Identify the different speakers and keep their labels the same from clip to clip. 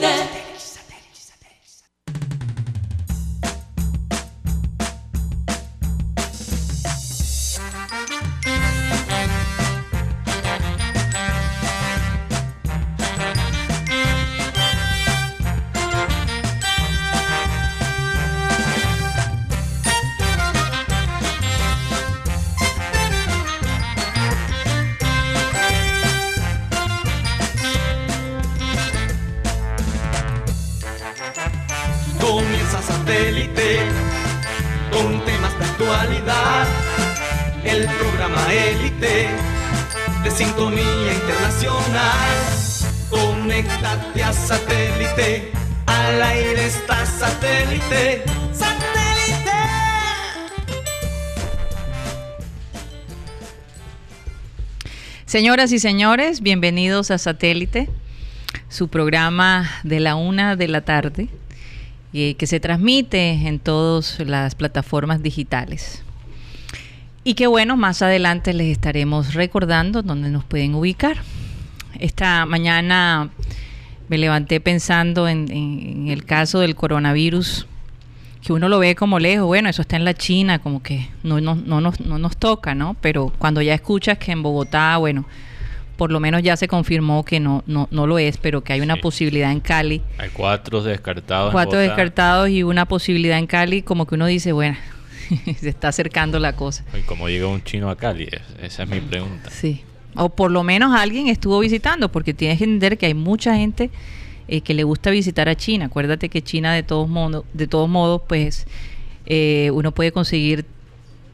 Speaker 1: satélite.
Speaker 2: Comienza
Speaker 3: Señoras y señores, bienvenidos a Satélite, su programa de la una de la tarde, eh, que se transmite en todas las plataformas digitales. Y que bueno, más adelante les estaremos recordando dónde nos pueden ubicar. Esta mañana me levanté pensando en, el caso del coronavirus, que uno lo ve como lejos, bueno, eso está en la China, como que no, no, no, nos, no nos toca, ¿no? Pero cuando ya escuchas que en Bogotá, bueno, por lo menos ya se confirmó que no, no, no lo es, pero que hay una
Speaker 4: Sí.
Speaker 3: posibilidad en Cali,
Speaker 4: Hay cuatro descartados.
Speaker 3: cuatro descartados y una posibilidad en Cali, como que uno dice, bueno, se está acercando la cosa.
Speaker 4: ¿Y cómo llega un chino a Cali? Es- Esa es mi pregunta.
Speaker 3: Sí. O por lo menos alguien estuvo visitando, porque tienes que entender que hay mucha gente eh, que le gusta visitar a China. Acuérdate que China de todos modos, de todos modos, pues eh, uno puede conseguir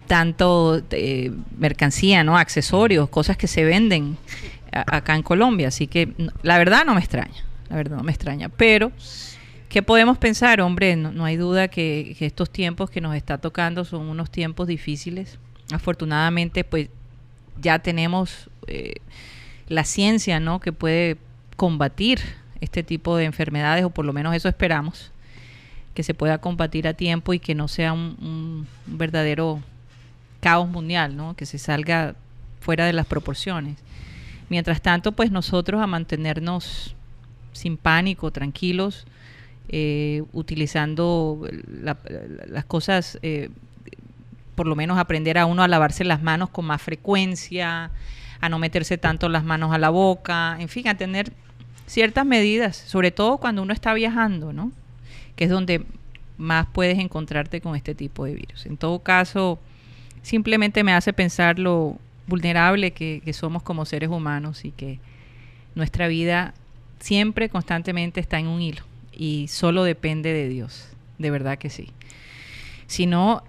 Speaker 3: tanto eh, mercancía, ¿no? Accesorios, cosas que se venden acá en Colombia. Así que la verdad no me extraña, la verdad no me extraña. Pero, ¿qué podemos pensar? Hombre, no, no hay duda que, estos tiempos que nos está tocando son unos tiempos difíciles. Afortunadamente, pues ya tenemos la ciencia, ¿no? Que puede combatir este tipo de enfermedades, o por lo menos eso esperamos, que se pueda combatir a tiempo y que no sea un, verdadero caos mundial, ¿no? Que se salga fuera de las proporciones. Mientras tanto, pues nosotros a mantenernos sin pánico, tranquilos, eh, utilizando la- las cosas, eh, por lo menos aprender a uno a lavarse las manos con más frecuencia, a no meterse tanto las manos a la boca, en fin, a tener ciertas medidas, sobre todo cuando uno está viajando, ¿no? Que es donde más puedes encontrarte con este tipo de virus. En todo caso, simplemente me hace pensar lo vulnerable que, somos como seres humanos y que nuestra vida siempre, constantemente está en un hilo y solo depende de Dios, de verdad que sí. Si no,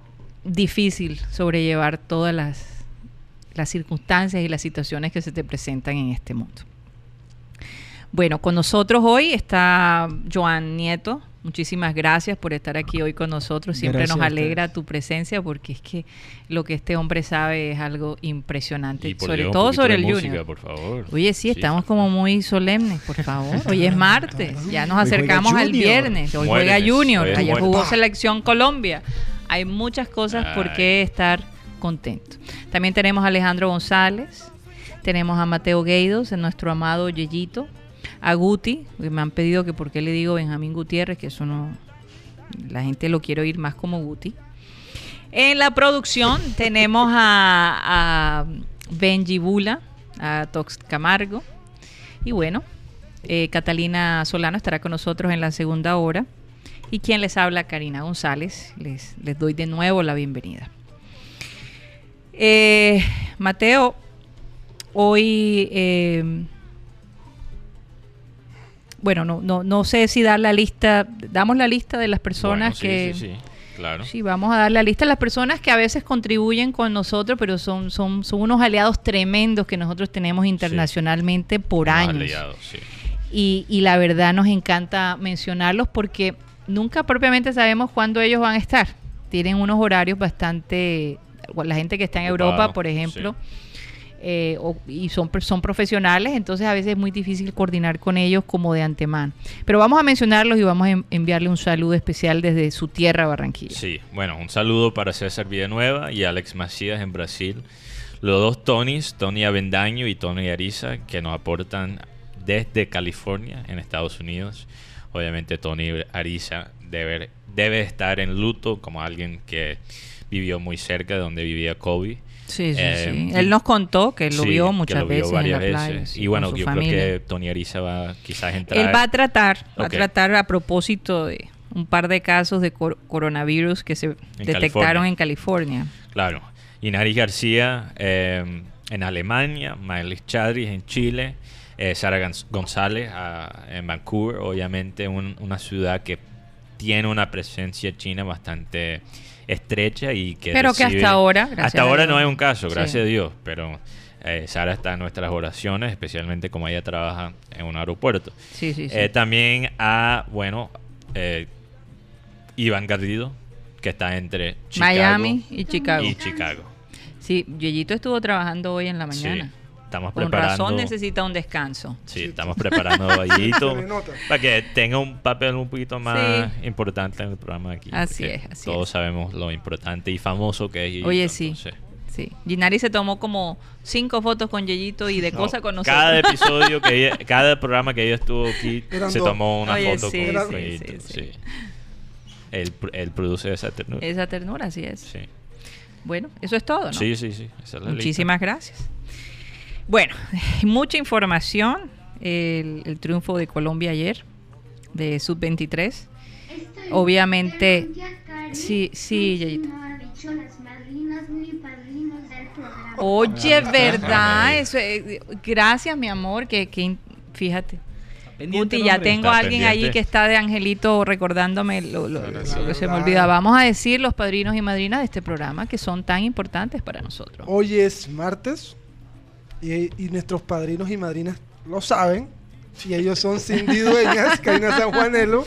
Speaker 3: difícil sobrellevar todas las, las circunstancias y las situaciones que se te presentan en este mundo. Bueno, con nosotros hoy está Joan Nieto. Muchísimas gracias por estar aquí hoy con nosotros. Siempre
Speaker 5: Gracias
Speaker 3: nos alegra tu presencia porque es que lo que este hombre sabe es algo impresionante,
Speaker 4: Y por
Speaker 3: sobre todo sobre el
Speaker 4: música,
Speaker 3: Junior.
Speaker 4: por favor.
Speaker 3: Oye, sí, estamos como muy solemnes, por favor. Hoy es martes, ya nos acercamos al viernes. Hoy juega Junior, ayer jugó. Selección Colombia. Hay muchas cosas por
Speaker 4: Ay.
Speaker 3: qué estar contentos. También tenemos a Alejandro González, tenemos a Mateo Gueidos, nuestro amado Yeyito, a Guti, que me han pedido que por qué le digo Benjamín Gutiérrez, que eso no, la gente lo quiere oír más como Guti. En la producción tenemos a, Benji Bula, a Tox Camargo. Y bueno, eh, Catalina Solano estará con nosotros en la segunda hora. Y quien les habla, Karina González. Les, les doy de nuevo la bienvenida. Eh, Mateo, hoy, eh, bueno, no, no, no sé si dar la lista, damos la lista de las personas
Speaker 4: Bueno, sí,
Speaker 3: que...
Speaker 4: Sí, sí, claro.
Speaker 3: Sí, vamos a dar la lista de las personas que a veces contribuyen con nosotros, pero son, son, son unos aliados tremendos que nosotros tenemos internacionalmente por años.
Speaker 4: aliados, sí.
Speaker 3: Y, y la verdad nos encanta mencionarlos porque nunca propiamente sabemos cuándo ellos van a estar. Tienen unos horarios bastante... La gente que está en Europa, por ejemplo, eh, o- y son, son profesionales, entonces a veces es muy difícil coordinar con ellos como de antemano. Pero vamos a mencionarlos y vamos a en- enviarle un saludo especial desde su tierra, Barranquilla.
Speaker 4: Sí, bueno, un saludo para César Villanueva y Alex Macías en Brasil. Los dos Tonys, Tony Avendaño y Tony Ariza, que nos aportan desde California, en Estados Unidos. Obviamente Tony Ariza debe, debe estar en luto como alguien que vivió muy cerca de donde vivía Kobe.
Speaker 3: Sí, sí,
Speaker 4: Eh,
Speaker 3: sí. Él nos contó que lo
Speaker 4: Sí,
Speaker 3: vio muchas
Speaker 4: lo vio
Speaker 3: veces en la playa.
Speaker 4: veces. y bueno, yo
Speaker 3: familia.
Speaker 4: creo que Tony Ariza va quizás a entrar.
Speaker 3: Él va a tratar, va a tratar a propósito de un par de casos de cor- coronavirus que se detectaron
Speaker 4: California.
Speaker 3: en California.
Speaker 4: Claro. Inari García eh, en Alemania, Miley Chadris en Chile, eh, Sara Gonz- González ah, en Vancouver, obviamente un- una ciudad que tiene una presencia china bastante estrecha y que
Speaker 3: Pero que hasta ahora, gracias
Speaker 4: hasta ahora no hay un caso, gracias
Speaker 3: Sí.
Speaker 4: a Dios, pero eh, Sara está en nuestras oraciones, especialmente como ella trabaja en un aeropuerto.
Speaker 3: Sí, sí, sí.
Speaker 4: Eh, también a, bueno, eh, Iván Garrido, que está entre Chicago
Speaker 3: Miami y Chicago.
Speaker 4: y Chicago.
Speaker 3: Sí, Yeyito estuvo trabajando hoy en la
Speaker 4: Sí,
Speaker 3: mañana.
Speaker 4: Estamos
Speaker 3: Con
Speaker 4: preparando.
Speaker 3: razón necesita un descanso.
Speaker 4: Sí, estamos preparando a para que tenga un papel un poquito más
Speaker 3: Sí.
Speaker 4: importante en el programa aquí.
Speaker 3: Así es, así
Speaker 4: Todos
Speaker 3: es.
Speaker 4: sabemos lo importante y famoso que es Yeyito.
Speaker 3: Oye, sí.
Speaker 4: entonces,
Speaker 3: Sí. Ginari se tomó como cinco fotos con Yeyito y de
Speaker 4: no,
Speaker 3: cosas con nosotros.
Speaker 4: Cada episodio que ella- cada programa que ella estuvo aquí
Speaker 1: Eran
Speaker 4: se
Speaker 1: dos.
Speaker 4: tomó una
Speaker 3: Oye,
Speaker 4: foto
Speaker 3: sí,
Speaker 4: con
Speaker 1: sí,
Speaker 4: Yeyito,
Speaker 3: sí, sí.
Speaker 4: sí. Él, pr- él produce esa ternura.
Speaker 3: Esa ternura, así es.
Speaker 4: Sí.
Speaker 3: Bueno, eso es todo, ¿no?
Speaker 4: sí, sí, sí. esa es la
Speaker 3: Muchísimas gracias. Bueno, mucha información. El, el triunfo de Colombia ayer, de Sub-23. Obviamente, sí, sí,
Speaker 5: programa.
Speaker 3: Oye, ¿verdad? Eso, eh, gracias, mi amor, que, que fíjate. Guti, ya tengo a alguien
Speaker 4: pendiente.
Speaker 3: allí que está de Angelito recordándome lo, lo- que se me olvida. Vamos a decir los padrinos y madrinas de este programa que son tan importantes para nosotros.
Speaker 1: Hoy es martes y, y nuestros padrinos y madrinas lo saben. Y ellos son Cindy Dueñas, Karina San Juanelo,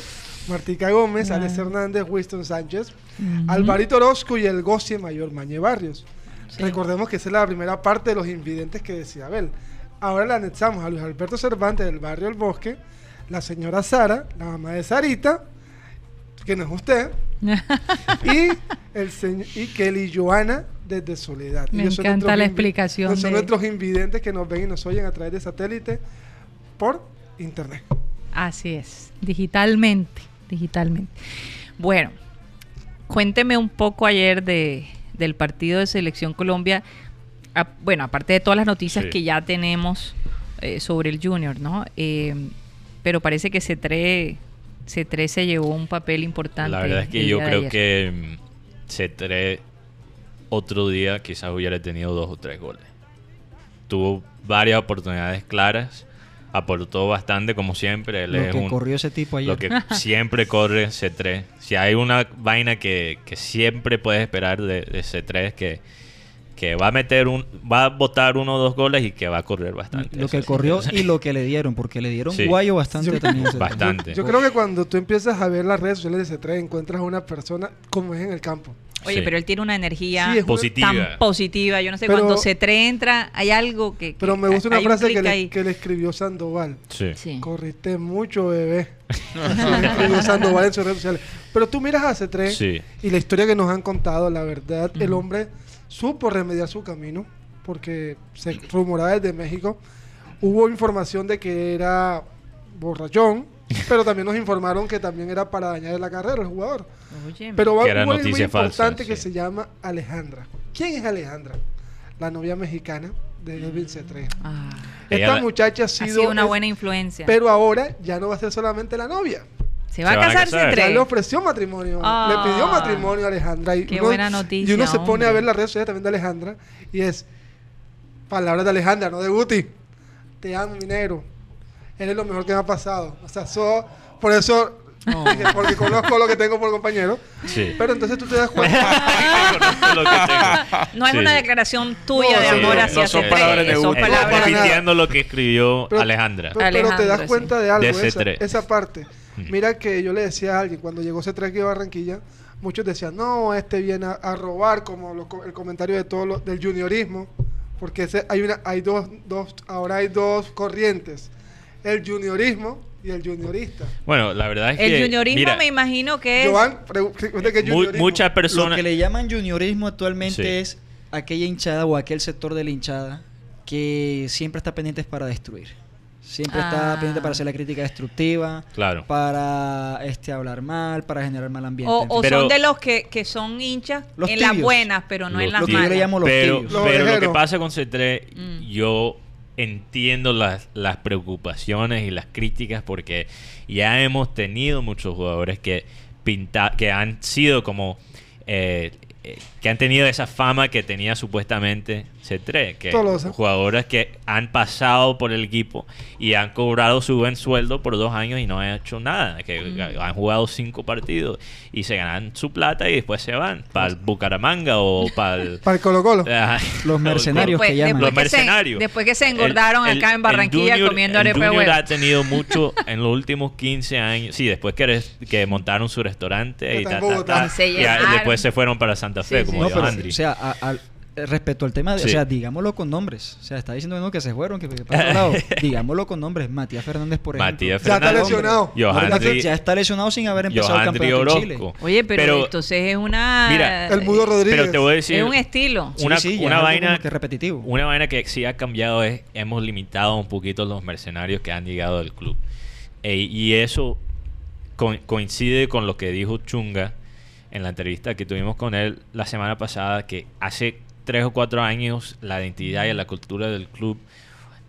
Speaker 1: Martica Gómez. Alex Hernández, Winston Sánchez,
Speaker 3: Ujú.
Speaker 1: Alvarito Orozco y el Gocie Mayor Mañe Barrios.
Speaker 3: Sí.
Speaker 1: Recordemos que esa es la primera parte de los invidentes que decía Abel. Ahora le anexamos a Luis Alberto Cervantes del barrio El Bosque, la señora Sara, la mamá de Sarita, que no es usted, y el y Kelly Joana desde Soledad.
Speaker 3: Me
Speaker 1: Ellos
Speaker 3: encanta la explicación
Speaker 1: Son
Speaker 3: de-
Speaker 1: nuestros invidentes que nos ven y nos oyen a través de satélite por internet.
Speaker 3: Así es, digitalmente, digitalmente. Bueno, cuénteme un poco ayer de, del partido de Selección Colombia. A- bueno, aparte de todas las noticias
Speaker 4: Sí.
Speaker 3: que ya tenemos eh, sobre el Junior, ¿no? Eh, pero parece que C3, C3 se llevó un papel importante.
Speaker 4: La verdad es que yo creo
Speaker 3: ayer.
Speaker 4: que mm, C3 otro día quizás hubiera tenido dos o tres goles. Tuvo varias oportunidades claras, aportó bastante como siempre. Él
Speaker 6: Lo
Speaker 4: es
Speaker 6: que
Speaker 4: un-
Speaker 6: corrió ese tipo ayer.
Speaker 4: lo que siempre corre C3. Si hay una vaina que, que siempre puedes esperar de, de C3 es que, que va a meter un, va a botar uno o dos goles y que va a correr bastante.
Speaker 6: Lo que
Speaker 4: Eso sí.
Speaker 6: corrió y lo que le dieron, porque le dieron
Speaker 4: Sí.
Speaker 6: guayo bastante
Speaker 1: Yo-
Speaker 6: también.
Speaker 4: Bastante.
Speaker 1: Yo creo que cuando tú empiezas a ver las redes sociales de C3 encuentras a una persona como es en el campo.
Speaker 3: Oye,
Speaker 4: Sí.
Speaker 3: pero él tiene una energía
Speaker 1: Sí, es una-
Speaker 4: Positiva.
Speaker 3: tan positiva. Yo no sé,
Speaker 1: Pero-
Speaker 3: cuando C3 entra, hay algo que... que-
Speaker 1: Pero me gusta una
Speaker 3: un
Speaker 1: frase que le,
Speaker 3: ahí.
Speaker 1: que le escribió Sandoval.
Speaker 4: Sí.
Speaker 3: Sí.
Speaker 1: Corriste mucho, bebé. Le escribió Sandoval en sus redes sociales. Pero tú miras a C3
Speaker 4: Sí.
Speaker 1: y la historia que nos han contado, la verdad, el hombre supo remediar su camino porque se rumoraba desde México. Hubo información de que era borrachón, pero también nos informaron que también era para dañar la carrera el jugador.
Speaker 3: Oye,
Speaker 1: Pero va algo muy
Speaker 4: noticia falsa,
Speaker 1: importante que se llama Alejandra. ¿Quién es Alejandra? La novia mexicana de Edwin C3.
Speaker 3: ah,
Speaker 1: Esta muchacha ha
Speaker 3: ha
Speaker 1: sido,
Speaker 3: una
Speaker 1: es-
Speaker 3: buena influencia.
Speaker 1: pero ahora ya no va a ser solamente la novia.
Speaker 3: se va
Speaker 4: Se
Speaker 3: a casar
Speaker 4: casar.
Speaker 3: C3.
Speaker 1: Ya le ofreció matrimonio,
Speaker 3: Ah.
Speaker 1: le pidió matrimonio a Alejandra. Y
Speaker 3: Qué
Speaker 1: uno-
Speaker 3: buena noticia,
Speaker 1: Y uno se pone a ver las redes sociales también de Alejandra y es palabras de Alejandra, no de Guti. Te amo, mi negro. Eres lo mejor que me ha pasado. O sea, so- por eso,
Speaker 6: No.
Speaker 1: porque conozco lo que tengo por compañero.
Speaker 4: Sí.
Speaker 1: Pero entonces tú te das cuenta.
Speaker 3: No es
Speaker 4: Sí.
Speaker 3: una declaración tuya
Speaker 1: No,
Speaker 3: de
Speaker 1: sí,
Speaker 3: amor
Speaker 1: no,
Speaker 3: hacia
Speaker 1: no son
Speaker 3: C3,
Speaker 7: palabras de
Speaker 3: son palabras
Speaker 4: repitiendo lo que escribió
Speaker 1: Pero-
Speaker 4: Alejandra.
Speaker 1: Pero, pero te das cuenta
Speaker 3: sí.
Speaker 1: de algo,
Speaker 4: De
Speaker 1: esa,
Speaker 4: C3.
Speaker 1: esa parte.
Speaker 4: Mm.
Speaker 1: Mira que yo le decía a alguien, cuando llegó C3 aquí a Barranquilla, muchos decían, no, este viene a, a robar, como lo co- el comentario de todo lo- del juniorismo, porque ese- hay una, hay dos, dos, ahora hay dos corrientes, el juniorismo y el juniorista.
Speaker 4: Bueno, la verdad es
Speaker 3: El
Speaker 4: que.
Speaker 3: juniorismo
Speaker 4: mira,
Speaker 3: me imagino que es...
Speaker 1: Joan, pregu- ¿de qué
Speaker 4: mu-
Speaker 1: juniorismo?
Speaker 4: muchas
Speaker 6: Lo
Speaker 4: personas.
Speaker 6: que le llaman juniorismo actualmente
Speaker 4: Sí.
Speaker 6: es aquella hinchada o aquel sector de la hinchada que siempre está pendiente para destruir. Siempre
Speaker 3: Ah.
Speaker 6: está pendiente para hacer la crítica destructiva,
Speaker 4: Claro.
Speaker 6: para este hablar mal, para generar mal ambiente.
Speaker 3: O, son de los que, que son hinchas
Speaker 6: Los
Speaker 3: en las buenas, pero no
Speaker 4: Los
Speaker 3: en las
Speaker 6: lo que yo
Speaker 3: malas.
Speaker 6: le llamo los
Speaker 4: pero,
Speaker 6: tibios.
Speaker 1: Los
Speaker 4: pero lo que pasa con C3,
Speaker 3: Mm.
Speaker 4: yo entiendo las, las preocupaciones y las críticas porque ya hemos tenido muchos jugadores que que han sido como eh, eh, que han tenido esa fama que tenía supuestamente C3, que
Speaker 1: Tolosa.
Speaker 4: jugadores que han pasado por el equipo y han cobrado su buen sueldo por dos años y no han hecho nada, que
Speaker 3: Mm.
Speaker 4: han jugado cinco partidos y se ganan su plata y después se van para el Bucaramanga o para el
Speaker 1: Para el Colo Colo.
Speaker 4: Ay,
Speaker 6: Los mercenarios
Speaker 3: Después-
Speaker 6: que llaman.
Speaker 4: Los
Speaker 3: que se-
Speaker 4: mercenarios.
Speaker 3: después que se engordaron acá en Barranquilla
Speaker 4: Junior-
Speaker 3: comiendo
Speaker 4: el
Speaker 3: arepa
Speaker 4: Junior ha tenido mucho en los últimos 15 años. Sí, después que, eres- que montaron su restaurante y, ta, ta, ta,
Speaker 3: Y
Speaker 4: y a- después se fueron para Santa Fe,
Speaker 3: Sí,
Speaker 4: como
Speaker 3: sí.
Speaker 6: No, pero,
Speaker 4: Andri.
Speaker 6: o sea, a- eh, respecto al tema, de,
Speaker 4: Sí.
Speaker 6: o sea, digámoslo con nombres. O sea, está diciendo uno que se fueron, que, que para otro lado. digámoslo con nombres. Matías Fernández, por ejemplo.
Speaker 4: Matías
Speaker 1: Ya está
Speaker 4: Fernández,
Speaker 1: lesionado.
Speaker 4: Johandri-
Speaker 6: ya está lesionado sin haber empezado el campeonato en Chile.
Speaker 3: Oye, pero, entonces es una...
Speaker 4: Mira,
Speaker 1: El Mudo Rodríguez.
Speaker 4: Pero te voy a decir,
Speaker 3: Es un estilo.
Speaker 6: Sí,
Speaker 4: una,
Speaker 6: sí, ya
Speaker 4: una
Speaker 6: es
Speaker 4: vaina
Speaker 6: que repetitivo.
Speaker 4: Una vaina que sí ha cambiado es hemos limitado un poquito los mercenarios que han llegado al club. E- y eso co- coincide con lo que dijo Chunga en la entrevista que tuvimos con él la semana pasada, que hace tres o cuatro años la identidad y la cultura del club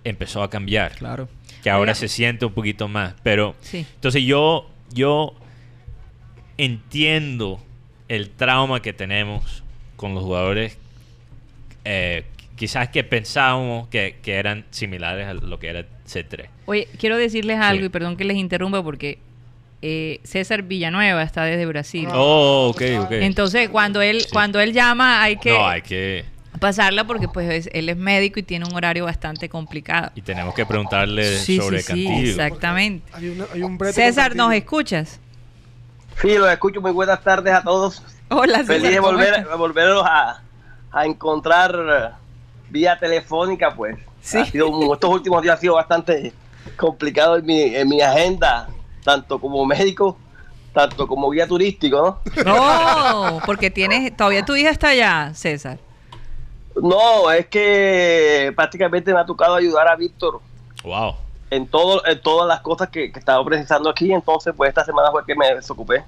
Speaker 4: empezó a cambiar.
Speaker 6: Claro.
Speaker 4: Que ahora
Speaker 3: Oiga.
Speaker 4: se siente un poquito más. Pero
Speaker 3: Sí.
Speaker 4: entonces yo, yo entiendo el trauma que tenemos con los jugadores. eh, quizás que pensábamos que, que eran similares a lo que era C3.
Speaker 3: Oye, quiero decirles algo
Speaker 4: Sí.
Speaker 3: y perdón que les interrumpa porque eh, César Villanueva está desde Brasil.
Speaker 4: Oh, ok, ok.
Speaker 3: Entonces, cuando él
Speaker 4: Sí.
Speaker 3: cuando él llama hay que,
Speaker 4: No, hay que...
Speaker 3: pasarla porque pues es- él es médico y tiene un horario bastante complicado.
Speaker 4: Y tenemos que preguntarle
Speaker 3: Sí,
Speaker 4: sobre
Speaker 3: sí, sí,
Speaker 4: Cantillo.
Speaker 3: exactamente.
Speaker 1: Hay, una- hay un
Speaker 3: César, ¿nos escuchas?
Speaker 7: Sí, los escucho. Muy buenas tardes a todos.
Speaker 3: Hola, César.
Speaker 7: Feliz de
Speaker 3: ¿cómo
Speaker 7: volver, volverlos a, a encontrar eh, vía telefónica, pues.
Speaker 3: Sí.
Speaker 7: Ha sido, un- estos últimos días ha sido bastante complicado en mi, en mi agenda, tanto como médico, tanto como guía turístico, ¿no?
Speaker 3: No, porque tienes, todavía tu hija está allá, César.
Speaker 7: No, es que prácticamente me ha tocado ayudar a Víctor
Speaker 4: Wow.
Speaker 7: en, todo, en todas las cosas que, que estaba precisando aquí, entonces pues esta semana fue que me desocupé.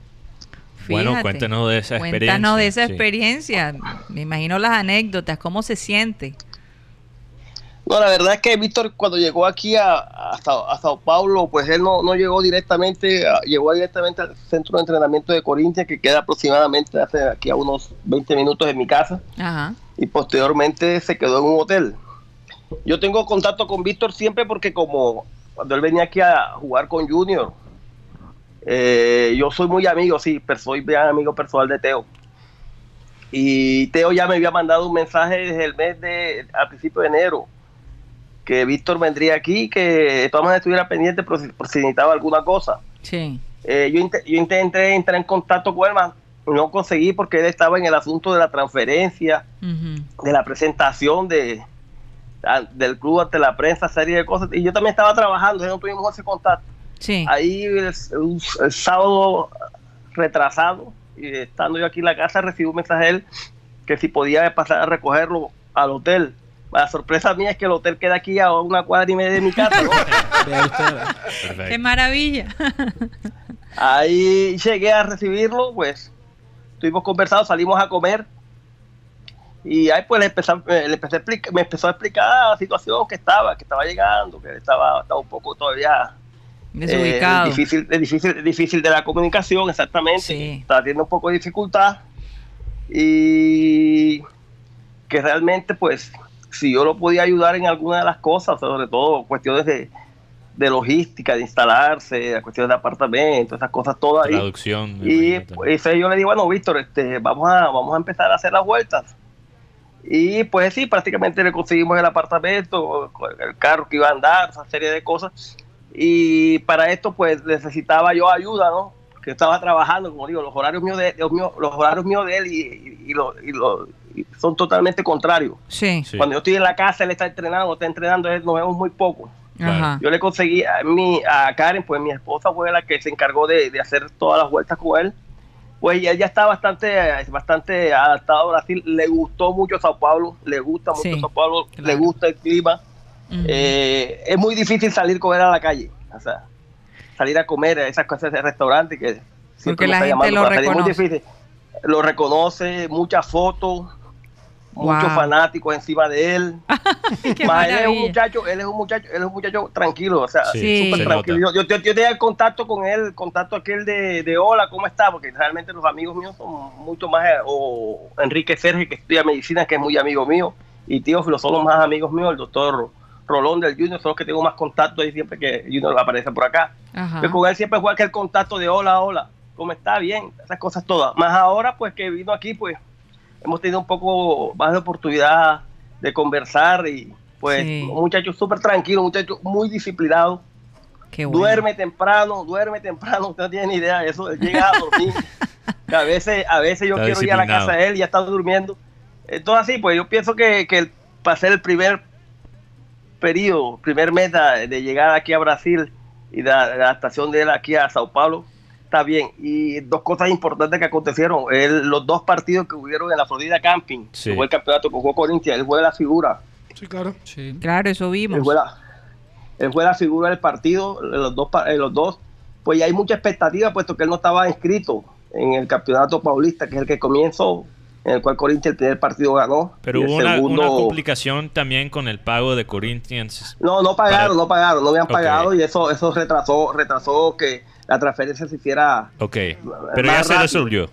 Speaker 4: Bueno,
Speaker 3: Fíjate.
Speaker 4: cuéntanos de esa experiencia.
Speaker 3: Cuéntanos de esa
Speaker 4: Sí.
Speaker 3: experiencia. Me imagino las anécdotas, cómo se siente.
Speaker 7: No, la verdad es que Víctor cuando llegó aquí a, a, Sao, a Sao Paulo, pues él no, no llegó directamente, a- llegó directamente al centro de entrenamiento de Corintia, que queda aproximadamente hace aquí a unos 20 minutos de mi casa,
Speaker 3: Ajá.
Speaker 7: y posteriormente se quedó en un hotel. Yo tengo contacto con Víctor siempre porque como cuando él venía aquí a jugar con Junior, eh, yo soy muy amigo, sí, pero soy bien amigo personal de Teo. Y Teo ya me había mandado un mensaje desde el mes de, a principio de enero, que Víctor vendría aquí, que maneras estuviera pendiente por si, por si necesitaba alguna cosa.
Speaker 3: Sí.
Speaker 7: Eh, yo, inte- yo intenté entrar en contacto con él, no conseguí porque él estaba en el asunto de la transferencia, de la presentación de, a- del club ante la prensa, serie de cosas. Y yo también estaba trabajando, ya no tuvimos ese contacto.
Speaker 3: Sí.
Speaker 7: Ahí el, el- el sábado retrasado, y estando yo aquí en la casa, recibí un mensaje de él que si podía pasar a recogerlo al hotel. La sorpresa mía es que el hotel queda aquí a una cuadra y media de mi casa. ¿no?
Speaker 3: Qué maravilla.
Speaker 7: Ahí llegué a recibirlo, pues estuvimos conversando, salimos a comer y ahí pues le empecé, eh, le empecé a explicar, me empezó a explicar la situación que estaba, que estaba llegando, que estaba, estaba un poco todavía eh,
Speaker 3: Desubicado.
Speaker 7: difícil, es difícil, difícil de la comunicación, exactamente.
Speaker 3: Sí.
Speaker 7: Está teniendo un poco de dificultad y que realmente pues si yo lo podía ayudar en alguna de las cosas, sobre todo cuestiones de, de logística, de instalarse, cuestiones de apartamento, esas cosas todas.
Speaker 4: Traducción.
Speaker 7: Y
Speaker 4: imagino
Speaker 7: pues yo le digo, bueno, Víctor, este, vamos, a, vamos a empezar a hacer las vueltas. Y pues sí, prácticamente le conseguimos el apartamento, el carro que iba a andar, esa serie de cosas. Y para esto pues necesitaba yo ayuda, ¿no? Que estaba trabajando, como digo, los horarios míos de, los míos, los horarios míos de él y, y- y lo- y lo- y son totalmente contrarios.
Speaker 3: Sí.
Speaker 4: Sí.
Speaker 7: Cuando yo estoy en la casa, él está entrenando, está entrenando, él nos vemos muy poco.
Speaker 3: Ajá.
Speaker 7: Yo le conseguí a, mi, a Karen, pues mi esposa fue la que se encargó de, de hacer todas las vueltas con él. Pues él ya está bastante, bastante adaptado a Brasil. Le gustó mucho Sao Paulo, le gusta mucho
Speaker 3: Sí,
Speaker 7: Sao Paulo,
Speaker 3: claro.
Speaker 7: le gusta el clima. Eh, es muy difícil salir con él a la calle, o sea, salir a comer a esas cosas de restaurante que
Speaker 3: Porque
Speaker 7: nos
Speaker 3: la
Speaker 7: está
Speaker 3: gente
Speaker 7: llamando
Speaker 3: lo
Speaker 7: para salir, muy
Speaker 3: reconoce.
Speaker 7: difícil. Lo reconoce, muchas fotos, muchos
Speaker 3: Wow.
Speaker 7: fanáticos encima de él. Más él es un muchacho, él es un muchacho, él es un muchacho tranquilo, o sea,
Speaker 3: Sí.
Speaker 7: súper tranquilo. Yo, yo, yo tenía el contacto con él, el contacto aquel de, de hola, ¿cómo está? Porque realmente los amigos míos son mucho más, eh, o Enrique Sergio, que estudia medicina, que es muy amigo mío, y Teófilo son los más amigos míos, el doctor Rolón del Junior, son los que tengo más contacto ahí siempre que Junior aparece por acá.
Speaker 3: Ajá.
Speaker 7: Yo con él siempre fue aquel contacto de hola, hola, ¿cómo está? Bien, esas cosas todas. Más ahora, pues que vino aquí, pues hemos tenido un poco más de oportunidad de conversar y pues
Speaker 3: Sí.
Speaker 7: un muchacho súper tranquilo, un muchacho muy disciplinado.
Speaker 3: Qué bueno.
Speaker 7: Duerme temprano, duerme temprano, usted no tiene ni idea de eso, él llega a dormir. A veces, a veces yo
Speaker 4: Está
Speaker 7: quiero ir a la casa de él y ya está durmiendo. Entonces así, pues yo pienso que, para ser el primer periodo, primer meta de llegar aquí a Brasil y la, la adaptación de él aquí a Sao Paulo, está bien. Y dos cosas importantes que acontecieron, él- los dos partidos que hubieron en la Florida Camping,
Speaker 4: Sí.
Speaker 7: que fue el campeonato que jugó Corinthians, él fue la figura,
Speaker 1: Sí, claro.
Speaker 6: Sí.
Speaker 3: Claro, eso
Speaker 7: él
Speaker 3: vimos.
Speaker 7: fue la, él fue la figura del partido, los dos, los dos, pues ya hay mucha expectativa, puesto que él no estaba inscrito en el campeonato paulista, que es el que comienzo, en el cual Corinthians el primer partido ganó.
Speaker 4: Pero hubo una,
Speaker 7: segundo-
Speaker 4: una complicación también con el pago de Corinthians.
Speaker 7: No, no pagaron,
Speaker 4: Para-
Speaker 7: no pagaron, no habían pagado y eso eso retrasó retrasó que la transferencia se hiciera.
Speaker 4: Ok, pero ya se resolvió.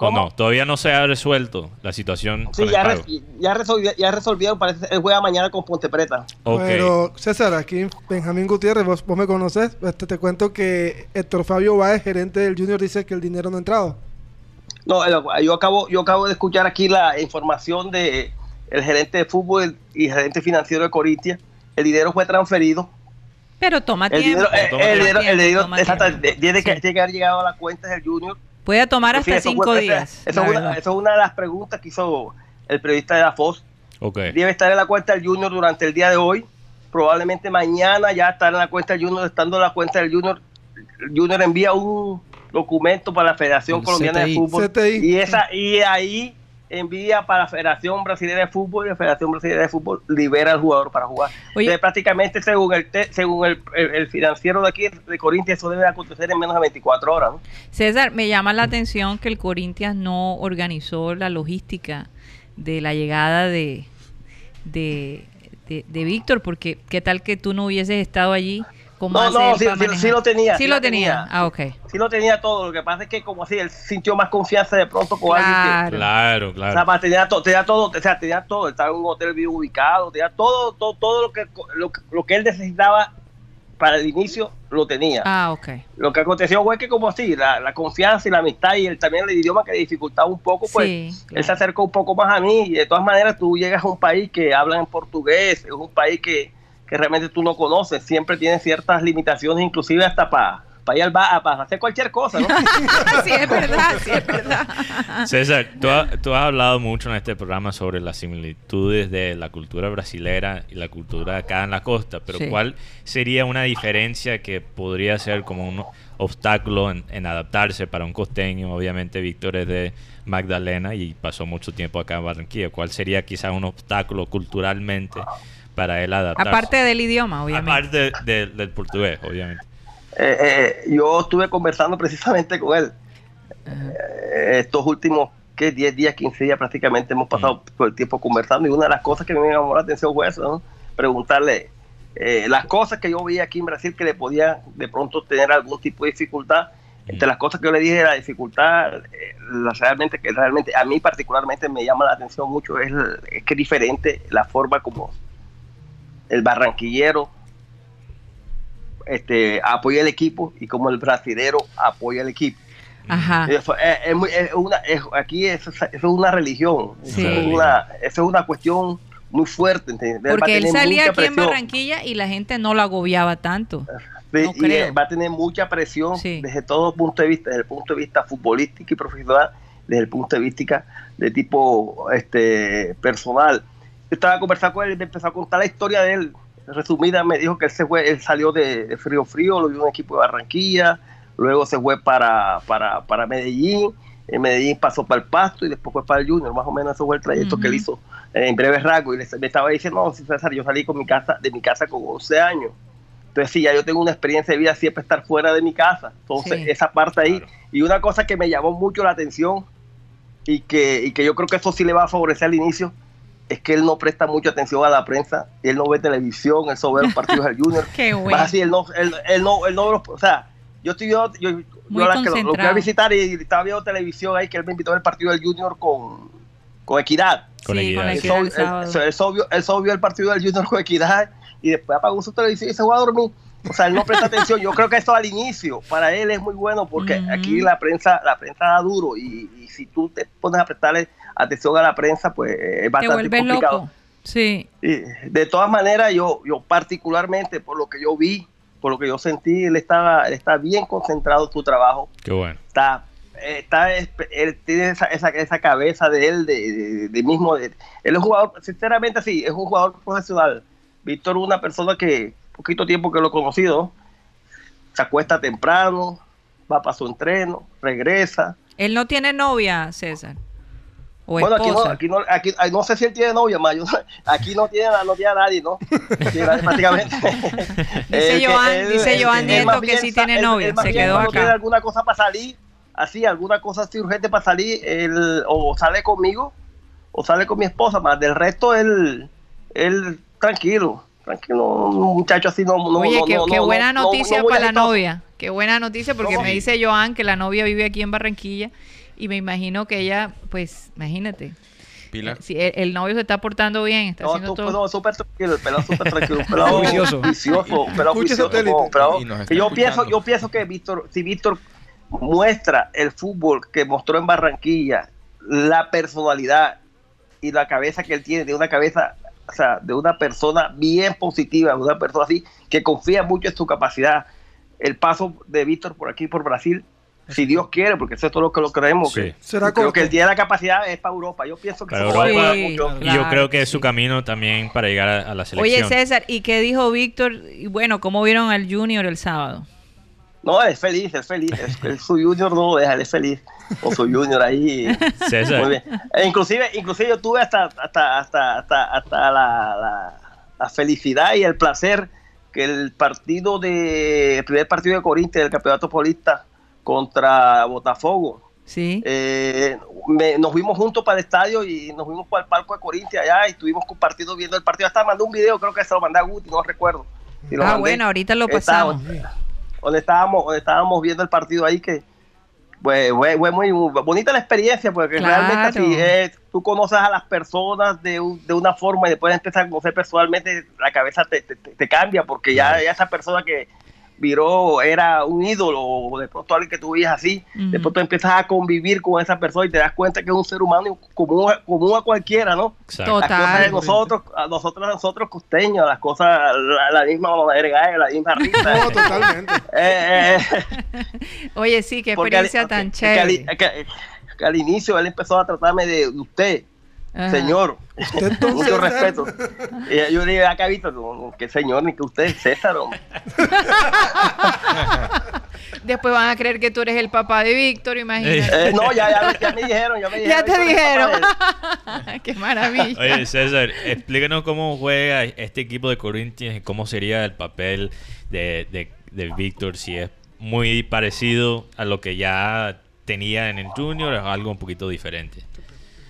Speaker 4: ¿O
Speaker 7: ¿Cómo?
Speaker 4: no? Todavía no se ha resuelto la situación
Speaker 7: Sí,
Speaker 4: con
Speaker 7: ya,
Speaker 4: el pago.
Speaker 7: ya, resolvi- ya resolvieron, parece él juega mañana con Ponte Preta.
Speaker 4: Ok.
Speaker 1: Pero, César, aquí Benjamín Gutiérrez, vos, vos me conoces, este, te cuento que Héctor Fabio Báez, gerente del Junior, dice que el dinero no ha entrado.
Speaker 7: No, el- yo acabo yo acabo de escuchar aquí la información de el gerente de fútbol y gerente financiero de Corinthians. El dinero fue transferido.
Speaker 3: Pero toma
Speaker 7: El
Speaker 3: tiempo.
Speaker 7: dinero,
Speaker 4: toma
Speaker 7: el
Speaker 4: tiempo,
Speaker 7: dinero, el
Speaker 3: tiempo,
Speaker 7: dinero-
Speaker 3: toma
Speaker 7: exacto,
Speaker 3: tiempo.
Speaker 7: de- tiene que,
Speaker 3: Sí.
Speaker 7: tiene que haber llegado a las cuentas del Junior.
Speaker 3: Puede tomar hasta cinco días.
Speaker 7: Eso
Speaker 3: la
Speaker 7: es, una,
Speaker 3: verdad.
Speaker 7: eso es una de las preguntas que hizo el periodista de la Fox.
Speaker 4: ok.
Speaker 7: debe estar en la cuenta del Junior durante el día de hoy. Probablemente mañana ya estará en la cuenta del Junior, estando en la cuenta del Junior. El Junior envía un documento para la Federación
Speaker 6: El
Speaker 7: Colombiana de. Fútbol.
Speaker 1: CTI.
Speaker 7: Y, esa, y ahí envía para la Federación Brasileña de Fútbol y la Federación Brasileña de Fútbol libera al jugador para jugar.
Speaker 3: Oye.
Speaker 7: Entonces, prácticamente según el te- según el, el- el financiero de aquí de Corinthians eso debe acontecer en menos de 24 horas. ¿no?
Speaker 3: César, me llama la atención que el Corinthians no organizó la logística de la llegada de, de, de, de Víctor, porque qué tal que tú no hubieses estado allí. ¿Cómo
Speaker 7: No, no, sí- sí- lo tenía,
Speaker 3: Sí,
Speaker 7: sí
Speaker 3: lo tenía.
Speaker 7: tenía.
Speaker 3: Ah, ok.
Speaker 7: Sí lo tenía todo, lo que pasa es que como así él sintió más confianza de pronto con alguien que
Speaker 3: Claro.
Speaker 4: Claro,
Speaker 7: O sea,
Speaker 4: claro.
Speaker 7: tenía, to- tenía todo, o sea, tenía todo, estaba en un hotel bien ubicado, tenía todo, todo, todo lo que lo, que- lo que él necesitaba para el inicio lo tenía.
Speaker 3: Ah, ok.
Speaker 7: Lo que aconteció fue que como así, la, la confianza y la amistad y el, también el idioma que le dificultaba un poco, pues
Speaker 3: Sí,
Speaker 7: él
Speaker 3: claro.
Speaker 7: se acercó un poco más a mí y de todas maneras tú llegas a un país que hablan en portugués, es un país que, que realmente tú no conoces, siempre tiene ciertas limitaciones, inclusive hasta para ir al bar, para hacer cualquier cosa, ¿no?
Speaker 3: sí, es verdad, sí, es verdad.
Speaker 4: César, tú, ha- tú has hablado mucho en este programa sobre las similitudes de la cultura brasilera y la cultura acá en la costa, pero
Speaker 3: Sí.
Speaker 4: ¿cuál sería una diferencia que podría ser como un obstáculo en, en adaptarse para un costeño? Obviamente Víctor es de Magdalena y pasó mucho tiempo acá en Barranquilla. ¿Cuál sería quizás un obstáculo culturalmente para él adaptarse?
Speaker 3: Aparte del idioma, obviamente.
Speaker 4: Aparte de- del portugués, obviamente.
Speaker 7: Eh, eh, yo estuve conversando precisamente con él. Eh, estos últimos ¿qué? 10 días, 15 días prácticamente hemos pasado todo el tiempo conversando y una de las cosas que me llamó la atención fue eso, ¿no? preguntarle eh, las cosas que yo veía aquí en Brasil que le podían de pronto tener algún tipo de dificultad. Entre las cosas que yo le dije, la dificultad, eh, la realmente que realmente a mí particularmente me llama la atención mucho es, es que es diferente la forma como el barranquillero este, apoya el equipo y como el brasilero apoya el equipo.
Speaker 3: Ajá.
Speaker 7: Eso, es, es muy- es una, aquí eso, es- eso es una religión,
Speaker 3: Sí.
Speaker 7: eso, es una, eso es una cuestión muy fuerte.
Speaker 3: Porque él salía aquí en. Barranquilla y la gente no lo agobiaba tanto.
Speaker 7: Sí,
Speaker 3: No
Speaker 7: y
Speaker 3: creo.
Speaker 7: eh, va a tener mucha presión
Speaker 3: Sí.
Speaker 7: desde todo punto de vista, desde el punto de vista futbolístico y profesional, desde el punto de vista de tipo este personal. Yo estaba conversando con él y me empezó a contar la historia de él. Resumida, me dijo que él, se fue, él salió de, de Frío Frío, lo vio en un equipo de Barranquilla, luego se fue para, para, para Medellín, en Medellín pasó para el Pasto y después fue para el Junior, más o menos eso fue el trayecto que él hizo en breve rasgo, y le- me estaba diciendo, no, César, yo salí con mi casa, de mi casa con 11 años. Entonces, sí, ya yo tengo una experiencia de vida siempre estar fuera de mi casa. Entonces,
Speaker 3: Sí.
Speaker 7: esa parte ahí.
Speaker 4: Claro.
Speaker 7: Y una cosa que me llamó mucho la atención y que, y que yo creo que eso sí le va a favorecer al inicio, es que él no presta mucha atención a la prensa, él no ve televisión, él solo ve los partidos del Junior.
Speaker 3: Qué
Speaker 7: Más
Speaker 3: bueno.
Speaker 7: así, él no, él, él no, él no, o sea, yo estoy yo, yo, yo la que lo, lo fui a visitar y estaba viendo televisión ahí que él me invitó al partido del Junior con, con Equidad.
Speaker 4: Con
Speaker 3: Sí,
Speaker 4: equidad.
Speaker 7: Él solo-
Speaker 3: el
Speaker 7: vio- partido del Junior con Equidad y después apagó su televisión y se fue a dormir. O sea, él no presta atención. Yo creo que esto al inicio para él es muy bueno porque aquí la prensa la prensa da duro y, y si tú te pones a prestarle atención a la prensa, pues es
Speaker 3: Te
Speaker 7: bastante
Speaker 3: vuelves
Speaker 7: complicado.
Speaker 3: loco. Sí.
Speaker 7: Y de todas maneras, yo, yo particularmente, por lo que yo vi, por lo que yo sentí, él estaba, él está bien concentrado en su trabajo,
Speaker 4: Qué bueno.
Speaker 7: está, está él tiene esa, esa, esa cabeza de él, de, de- de mismo, de- él es un jugador, sinceramente sí, es un jugador profesional. Víctor es una persona que, poquito tiempo que lo he conocido, se acuesta temprano, va para su entreno, regresa,
Speaker 3: Él no tiene novia, César. O
Speaker 7: bueno, aquí no, aquí no, aquí, no sé si él tiene novia, ma, yo no- aquí no tiene, no tiene a nadie, ¿no? Nadie prácticamente.
Speaker 3: Dice Joan- dice Joan Nieto que sí tiene novia,
Speaker 7: más
Speaker 3: se quedó acá.
Speaker 7: tiene alguna cosa para salir, así, alguna cosa así urgente para salir, él o sale conmigo o sale con mi esposa, más del resto él, él tranquilo, tranquilo, un muchacho así no, no
Speaker 3: Oye,
Speaker 7: no,
Speaker 3: qué, qué buena
Speaker 7: no,
Speaker 3: noticia para la novia. Qué buena noticia porque me dice Joan que la novia vive aquí en Barranquilla y me imagino que ella, pues, imagínate.
Speaker 8: Pilar.
Speaker 3: Si el, el novio se está portando bien, está
Speaker 7: No,
Speaker 3: haciendo
Speaker 7: tú,
Speaker 3: todo.
Speaker 7: no, súper tranquilo, el pelado súper tranquilo, un pelado
Speaker 6: Vicioso.
Speaker 7: vicioso, un pelado vicioso, pelado- yo pienso, yo pienso que Víctor, si Víctor muestra el fútbol que mostró en Barranquilla, la personalidad y la cabeza que él tiene, de una cabeza, o sea, de una persona bien positiva, de una persona así, que confía mucho en su capacidad. El paso de Víctor por aquí, por Brasil, si Dios quiere, porque eso es todo lo que lo creemos,
Speaker 4: Sí.
Speaker 7: que,
Speaker 1: Será
Speaker 7: creo que él tiene la capacidad es para Europa. Yo pienso que
Speaker 4: Para
Speaker 7: eso va a
Speaker 4: Europa.
Speaker 3: Sí.
Speaker 4: Y yo creo que es su camino también para llegar a, a la
Speaker 3: Oye,
Speaker 4: selección.
Speaker 3: César, ¿y qué dijo Víctor? Y bueno, ¿cómo vieron al Junior el sábado?
Speaker 7: No, es feliz, es feliz. Es, es su junior no lo deja, él es feliz. Con su junior ahí.
Speaker 4: César.
Speaker 7: Muy bien. E inclusive, inclusive yo tuve hasta, hasta, hasta, hasta, hasta la, la, la felicidad y el placer que el partido de, el primer partido de Corinthians del Campeonato Paulista contra Botafogo,
Speaker 3: Sí.
Speaker 7: eh, me- nos fuimos juntos para el estadio y nos fuimos para el palco de Corinthians allá y estuvimos compartiendo viendo el partido. Hasta mandé un video, creo que se lo mandé a Guti, no recuerdo. Si lo
Speaker 3: ah,
Speaker 7: mandé.
Speaker 3: bueno, ahorita lo pasamos.
Speaker 7: donde estábamos, donde estábamos viendo el partido ahí que pues, fue, fue muy bonita la experiencia porque
Speaker 3: Claro.
Speaker 7: realmente así es, tú conoces a las personas de, un- de una forma y después empiezas a conocer personalmente la cabeza te, te- te- te cambia porque ya, ya esa persona que viró era un ídolo o de pronto alguien que tú veías así de pronto empiezas a convivir con esa persona y te das cuenta que es un ser humano común, común a cualquiera ¿no?
Speaker 4: Exacto.
Speaker 7: las cosas de
Speaker 3: Total.
Speaker 7: nosotros, a nosotros, nosotros costeños, las cosas, la, la misma mamadera, la misma risa.
Speaker 1: No, totalmente.
Speaker 7: Eh, eh,
Speaker 3: Oye, sí, qué
Speaker 7: al-
Speaker 3: experiencia tan
Speaker 7: que- que al-
Speaker 3: chévere.
Speaker 7: que- que al inicio él empezó a tratarme de usted,
Speaker 3: Ajá.
Speaker 7: señor,
Speaker 1: Usted
Speaker 7: mucho
Speaker 1: César,
Speaker 7: respeto. Y yo le dije, acá Víctor, no, que señor, ni que usted, César. hombre".
Speaker 3: Después van a creer que tú eres el papá de Víctor, imagínate.
Speaker 7: Eh, no, ya, ya, ya me dijeron, ya me dijeron.
Speaker 3: ya te
Speaker 7: "Víctor es
Speaker 3: dijeron.
Speaker 7: papá de él".
Speaker 3: qué maravilla.
Speaker 4: Oye, César, explícanos cómo juega este equipo de Corinthians y cómo sería el papel de, de, de Víctor, si es muy parecido a lo que ya tenía en el Junior o algo un poquito diferente.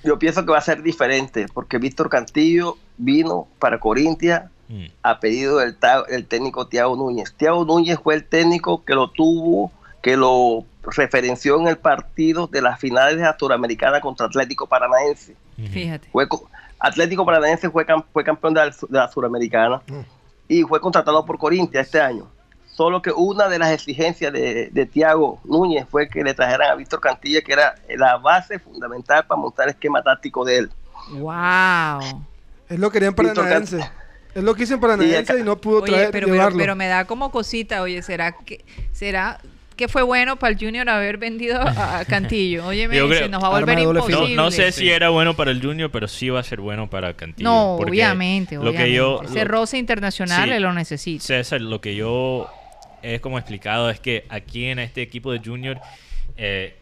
Speaker 7: Yo pienso que va a ser diferente, porque Víctor Cantillo vino para Corintia
Speaker 4: Mm.
Speaker 7: a pedido del, del técnico Tiago Núñez. Tiago Núñez fue el técnico que lo tuvo, que lo referenció en el partido de las finales de la Suramericana contra Atlético Paranaense.
Speaker 3: Fíjate.
Speaker 7: Fue co- Atlético Paranaense fue, cam- fue campeón de la, de la Suramericana
Speaker 1: Mm.
Speaker 7: y fue contratado por Corintia este año. Solo que una de las exigencias de, de Tiago Núñez fue que le trajeran a Víctor Cantilla, que era la base fundamental para montar el esquema táctico de él.
Speaker 3: Wow.
Speaker 1: Él lo quería en
Speaker 7: Víctor
Speaker 1: Paranaense. Él lo quiso en Paranaense
Speaker 7: acá-
Speaker 1: y no pudo
Speaker 3: Oye,
Speaker 1: traer,
Speaker 3: pero, pero,
Speaker 1: llevarlo.
Speaker 3: pero me da como cosita, oye, ¿será que será que fue bueno para el Junior haber vendido a, Cantillo? Oye, me dice, nos va a volver
Speaker 4: No,
Speaker 3: imposible.
Speaker 4: no sé si
Speaker 6: Sí.
Speaker 4: era bueno para el Junior, pero sí va a ser bueno para Cantillo.
Speaker 3: No, obviamente,
Speaker 4: lo
Speaker 3: obviamente.
Speaker 4: que yo
Speaker 3: Ese
Speaker 4: lo-
Speaker 3: roce internacional
Speaker 4: Sí.
Speaker 3: le lo necesita.
Speaker 4: César, lo que yo he como explicado es que aquí en este equipo de Junior, eh,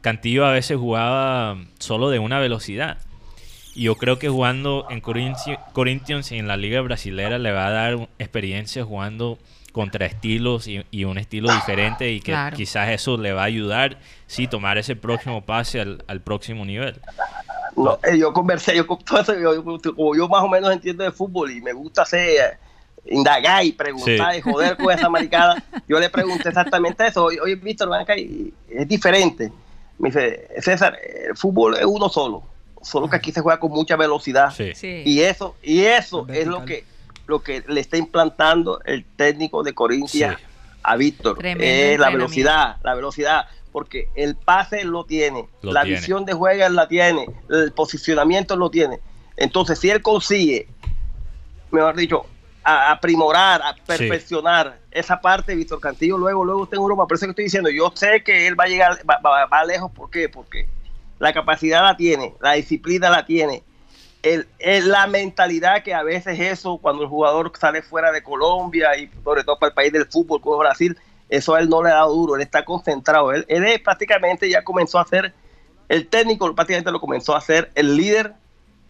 Speaker 4: Cantillo a veces jugaba solo de una velocidad. Y yo creo que jugando en Corinthians, Corinthians y en la liga brasilera le va a dar experiencia jugando contra estilos y, y un estilo diferente y que
Speaker 3: Claro.
Speaker 4: quizás eso le va a ayudar, sí, tomar ese próximo pase al, al próximo nivel.
Speaker 7: No, eh, yo conversé, yo con todo eso, yo- yo- como yo más o menos entiendo de fútbol y me gusta hacer eh, indagar y preguntar
Speaker 4: Sí.
Speaker 7: y joder con esa maricada, yo le pregunté exactamente eso. Oye, Víctor, ven acá y es diferente. Me dice, César, el fútbol es uno solo, solo que aquí se juega con mucha velocidad.
Speaker 4: Sí.
Speaker 3: Sí.
Speaker 7: Y eso, y eso es lo que, lo que le está implantando el técnico de Corintia
Speaker 4: Sí.
Speaker 7: a Víctor. Es la velocidad, la velocidad, porque el pase lo tiene,
Speaker 4: Lo
Speaker 7: la
Speaker 4: tiene.
Speaker 7: visión de juego él la tiene, el posicionamiento lo tiene. Entonces, si él consigue, mejor dicho, a, aprimorar, a perfeccionar esa parte, Víctor Cantillo luego, luego está en Europa. Por eso que estoy diciendo, yo sé que él va a llegar, va, va- va lejos, ¿por qué? Porque la capacidad la tiene, la disciplina la tiene, el, el- la mentalidad que a veces eso, cuando el jugador sale fuera de Colombia y sobre todo para el país del fútbol como Brasil, eso a él no le ha dado duro, él está concentrado, él, él es prácticamente ya comenzó a ser, el técnico prácticamente lo comenzó a ser el líder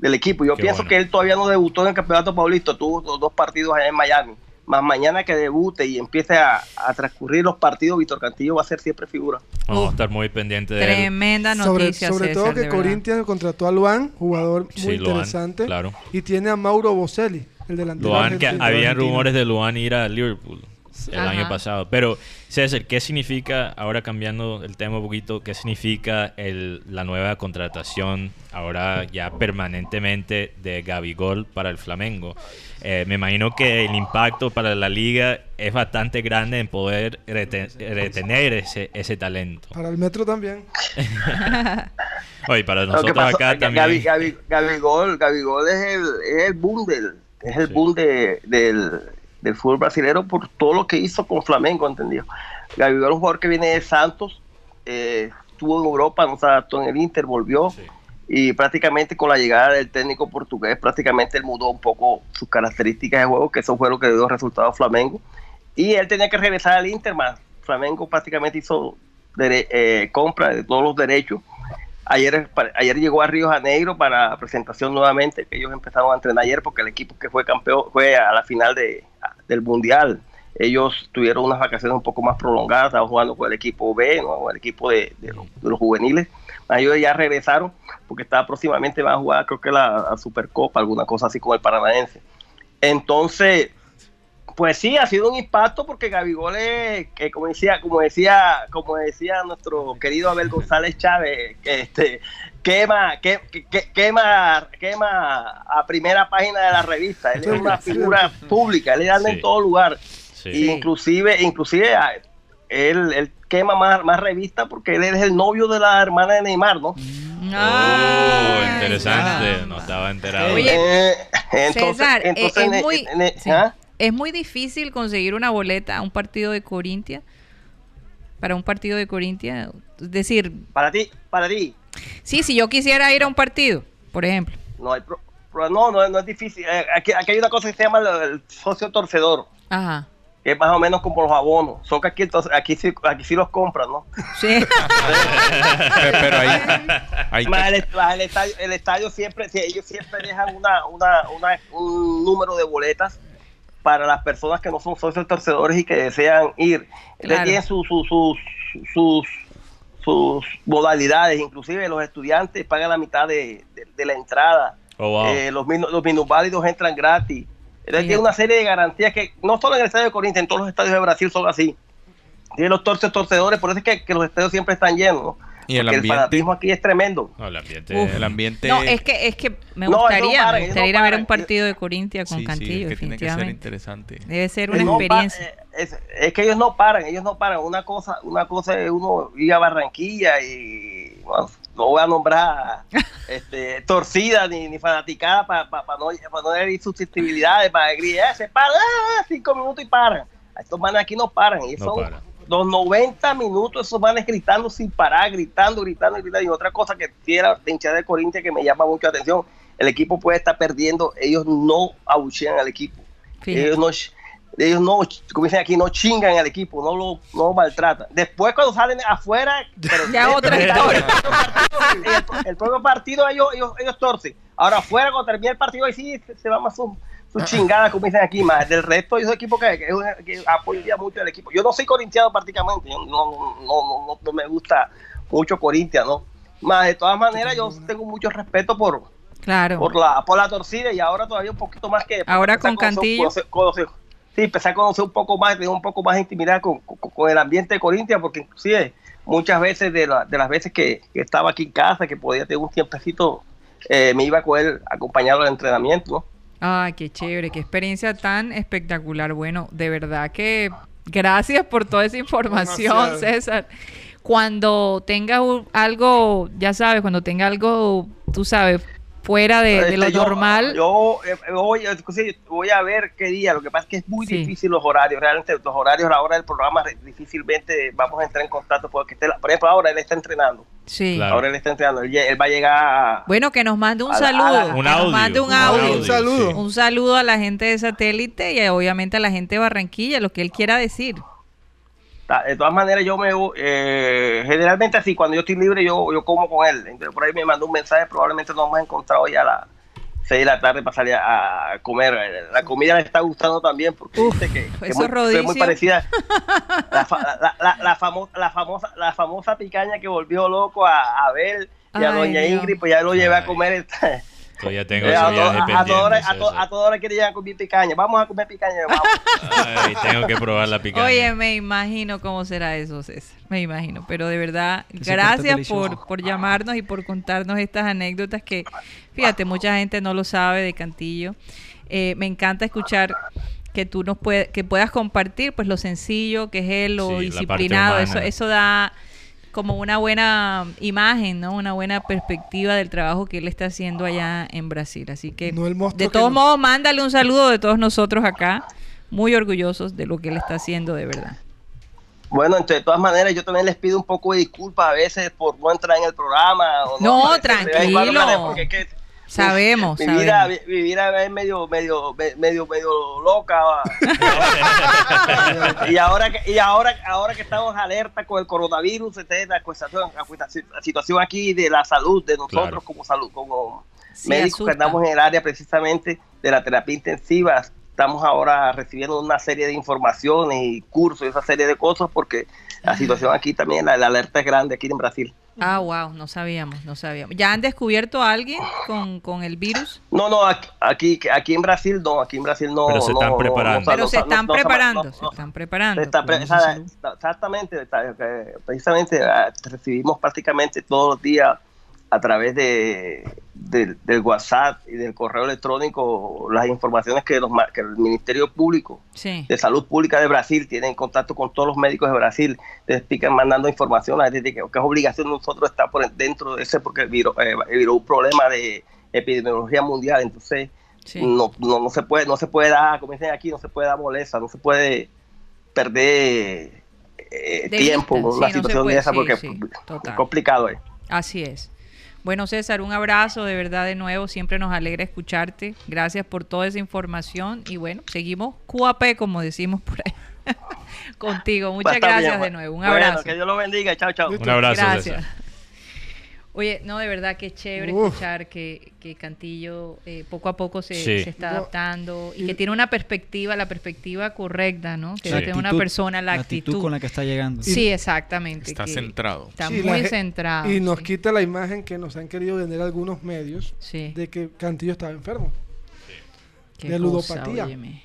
Speaker 7: del equipo. Yo
Speaker 4: Qué
Speaker 7: pienso
Speaker 4: bueno.
Speaker 7: que él todavía no debutó en el Campeonato Paulista, tuvo dos, dos partidos allá en Miami, más mañana que debute y empiece a, a transcurrir los partidos, Víctor Cantillo va a ser siempre figura.
Speaker 4: Vamos a estar muy pendientes de él.
Speaker 3: Tremenda
Speaker 1: Sobre,
Speaker 3: noticia,
Speaker 1: sobre
Speaker 3: César,
Speaker 1: todo que. Corinthians contrató a Luan, jugador muy
Speaker 4: Sí, Luan,
Speaker 1: interesante.
Speaker 4: claro.
Speaker 1: Y tiene a Mauro Boselli, el delantero.
Speaker 4: Luan, que había rumores de Luan ir a Liverpool el
Speaker 3: Ajá.
Speaker 4: año pasado. Pero, César, ¿qué significa, ahora cambiando el tema un poquito, qué significa el, la nueva contratación ahora ya permanentemente de Gabigol para el Flamengo? Eh, me imagino que el impacto para la liga es bastante grande en poder rete- retener ese, ese talento.
Speaker 1: Para el metro también.
Speaker 4: Oye, para nosotros
Speaker 7: pasó-
Speaker 4: acá
Speaker 7: Gaby-
Speaker 4: también.
Speaker 7: Gaby- Gabigol, Gabigol es el, es el boom del, es el
Speaker 4: Sí.
Speaker 7: boom de- del, del fútbol brasileño por todo lo que hizo con Flamengo, entendido. Gabigol es un jugador que viene de Santos, eh, estuvo en Europa, no se adaptó en el Inter, volvió
Speaker 4: Sí.
Speaker 7: y prácticamente con la llegada del técnico portugués, prácticamente él mudó un poco sus características de juego, que eso fue lo que dio resultado a Flamengo. Y él tenía que regresar al Inter, más Flamengo prácticamente hizo eh, compra de todos los derechos. Ayer, ayer llegó a Río Janeiro para presentación nuevamente, que ellos empezaron a entrenar ayer porque el equipo que fue campeón fue a la final de, del Mundial. Ellos tuvieron unas vacaciones un poco más prolongadas, estaban jugando con el equipo B, ¿no? el equipo de, los, juveniles. Ellos ya regresaron porque estaba próximamente van a jugar, creo que la, Supercopa, alguna cosa así con el Paranaense. Entonces, pues sí, ha sido un impacto porque Gabigol es, que como decía, como decía, como decía nuestro querido Abel González Chávez, este quema, que, que- que- quema, quema a primera página de la revista. Él es una figura pública, él anda
Speaker 4: Sí.
Speaker 7: en todo lugar.
Speaker 4: Sí.
Speaker 7: Y inclusive, inclusive a- él, él quema más, más revistas porque él es el novio de la hermana de Neymar, ¿no?
Speaker 3: Ah,
Speaker 4: Oh, interesante, no estaba enterado.
Speaker 3: Oye,
Speaker 7: Eh, entonces,
Speaker 3: César, eh,
Speaker 7: entonces,
Speaker 3: es,
Speaker 7: ne-
Speaker 3: muy,
Speaker 7: ne-
Speaker 3: sí.
Speaker 7: ¿ah?
Speaker 3: es muy difícil conseguir una boleta a un partido de Corintia. Para un partido de Corintia. Es decir,
Speaker 7: para ti, para ti,
Speaker 3: sí, si yo quisiera ir a un partido, por ejemplo.
Speaker 7: No hay pro- pro- no, no, no es difícil. Eh, Aquí, aquí hay una cosa que se llama el, el socio torcedor,
Speaker 3: Ajá.
Speaker 7: que es más o menos como los abonos. Son que aquí, entonces, aquí, sí, aquí sí los compran, ¿no?
Speaker 3: Sí.
Speaker 8: Pero, ahí, ahí
Speaker 7: Más el, más el estadio, el estadio siempre, sí, ellos siempre dejan una, una, una- un número de boletas para las personas que no son socios torcedores y que desean ir. Ellos
Speaker 3: Claro.
Speaker 7: tienen sus, sus, sus, sus, sus modalidades, inclusive los estudiantes pagan la mitad de, de- de la entrada.
Speaker 4: Oh, wow.
Speaker 7: Eh, los, los minusválidos entran gratis. Él
Speaker 3: Fíjate.
Speaker 7: tiene una serie de garantías que no solo en el estadio de Corinthians, en todos los estadios de Brasil son así. Tiene los torces torcedores, por eso es que, que los estadios siempre están llenos. ¿no?
Speaker 8: Y el
Speaker 7: Porque
Speaker 8: ambiente.
Speaker 7: fanatismo aquí es tremendo.
Speaker 4: No, el ambiente.
Speaker 3: Uf.
Speaker 8: el ambiente.
Speaker 3: No, es que, es que me
Speaker 7: No,
Speaker 3: gustaría,
Speaker 7: ellos no paran,
Speaker 3: me
Speaker 7: ellos
Speaker 3: gustaría
Speaker 7: no
Speaker 3: ir a ver un partido de Corintia con
Speaker 8: sí, sí,
Speaker 3: Cantillo,
Speaker 8: es que tiene que ser
Speaker 3: definitivamente.
Speaker 8: interesante.
Speaker 3: Debe ser una
Speaker 7: No pa-
Speaker 3: experiencia.
Speaker 7: eh, es, es que ellos no paran, ellos no paran. Una cosa, una cosa es uno ir a Barranquilla y bueno, no voy a nombrar este, torcida ni, ni fanaticada para no, pa no herir susceptibilidades, para gritar, se paran, ah, cinco minutos y paran. Estos manes aquí no paran, y
Speaker 4: No
Speaker 7: son
Speaker 4: paran.
Speaker 7: Los 90 minutos esos manes gritando sin parar, gritando, gritando, gritando. Y otra cosa que tiene la hinchada de Corinthians que me llama mucho la atención, el equipo puede estar perdiendo, ellos no abuchean al equipo.
Speaker 3: Fíjate.
Speaker 7: Ellos no, ellos no, como dicen aquí, no chingan al equipo, no lo, no lo maltratan. Después cuando salen afuera, pero
Speaker 3: Ya otra
Speaker 7: el,
Speaker 3: historia.
Speaker 7: el, el propio partido ellos, ellos, ellos torcen. Ahora afuera, cuando termina el partido, ahí sí se- se va más su, su chingada, como dicen aquí, más. Del resto, yo soy equipo que, que, que apoya mucho al equipo. Yo no soy corintiano prácticamente, yo no, no, no, no, me gusta mucho Corintia, ¿no? Más de todas maneras, yo tengo mucho respeto por,
Speaker 3: Claro.
Speaker 7: por la por la torcida y ahora todavía un poquito más que
Speaker 3: Ahora
Speaker 7: a
Speaker 3: con Cantillo.
Speaker 7: conocer- conocer- sí empecé a conocer un poco más tener un poco más de intimidad con, con- con el ambiente de Corintia porque inclusive muchas veces de, la- de las veces que, que estaba aquí en casa que podía tener un tiempecito eh, me iba con él a acompañarlo al entrenamiento ¿no?
Speaker 3: Ay, qué chévere, qué experiencia tan espectacular. Bueno, de verdad que gracias por toda esa información. César. Cuando tenga algo, ya sabes, cuando tenga algo, tú sabes, fuera de, de lo
Speaker 7: Este, yo-
Speaker 3: normal,
Speaker 7: Yo, eh, voy, inclusive, voy a ver qué día. Lo que pasa es que es muy
Speaker 3: Sí.
Speaker 7: difícil los horarios. Realmente los horarios a la hora del programa difícilmente vamos a entrar en contacto porque esté la- por ejemplo ahora él está entrenando.
Speaker 3: sí.
Speaker 4: Claro.
Speaker 7: Ahora él está entrenando. Él, va a llegar a-
Speaker 3: Bueno, que nos mande un
Speaker 7: A la- a
Speaker 3: saludo.
Speaker 7: la-
Speaker 4: Un
Speaker 3: que
Speaker 4: audio.
Speaker 3: nos mande un
Speaker 4: un
Speaker 3: audio.
Speaker 1: audio, un saludo.
Speaker 4: sí.
Speaker 3: Un saludo a la gente de satélite y obviamente a la gente de Barranquilla, lo que él quiera decir.
Speaker 7: De todas maneras, yo me eh, generalmente así, cuando yo estoy libre, yo, yo como con él. Entonces, por ahí me mandó un mensaje, probablemente nos vamos a encontrar hoy a las 6 de la tarde para salir a, a comer. La comida le está gustando también, porque
Speaker 3: Uf,
Speaker 7: dice que, que
Speaker 3: esos
Speaker 7: muy,
Speaker 3: rodicios.
Speaker 7: muy parecida. La, fa- la, la- la famo- la famosa, la famosa picaña que volvió loco a, a Abel y a
Speaker 3: Ay,
Speaker 7: Doña
Speaker 3: Dios.
Speaker 7: Ingrid, pues ya lo llevé a comer.
Speaker 4: Tengo
Speaker 7: Eh, a, to-
Speaker 4: viaje
Speaker 7: a- a
Speaker 4: pendiente,
Speaker 7: toda hora, a, to- a toda hora quiere ir a comer picaña. Vamos a comer picaña. Vamos.
Speaker 4: Ay, tengo que probar la picaña.
Speaker 3: Oye, me imagino cómo será eso, César. Me imagino. Pero de verdad, gracias por, por llamarnos y por contarnos estas anécdotas que, fíjate, mucha gente no lo sabe de Cantillo. Eh, me encanta escuchar que tú nos puede, que puedas compartir pues lo sencillo que es él, lo
Speaker 4: Sí,
Speaker 3: disciplinado. Eso, eso da como una buena imagen, ¿no? Una buena perspectiva del trabajo que él está haciendo allá en Brasil. Así que,
Speaker 1: No
Speaker 3: de todos
Speaker 1: no-
Speaker 3: modos, mándale un saludo de todos nosotros acá, muy orgullosos de lo que él está haciendo de verdad.
Speaker 7: Bueno, entre de todas maneras, yo también les pido un poco de disculpas a veces por no entrar en el programa. O
Speaker 3: No,
Speaker 7: cuando,
Speaker 3: tranquilo.
Speaker 7: porque es que
Speaker 3: Sabemos,
Speaker 7: mi vida,
Speaker 3: sabemos.
Speaker 7: mi, mi vida es medio, medio, me- medio, medio loca. y ahora que, y ahora, ahora que estamos alerta con el coronavirus, la, cuestión- la situación aquí de la salud de nosotros
Speaker 4: Claro.
Speaker 7: como salud, como
Speaker 3: Sí,
Speaker 7: médicos
Speaker 3: asusta.
Speaker 7: que andamos en el área precisamente de la terapia intensiva, estamos ahora recibiendo una serie de informaciones y cursos y esa serie de cosas porque la situación aquí también, la, la alerta es grande aquí en Brasil.
Speaker 3: Ah, wow, no sabíamos, no sabíamos. ¿Ya han descubierto a alguien con, con el virus?
Speaker 7: No, no, aquí, aquí, en Brasil no, aquí en Brasil no.
Speaker 4: Pero se están
Speaker 7: no-
Speaker 4: preparando.
Speaker 7: no-
Speaker 3: Pero
Speaker 7: no-
Speaker 3: se están preparando,
Speaker 7: no-
Speaker 3: se están preparando.
Speaker 7: se está pre- exactamente, que precisamente ah, recibimos prácticamente todos los días a través de, del- del WhatsApp y del correo electrónico las informaciones que, los, que el Ministerio Público
Speaker 3: Sí.
Speaker 7: de Salud Pública de Brasil tiene en contacto con todos los médicos de Brasil, te explican mandando información, a decir, que, que es obligación de nosotros estar por dentro de ese porque viró, eh, viró un problema de epidemiología mundial, entonces
Speaker 3: Sí.
Speaker 7: no, no, no se puede, no se puede dar, como dicen aquí, no se puede dar molesta, no se puede perder eh, tiempo con
Speaker 3: sí,
Speaker 7: una
Speaker 3: no
Speaker 7: situación
Speaker 3: puede,
Speaker 7: de esa porque es complicado eh.
Speaker 3: Así es. Bueno, César, un abrazo de verdad de nuevo. Siempre nos alegra escucharte. Gracias por toda esa información. Y bueno, seguimos QAP, como decimos por ahí. Contigo. Muchas
Speaker 7: bien,
Speaker 3: gracias de nuevo. Un
Speaker 7: Bueno,
Speaker 3: abrazo.
Speaker 7: que Dios lo bendiga, chao, chao.
Speaker 4: Un abrazo,
Speaker 3: Gracias.
Speaker 4: César.
Speaker 3: Oye, no, de verdad que chévere
Speaker 1: Uf.
Speaker 3: escuchar que, que Cantillo eh, poco a poco se,
Speaker 4: Sí.
Speaker 3: se está
Speaker 1: No,
Speaker 3: adaptando y
Speaker 1: y-
Speaker 3: que tiene una perspectiva, la perspectiva correcta, ¿no? Que
Speaker 6: La
Speaker 3: tiene una persona, la, actitud.
Speaker 6: con la que está llegando.
Speaker 3: Sí, exactamente.
Speaker 8: Está
Speaker 3: que
Speaker 8: centrado.
Speaker 3: Está
Speaker 1: Sí,
Speaker 3: muy centrado.
Speaker 1: Y nos
Speaker 3: sí.
Speaker 1: quita la imagen que nos han querido vender algunos medios
Speaker 3: Sí.
Speaker 1: de que Cantillo estaba enfermo. De
Speaker 3: cosa,
Speaker 1: ludopatía.
Speaker 3: óyeme.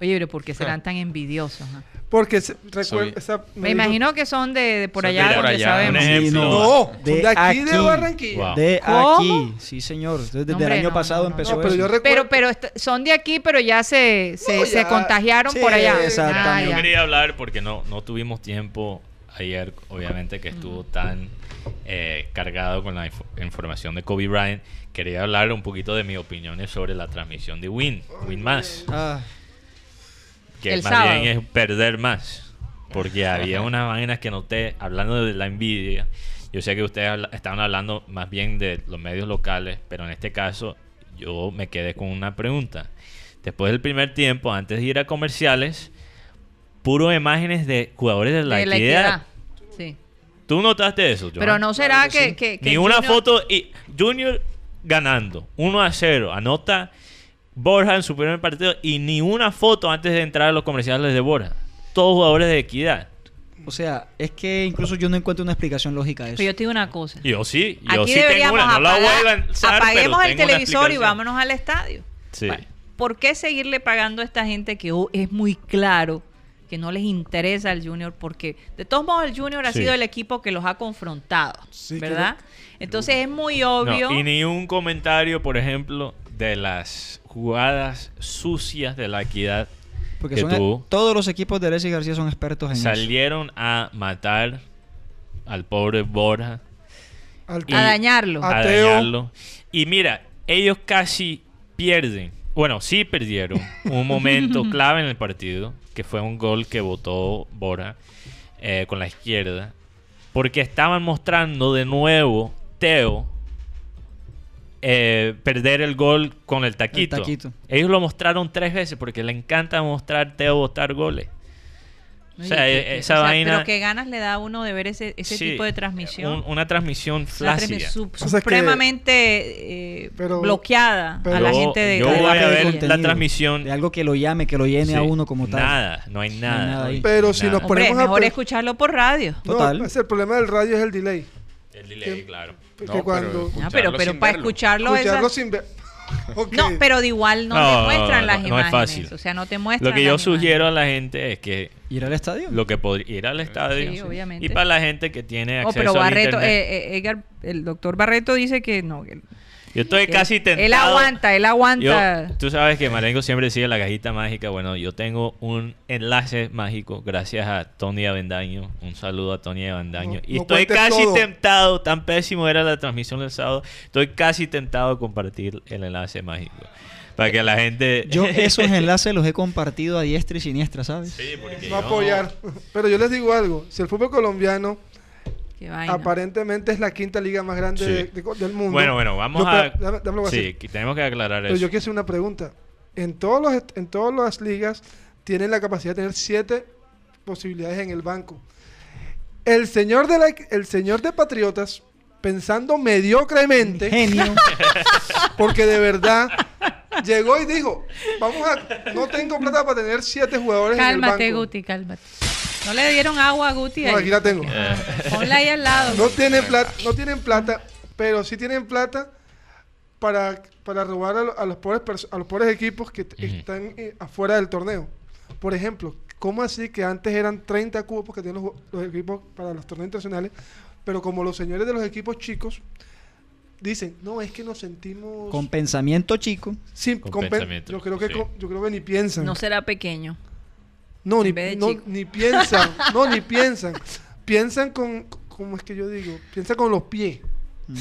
Speaker 3: Oye, pero ¿por qué serán tan envidiosos?
Speaker 1: Porque se- recuer-
Speaker 8: Soy-
Speaker 1: esa-
Speaker 3: Me
Speaker 1: dijo-
Speaker 3: imagino que son de, de por allá,
Speaker 8: de por allá,
Speaker 3: sabemos.
Speaker 1: No,
Speaker 6: de
Speaker 1: de aquí, de. Barranquilla.
Speaker 4: Wow.
Speaker 6: De
Speaker 3: ¿Cómo?
Speaker 6: aquí, sí señor. Desde
Speaker 3: Hombre,
Speaker 6: el año
Speaker 3: no,
Speaker 6: pasado empezó
Speaker 1: No, pero
Speaker 6: eso.
Speaker 1: yo recuerdo.
Speaker 3: Pero, pero est- son de aquí, pero ya se, se,
Speaker 1: No,
Speaker 3: se
Speaker 1: ya.
Speaker 3: contagiaron
Speaker 6: Sí,
Speaker 3: por allá.
Speaker 6: exactamente.
Speaker 3: Ah,
Speaker 4: Yo quería hablar porque no, no tuvimos tiempo ayer, obviamente, que estuvo tan eh, cargado con la info- información de Kobe Bryant. Quería hablar un poquito de mis opiniones sobre la transmisión de Win, Win más,
Speaker 6: Ah,
Speaker 4: que
Speaker 3: El
Speaker 4: más
Speaker 3: sábado.
Speaker 4: bien es perder más, porque había unas vainas que noté, hablando de la envidia, yo sé que ustedes habla- estaban hablando más bien de los medios locales, pero en este caso yo me quedé con una pregunta. Después del primer tiempo, antes de ir a comerciales, puro imágenes de jugadores de la,
Speaker 3: de la
Speaker 4: equidad.
Speaker 3: equidad. Sí.
Speaker 4: ¿Tú notaste eso, Johan?
Speaker 3: Pero no será
Speaker 1: que
Speaker 3: que,
Speaker 1: sí.
Speaker 3: que- que
Speaker 4: Ni una
Speaker 3: Junior-
Speaker 4: foto y Junior ganando 1 a 0. Anota Borja en su primer partido y ni una foto antes de entrar a los comerciales de Borja. Todos jugadores de equidad.
Speaker 6: O sea, es que incluso yo no encuentro una explicación lógica a eso.
Speaker 3: Pero yo te digo una cosa.
Speaker 4: Yo sí, yo
Speaker 3: Aquí
Speaker 4: sí tengo
Speaker 3: deberíamos
Speaker 4: una. No la voy a
Speaker 3: apagar-
Speaker 4: lanzar,
Speaker 3: apaguemos
Speaker 4: pero
Speaker 3: el televisor y vámonos al estadio.
Speaker 4: Sí.
Speaker 3: Bueno, ¿Por qué seguirle pagando a esta gente que oh, es muy claro que no les interesa el Junior? Porque de todos modos el Junior ha
Speaker 4: Sí.
Speaker 3: sido el equipo que los ha confrontado,
Speaker 1: Sí,
Speaker 3: ¿verdad? Entonces es muy
Speaker 4: No,
Speaker 3: obvio.
Speaker 4: y ni un comentario, por ejemplo, de las jugadas sucias de la equidad
Speaker 6: Porque
Speaker 4: que
Speaker 6: son,
Speaker 4: tuvo.
Speaker 6: todos los equipos de Alexis García son expertos en eso.
Speaker 4: Salieron a matar al pobre Borja.
Speaker 1: Al-
Speaker 3: a dañarlo.
Speaker 1: a-
Speaker 4: a
Speaker 1: Ateo.
Speaker 4: dañarlo. Y mira, ellos casi pierden. Bueno, sí perdieron un momento clave en el partido, que fue un gol que votó Bora eh, con la izquierda, porque estaban mostrando de nuevo Teo eh, perder el gol con el taquito.
Speaker 6: taquito.
Speaker 4: Ellos lo mostraron tres veces porque le encanta mostrar Teo votar goles. O
Speaker 3: Oye,
Speaker 4: sea,
Speaker 3: que-
Speaker 4: eh, esa
Speaker 3: o sea,
Speaker 4: vaina-
Speaker 3: Pero qué ganas le da a uno de ver ese, ese
Speaker 4: Sí,
Speaker 3: tipo de transmisión.
Speaker 4: un- una transmisión
Speaker 3: Una
Speaker 4: flácida.
Speaker 3: transmisión su-
Speaker 1: O que-
Speaker 3: supremamente eh,
Speaker 1: Pero-
Speaker 3: bloqueada
Speaker 1: pero-
Speaker 3: a la
Speaker 4: Yo-
Speaker 3: gente de
Speaker 4: yo
Speaker 3: de
Speaker 4: voy a
Speaker 3: la
Speaker 4: ver la transmisión.
Speaker 6: De algo que lo llame, que lo llene a uno como tal.
Speaker 4: Nada, no hay nada.
Speaker 6: nada ahí.
Speaker 1: Pero si nos
Speaker 3: Hombre,
Speaker 1: ponemos a
Speaker 3: mejor escucharlo por radio.
Speaker 1: No,
Speaker 6: Total.
Speaker 1: es el problema del radio es el delay.
Speaker 4: El delay, claro.
Speaker 1: Que
Speaker 8: No,
Speaker 1: cuando
Speaker 8: pero-
Speaker 3: pero
Speaker 8: Escucharlo
Speaker 3: pero
Speaker 8: sin
Speaker 3: para
Speaker 8: verlo.
Speaker 3: escucharlo,
Speaker 1: escucharlo
Speaker 3: esa-
Speaker 1: sin ver. Ok.
Speaker 3: No, pero de igual no,
Speaker 4: No,
Speaker 3: te muestran
Speaker 4: no,
Speaker 3: las
Speaker 4: no es
Speaker 3: imágenes.
Speaker 4: fácil.
Speaker 3: O sea, no te muestran
Speaker 4: Lo que yo
Speaker 3: imágenes.
Speaker 4: sugiero a la gente es que
Speaker 6: ¿Ir al estadio?
Speaker 4: lo que podría ir al estadio
Speaker 3: Sí, obviamente.
Speaker 4: y para la gente que tiene
Speaker 3: Oh,
Speaker 4: acceso
Speaker 3: pero Barreto,
Speaker 4: internet.
Speaker 3: eh, eh, Edgar, el doctor Barreto dice que no. que-
Speaker 4: yo estoy casi tentado.
Speaker 3: Él aguanta, él aguanta.
Speaker 4: Yo- tú sabes que Marengo siempre sigue la cajita mágica. Bueno, yo tengo un enlace mágico gracias a Tony Avendaño. Un saludo a Tony Avendaño.
Speaker 1: No-
Speaker 4: y
Speaker 1: no
Speaker 4: estoy casi
Speaker 1: todo.
Speaker 4: tentado, tan pésimo era la transmisión del sábado, estoy casi tentado de compartir el enlace mágico. Para que la gente...
Speaker 6: Yo esos enlaces los he compartido a diestra y siniestra, ¿sabes?
Speaker 4: Sí, porque
Speaker 1: no
Speaker 4: yo-
Speaker 1: apoyar. Pero yo les digo algo, si el fútbol colombiano
Speaker 3: Qué vaina.
Speaker 1: aparentemente es la quinta liga más grande
Speaker 4: Sí.
Speaker 1: de- de- del mundo.
Speaker 4: Bueno, bueno, vamos
Speaker 1: Yo,
Speaker 4: a...
Speaker 1: dame- dame lo que
Speaker 4: sí, que tenemos que aclarar
Speaker 1: Pero
Speaker 4: eso.
Speaker 1: yo quiero hacer una pregunta. En todos los en todas las ligas tienen la capacidad de tener siete posibilidades en el banco. El señor de la, el señor de Patriotas pensando mediocremente,
Speaker 6: Genio.
Speaker 1: porque de verdad llegó y dijo, vamos a no tengo plata para tener siete jugadores
Speaker 3: Cálmate,
Speaker 1: en el banco.
Speaker 3: Guti, cálmate. ¿No le dieron agua a Guti?
Speaker 1: No,
Speaker 3: ahí?
Speaker 1: aquí la tengo.
Speaker 3: Ponla ahí al lado.
Speaker 1: No tienen plata, no tienen plata, pero sí tienen plata para, para robar a, lo- a los pobres a los pobres equipos que están eh, afuera del torneo. Por ejemplo, ¿cómo así que antes eran 30 cupos que tienen los, los equipos para los torneos internacionales? Pero como los señores de los equipos chicos dicen, no, es que nos sentimos
Speaker 6: Con pensamiento chico.
Speaker 1: sin
Speaker 4: Con pensamiento,
Speaker 1: yo creo que
Speaker 4: sí.
Speaker 1: con- yo creo que ni piensan.
Speaker 3: No será pequeño.
Speaker 1: No, ni, no, ni piensan, no, ni piensan. Piensan con, ¿cómo es que yo digo? Piensan con los pies.
Speaker 6: Mm.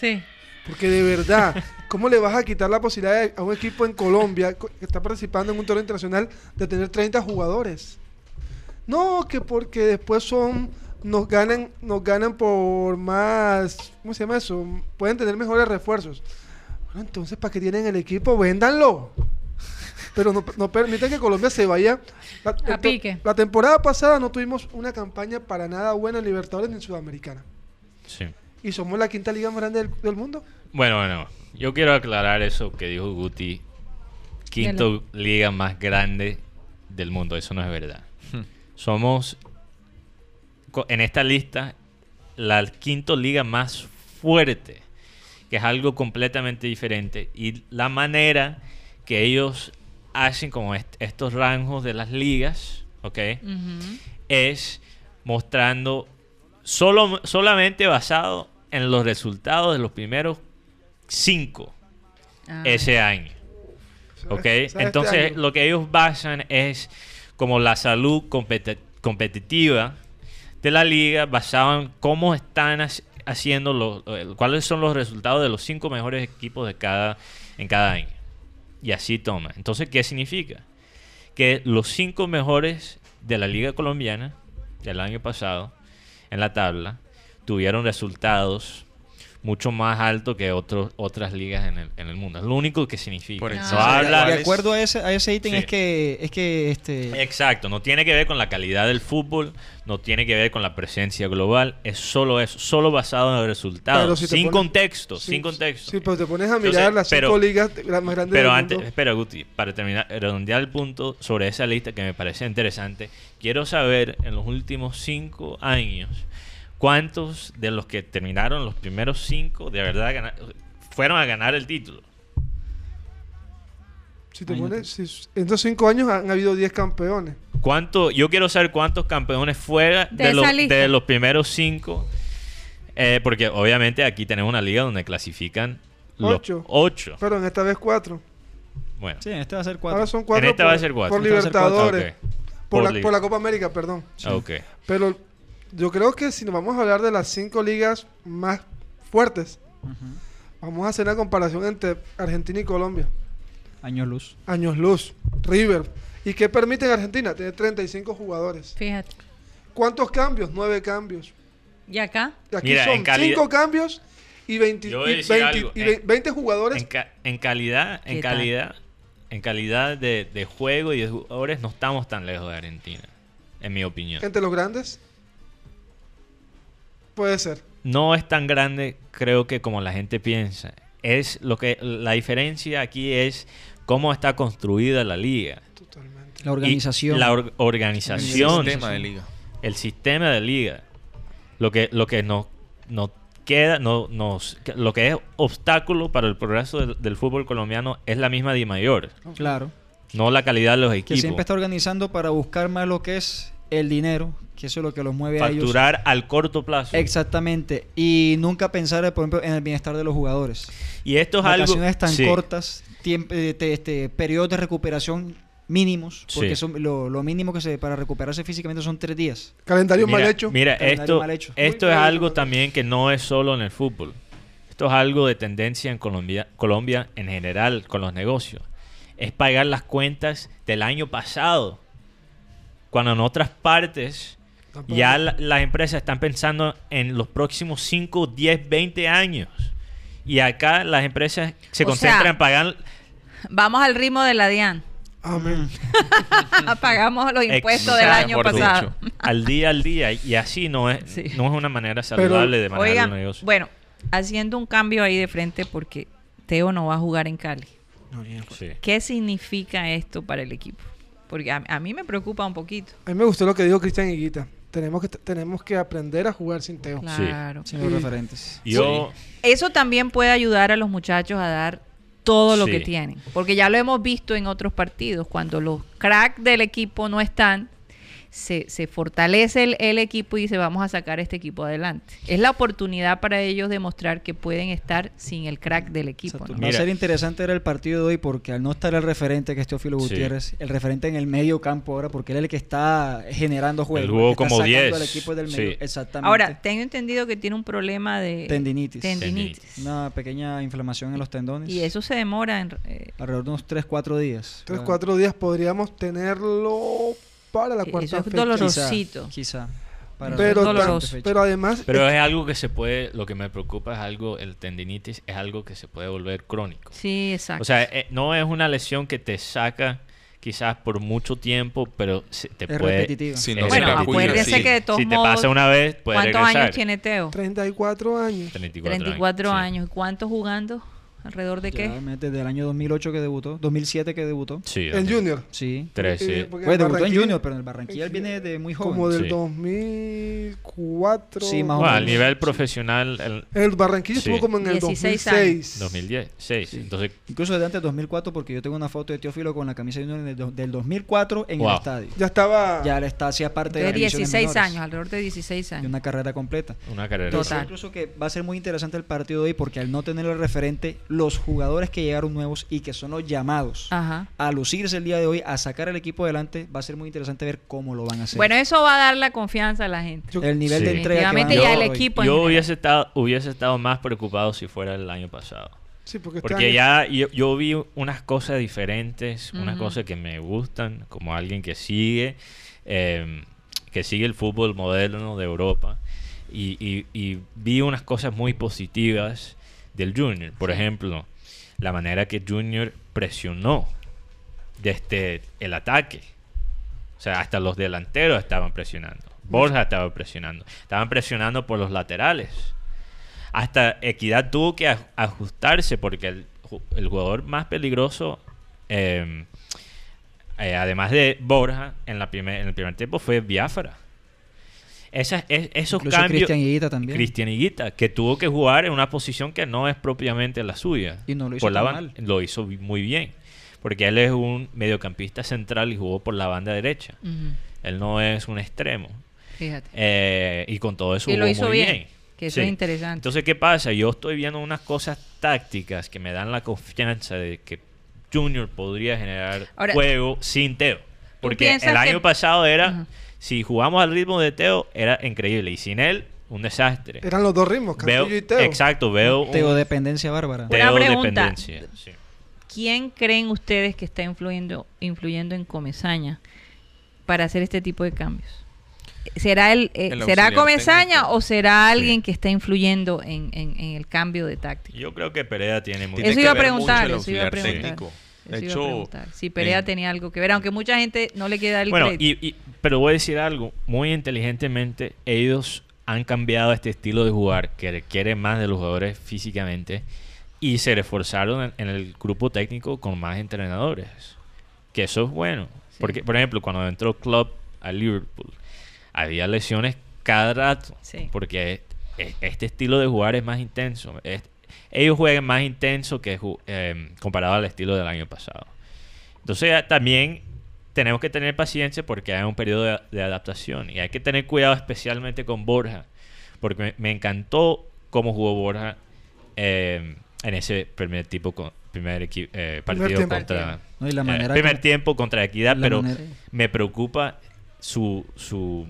Speaker 3: Sí.
Speaker 1: Porque de verdad, ¿cómo le vas a quitar la posibilidad de- a un equipo en Colombia co- que está participando en un torneo internacional de tener 30 jugadores? No, que porque después son nos ganan nos ganan por más, ¿cómo se llama eso? Pueden tener mejores refuerzos. Bueno, entonces ¿para qué tienen el equipo? Véndanlo. Pero no, no permiten que Colombia se vaya. La, el to-
Speaker 3: pique.
Speaker 1: la temporada pasada no tuvimos una campaña para nada buena en Libertadores ni en Sudamericana.
Speaker 4: Sí.
Speaker 1: Y somos la quinta liga más grande del, del mundo.
Speaker 4: Bueno, bueno, yo quiero aclarar eso que dijo Guti. Quinto liga más grande del mundo, eso no es verdad. Somos, co- en esta lista, la quinto liga más fuerte, que es algo completamente diferente. Y la manera que ellos hacen como est- estos rangos de las ligas, ¿ok? Es mostrando solo, solamente basado en los resultados de los primeros cinco
Speaker 3: Ah.
Speaker 4: ese año. ¿Ok?
Speaker 1: ¿Sabes? ¿Sabes
Speaker 4: Entonces
Speaker 1: este año?
Speaker 4: lo que ellos basan es como la salud competi- competitiva de la liga basado en cómo están hac- haciendo los, cuáles son los resultados de los cinco mejores equipos de cada, en cada año. Y así toma. Entonces, ¿qué significa? Que los cinco mejores de la liga colombiana del año pasado en la tabla tuvieron resultados mucho más alto que otros otras ligas en el, en el mundo. Es lo único que significa.
Speaker 8: Por
Speaker 4: no
Speaker 8: encima de
Speaker 4: habla-
Speaker 8: cuál
Speaker 6: de acuerdo a ese, a ese ítem
Speaker 4: Sí.
Speaker 6: es que es que este
Speaker 4: Exacto, no tiene que ver con la calidad del fútbol, no tiene que ver con la presencia global, es solo eso, solo basado en el resultado,
Speaker 1: si
Speaker 4: sin
Speaker 1: pones-
Speaker 4: contexto,
Speaker 1: Sí,
Speaker 4: sin contexto.
Speaker 1: Sí, pero te pones a
Speaker 4: Entonces,
Speaker 1: mirar las cinco
Speaker 4: pero-
Speaker 1: ligas las más grandes
Speaker 4: Pero
Speaker 1: del
Speaker 4: antes,
Speaker 1: mundo.
Speaker 4: espera Guti, para terminar, redondear el punto sobre esa lista que me parece interesante, quiero saber en los últimos cinco años cuántos de los que terminaron los primeros cinco de verdad fueron a ganar el título.
Speaker 1: Si te pones, si- en estos cinco años han habido 10 campeones.
Speaker 4: ¿Cuánto, yo quiero saber cuántos campeones fuera
Speaker 3: De
Speaker 4: los,
Speaker 3: lista.
Speaker 4: de los primeros cinco. eh, porque obviamente aquí tenemos una liga donde clasifican los
Speaker 1: Ocho.
Speaker 4: ocho.
Speaker 1: Pero en esta vez cuatro.
Speaker 4: Bueno,
Speaker 6: sí, este va a ser cuatro.
Speaker 1: Ahora son cuatro.
Speaker 4: En esta
Speaker 1: por,
Speaker 4: va a ser cuatro.
Speaker 1: Por
Speaker 6: Esta
Speaker 1: Libertadores. Por,
Speaker 4: Por
Speaker 1: la,
Speaker 4: li-
Speaker 1: por la Copa América, perdón.
Speaker 4: ok.
Speaker 1: Pero yo creo que si nos vamos a hablar de las cinco ligas más fuertes, vamos a hacer una comparación entre Argentina y Colombia.
Speaker 6: Años luz.
Speaker 1: Años luz, River. ¿Y qué permite en Argentina? Tiene 35 jugadores.
Speaker 3: Fíjate.
Speaker 1: ¿Cuántos cambios? Nueve cambios.
Speaker 3: ¿Y acá?
Speaker 1: Y Aquí
Speaker 4: Mira,
Speaker 1: son 5 cambios y 20,
Speaker 4: Yo voy a
Speaker 1: y
Speaker 4: decir
Speaker 1: 20
Speaker 4: algo.
Speaker 1: y
Speaker 4: En-
Speaker 1: ve- 20 jugadores.
Speaker 4: En, ca- en calidad, en calidad, en calidad de, de juego y de jugadores no estamos tan lejos de Argentina, en mi opinión.
Speaker 1: entre los grandes. Puede ser.
Speaker 4: No es tan grande, creo que como la gente piensa. Es lo que la diferencia aquí es cómo está construida la liga.
Speaker 1: Totalmente.
Speaker 6: La
Speaker 4: Y
Speaker 6: organización.
Speaker 4: la or-
Speaker 8: El
Speaker 4: organización,
Speaker 8: sistema de liga.
Speaker 4: el sistema de liga. Lo que, lo que nos, nos queda, no, nos, lo que es obstáculo para el progreso del, del fútbol colombiano es la misma Di Mayor,
Speaker 6: Claro.
Speaker 4: no la calidad de los
Speaker 6: Que
Speaker 4: equipos.
Speaker 6: siempre está organizando para buscar más lo que es el dinero, que eso es lo que los mueve a ellos.
Speaker 4: Facturar al corto plazo.
Speaker 6: Exactamente. Y nunca pensar, por ejemplo, en el bienestar de los jugadores.
Speaker 4: Y esto es algo.
Speaker 6: Vacaciones tan
Speaker 4: sí.
Speaker 6: cortas, tiemp- eh, te- este, periodos de recuperación mínimos, porque
Speaker 4: Sí.
Speaker 6: son lo, lo mínimo que se para recuperarse físicamente son tres días.
Speaker 1: Calendario
Speaker 4: Mira,
Speaker 1: mal hecho.
Speaker 4: Mira,
Speaker 6: Calendario
Speaker 4: esto,
Speaker 6: mal hecho.
Speaker 4: esto
Speaker 1: Muy
Speaker 4: es algo también que no es solo en el fútbol. Esto es algo de tendencia en Colombia, Colombia en general con los negocios. Es pagar las cuentas del año pasado. Cuando en otras partes ya la- las empresas están pensando en los próximos 5, 10, 20 años. Y acá las empresas se
Speaker 3: O
Speaker 4: concentran
Speaker 3: sea,
Speaker 4: en pagar
Speaker 3: Vamos al ritmo de la DIAN.
Speaker 1: Amén.
Speaker 3: Pagamos los impuestos del año
Speaker 8: Por
Speaker 3: pasado.
Speaker 4: al día al día. Y así no es,
Speaker 3: Sí.
Speaker 4: no es una manera saludable de manejar
Speaker 3: Oigan,
Speaker 4: el negocio.
Speaker 3: bueno, haciendo un cambio ahí de frente porque Teo no va a jugar en Cali.
Speaker 4: Sí.
Speaker 3: ¿Qué significa esto para el equipo? Porque a, a mí me preocupa un poquito.
Speaker 1: A mí me gustó lo que dijo Cristian Higuita. Tenemos que, tenemos que aprender a jugar sin Teo.
Speaker 3: Claro.
Speaker 6: Sin los
Speaker 1: Sí.
Speaker 6: referentes.
Speaker 4: Yo,
Speaker 3: Eso también puede ayudar a los muchachos a dar todo lo
Speaker 4: Sí.
Speaker 3: que tienen. Porque ya lo hemos visto en otros partidos. Cuando los cracks del equipo no están, se, se fortalece el, el equipo y dice vamos a sacar este equipo adelante. Es la oportunidad para ellos demostrar que pueden estar sin el crack del equipo.
Speaker 6: Va a ser interesante ver el partido de hoy porque al no estar el referente que es Teófilo
Speaker 4: Sí.
Speaker 6: Gutiérrez, el referente en el medio campo ahora, porque él es el que está generando juego.
Speaker 4: Jugó
Speaker 6: el está
Speaker 4: como
Speaker 6: sacando
Speaker 4: 10,
Speaker 6: al equipo del
Speaker 4: sí.
Speaker 6: medio. Exactamente.
Speaker 3: Ahora, tengo entendido que tiene un problema de
Speaker 6: Tendinitis.
Speaker 3: tendinitis.
Speaker 6: Una pequeña inflamación en los tendones.
Speaker 3: Y eso se demora en... eh,
Speaker 6: Alrededor de unos 3-4 días.
Speaker 1: Tres,
Speaker 6: Ah,
Speaker 1: cuatro días podríamos tenerlo para la
Speaker 3: Eso
Speaker 1: cuarta
Speaker 3: es
Speaker 1: fecha.
Speaker 3: doloroso.
Speaker 6: Quizá. Para
Speaker 1: Pero,
Speaker 6: la
Speaker 3: doloroso.
Speaker 6: fecha.
Speaker 1: pero además,
Speaker 4: pero es algo que se puede, lo que me preocupa es algo, el tendinitis es algo que se puede volver crónico.
Speaker 3: sí, exacto.
Speaker 4: O sea, eh, no es una lesión que te saca quizás por mucho tiempo, pero se- te
Speaker 6: es
Speaker 4: puede...
Speaker 6: repetitiva.
Speaker 8: Si
Speaker 4: no
Speaker 3: bueno,
Speaker 8: sí.
Speaker 3: que de todos
Speaker 4: si te
Speaker 3: modos...
Speaker 4: pasa una vez, puede
Speaker 3: ¿Cuántos
Speaker 4: regresar.
Speaker 3: años tiene Teo?
Speaker 1: 34 años.
Speaker 4: 34,
Speaker 3: 34
Speaker 4: sí.
Speaker 3: años. ¿Y cuántos jugando? ¿Alrededor de qué?
Speaker 6: Desde el año 2008 que debutó, 2007 que debutó.
Speaker 4: Sí,
Speaker 1: En. Junior.
Speaker 6: Sí.
Speaker 4: Tres, sí.
Speaker 1: Eh, porque
Speaker 6: Pues
Speaker 1: en
Speaker 6: debutó en Junior, pero en el Barranquilla él viene de muy joven.
Speaker 1: Como del
Speaker 4: Sí.
Speaker 1: 2004.
Speaker 6: Sí, más o
Speaker 4: Bueno, a
Speaker 6: menos.
Speaker 4: nivel profesional, el
Speaker 1: El Barranquilla
Speaker 4: Sí.
Speaker 1: estuvo como en el
Speaker 3: 16
Speaker 1: 2006.
Speaker 4: 2010, sí, entonces
Speaker 6: Incluso desde antes de 2004, porque yo tengo una foto de Teófilo con la camisa de Junior del, do- del 2004 en
Speaker 4: Wow.
Speaker 6: el estadio.
Speaker 1: Ya estaba.
Speaker 6: Ya él está hacía parte de,
Speaker 3: De
Speaker 6: las divisiones
Speaker 3: 16
Speaker 6: menores,
Speaker 3: años, alrededor de 16
Speaker 6: de
Speaker 3: años.
Speaker 6: una carrera completa.
Speaker 4: una carrera.
Speaker 3: Total.
Speaker 6: Incluso que va a ser muy interesante el partido de hoy porque al no tener el referente, los jugadores que llegaron nuevos y que son los llamados
Speaker 3: Ajá.
Speaker 6: a lucirse el día de hoy, a sacar al equipo adelante, va a ser muy interesante ver cómo lo van a hacer.
Speaker 3: Bueno, eso va a dar la confianza a la gente.
Speaker 1: Yo-
Speaker 6: el nivel
Speaker 4: Sí.
Speaker 6: de entrega que van a
Speaker 3: Definitivamente ya
Speaker 6: dar
Speaker 3: el
Speaker 6: hoy.
Speaker 3: equipo
Speaker 4: Yo hubiese estado, hubiese estado más preocupado si fuera el año pasado.
Speaker 1: Sí, porque, este
Speaker 4: Porque
Speaker 1: año-
Speaker 4: ya yo, yo vi unas cosas diferentes, unas cosas que me gustan, como alguien que sigue, eh, que sigue el fútbol moderno de Europa. Y, y- y vi unas cosas muy positivas del Junior. Por ejemplo, la manera que Junior presionó desde el ataque. O sea, hasta los delanteros estaban presionando. Borja estaba presionando. Estaban presionando por los laterales. Hasta Equidad tuvo que aj- ajustarse porque el, ju- el jugador más peligroso, eh, eh, además de Borja, en, la primer, en el primer tiempo fue Biafra. Es- esos
Speaker 6: Incluso
Speaker 4: cambios.
Speaker 6: Cristian Higuita también.
Speaker 4: Cristian Higuita, que tuvo que jugar en una posición que no es propiamente la suya.
Speaker 6: Y no lo hizo
Speaker 4: Por la
Speaker 6: mal.
Speaker 4: Lo hizo muy bien. Porque él es un mediocampista central y jugó por la banda derecha. Él no es un extremo.
Speaker 3: Fíjate.
Speaker 4: Eh, y con todo eso
Speaker 3: Y lo
Speaker 4: jugó
Speaker 3: hizo
Speaker 4: muy
Speaker 3: bien,
Speaker 4: bien.
Speaker 3: que eso es interesante.
Speaker 4: Entonces, ¿qué pasa? Yo estoy viendo unas cosas tácticas que me dan la confianza de que Junior podría generar
Speaker 3: Ahora,
Speaker 4: juego sin Teo. Porque el año
Speaker 3: que-
Speaker 4: pasado era, si jugamos al ritmo de Teo, era increíble. Y sin él, un desastre.
Speaker 1: Eran los dos ritmos,
Speaker 4: Veo,
Speaker 1: Castillo y Teo.
Speaker 4: exacto, veo un
Speaker 6: Teo dependencia bárbara.
Speaker 3: Una
Speaker 4: Teo
Speaker 3: pregunta.
Speaker 4: dependencia. sí.
Speaker 3: ¿Quién creen ustedes que está influyendo, influyendo en Comesaña para hacer este tipo de cambios? ¿Será el, eh,
Speaker 8: El
Speaker 3: será Comesaña
Speaker 8: técnico.
Speaker 3: o será alguien
Speaker 4: Sí.
Speaker 3: que está influyendo en, en- en el cambio de táctica?
Speaker 4: Yo creo que Perea tiene mucho
Speaker 3: Eso iba a preguntar, eso iba a preguntar.
Speaker 8: técnico. De hecho.
Speaker 3: Si Perea
Speaker 8: en-
Speaker 3: tenía algo que ver, aunque mucha gente no le queda el
Speaker 4: Bueno,
Speaker 3: crédito.
Speaker 4: y, y- pero voy a decir algo. Muy inteligentemente, ellos han cambiado este estilo de jugar que requiere más de los jugadores físicamente y se reforzaron en, en el grupo técnico con más entrenadores. Que eso es bueno. Porque, por ejemplo, cuando entró Klopp a Liverpool, había lesiones cada rato.
Speaker 3: Sí.
Speaker 4: Porque e- este estilo de jugar es más intenso. Es- ellos juegan más intenso que eh, comparado al estilo del año pasado. Entonces ya también tenemos que tener paciencia porque hay un periodo de, de adaptación y hay que tener cuidado especialmente con Borja porque me, me encantó cómo jugó Borja eh, en ese primer tipo con, primer eh, partido
Speaker 1: tiempo.
Speaker 4: contra
Speaker 6: No, y la
Speaker 4: eh,
Speaker 6: manera
Speaker 4: primer
Speaker 6: como-
Speaker 4: tiempo contra Equidad
Speaker 6: la
Speaker 4: pero
Speaker 6: manera-
Speaker 4: me preocupa su, su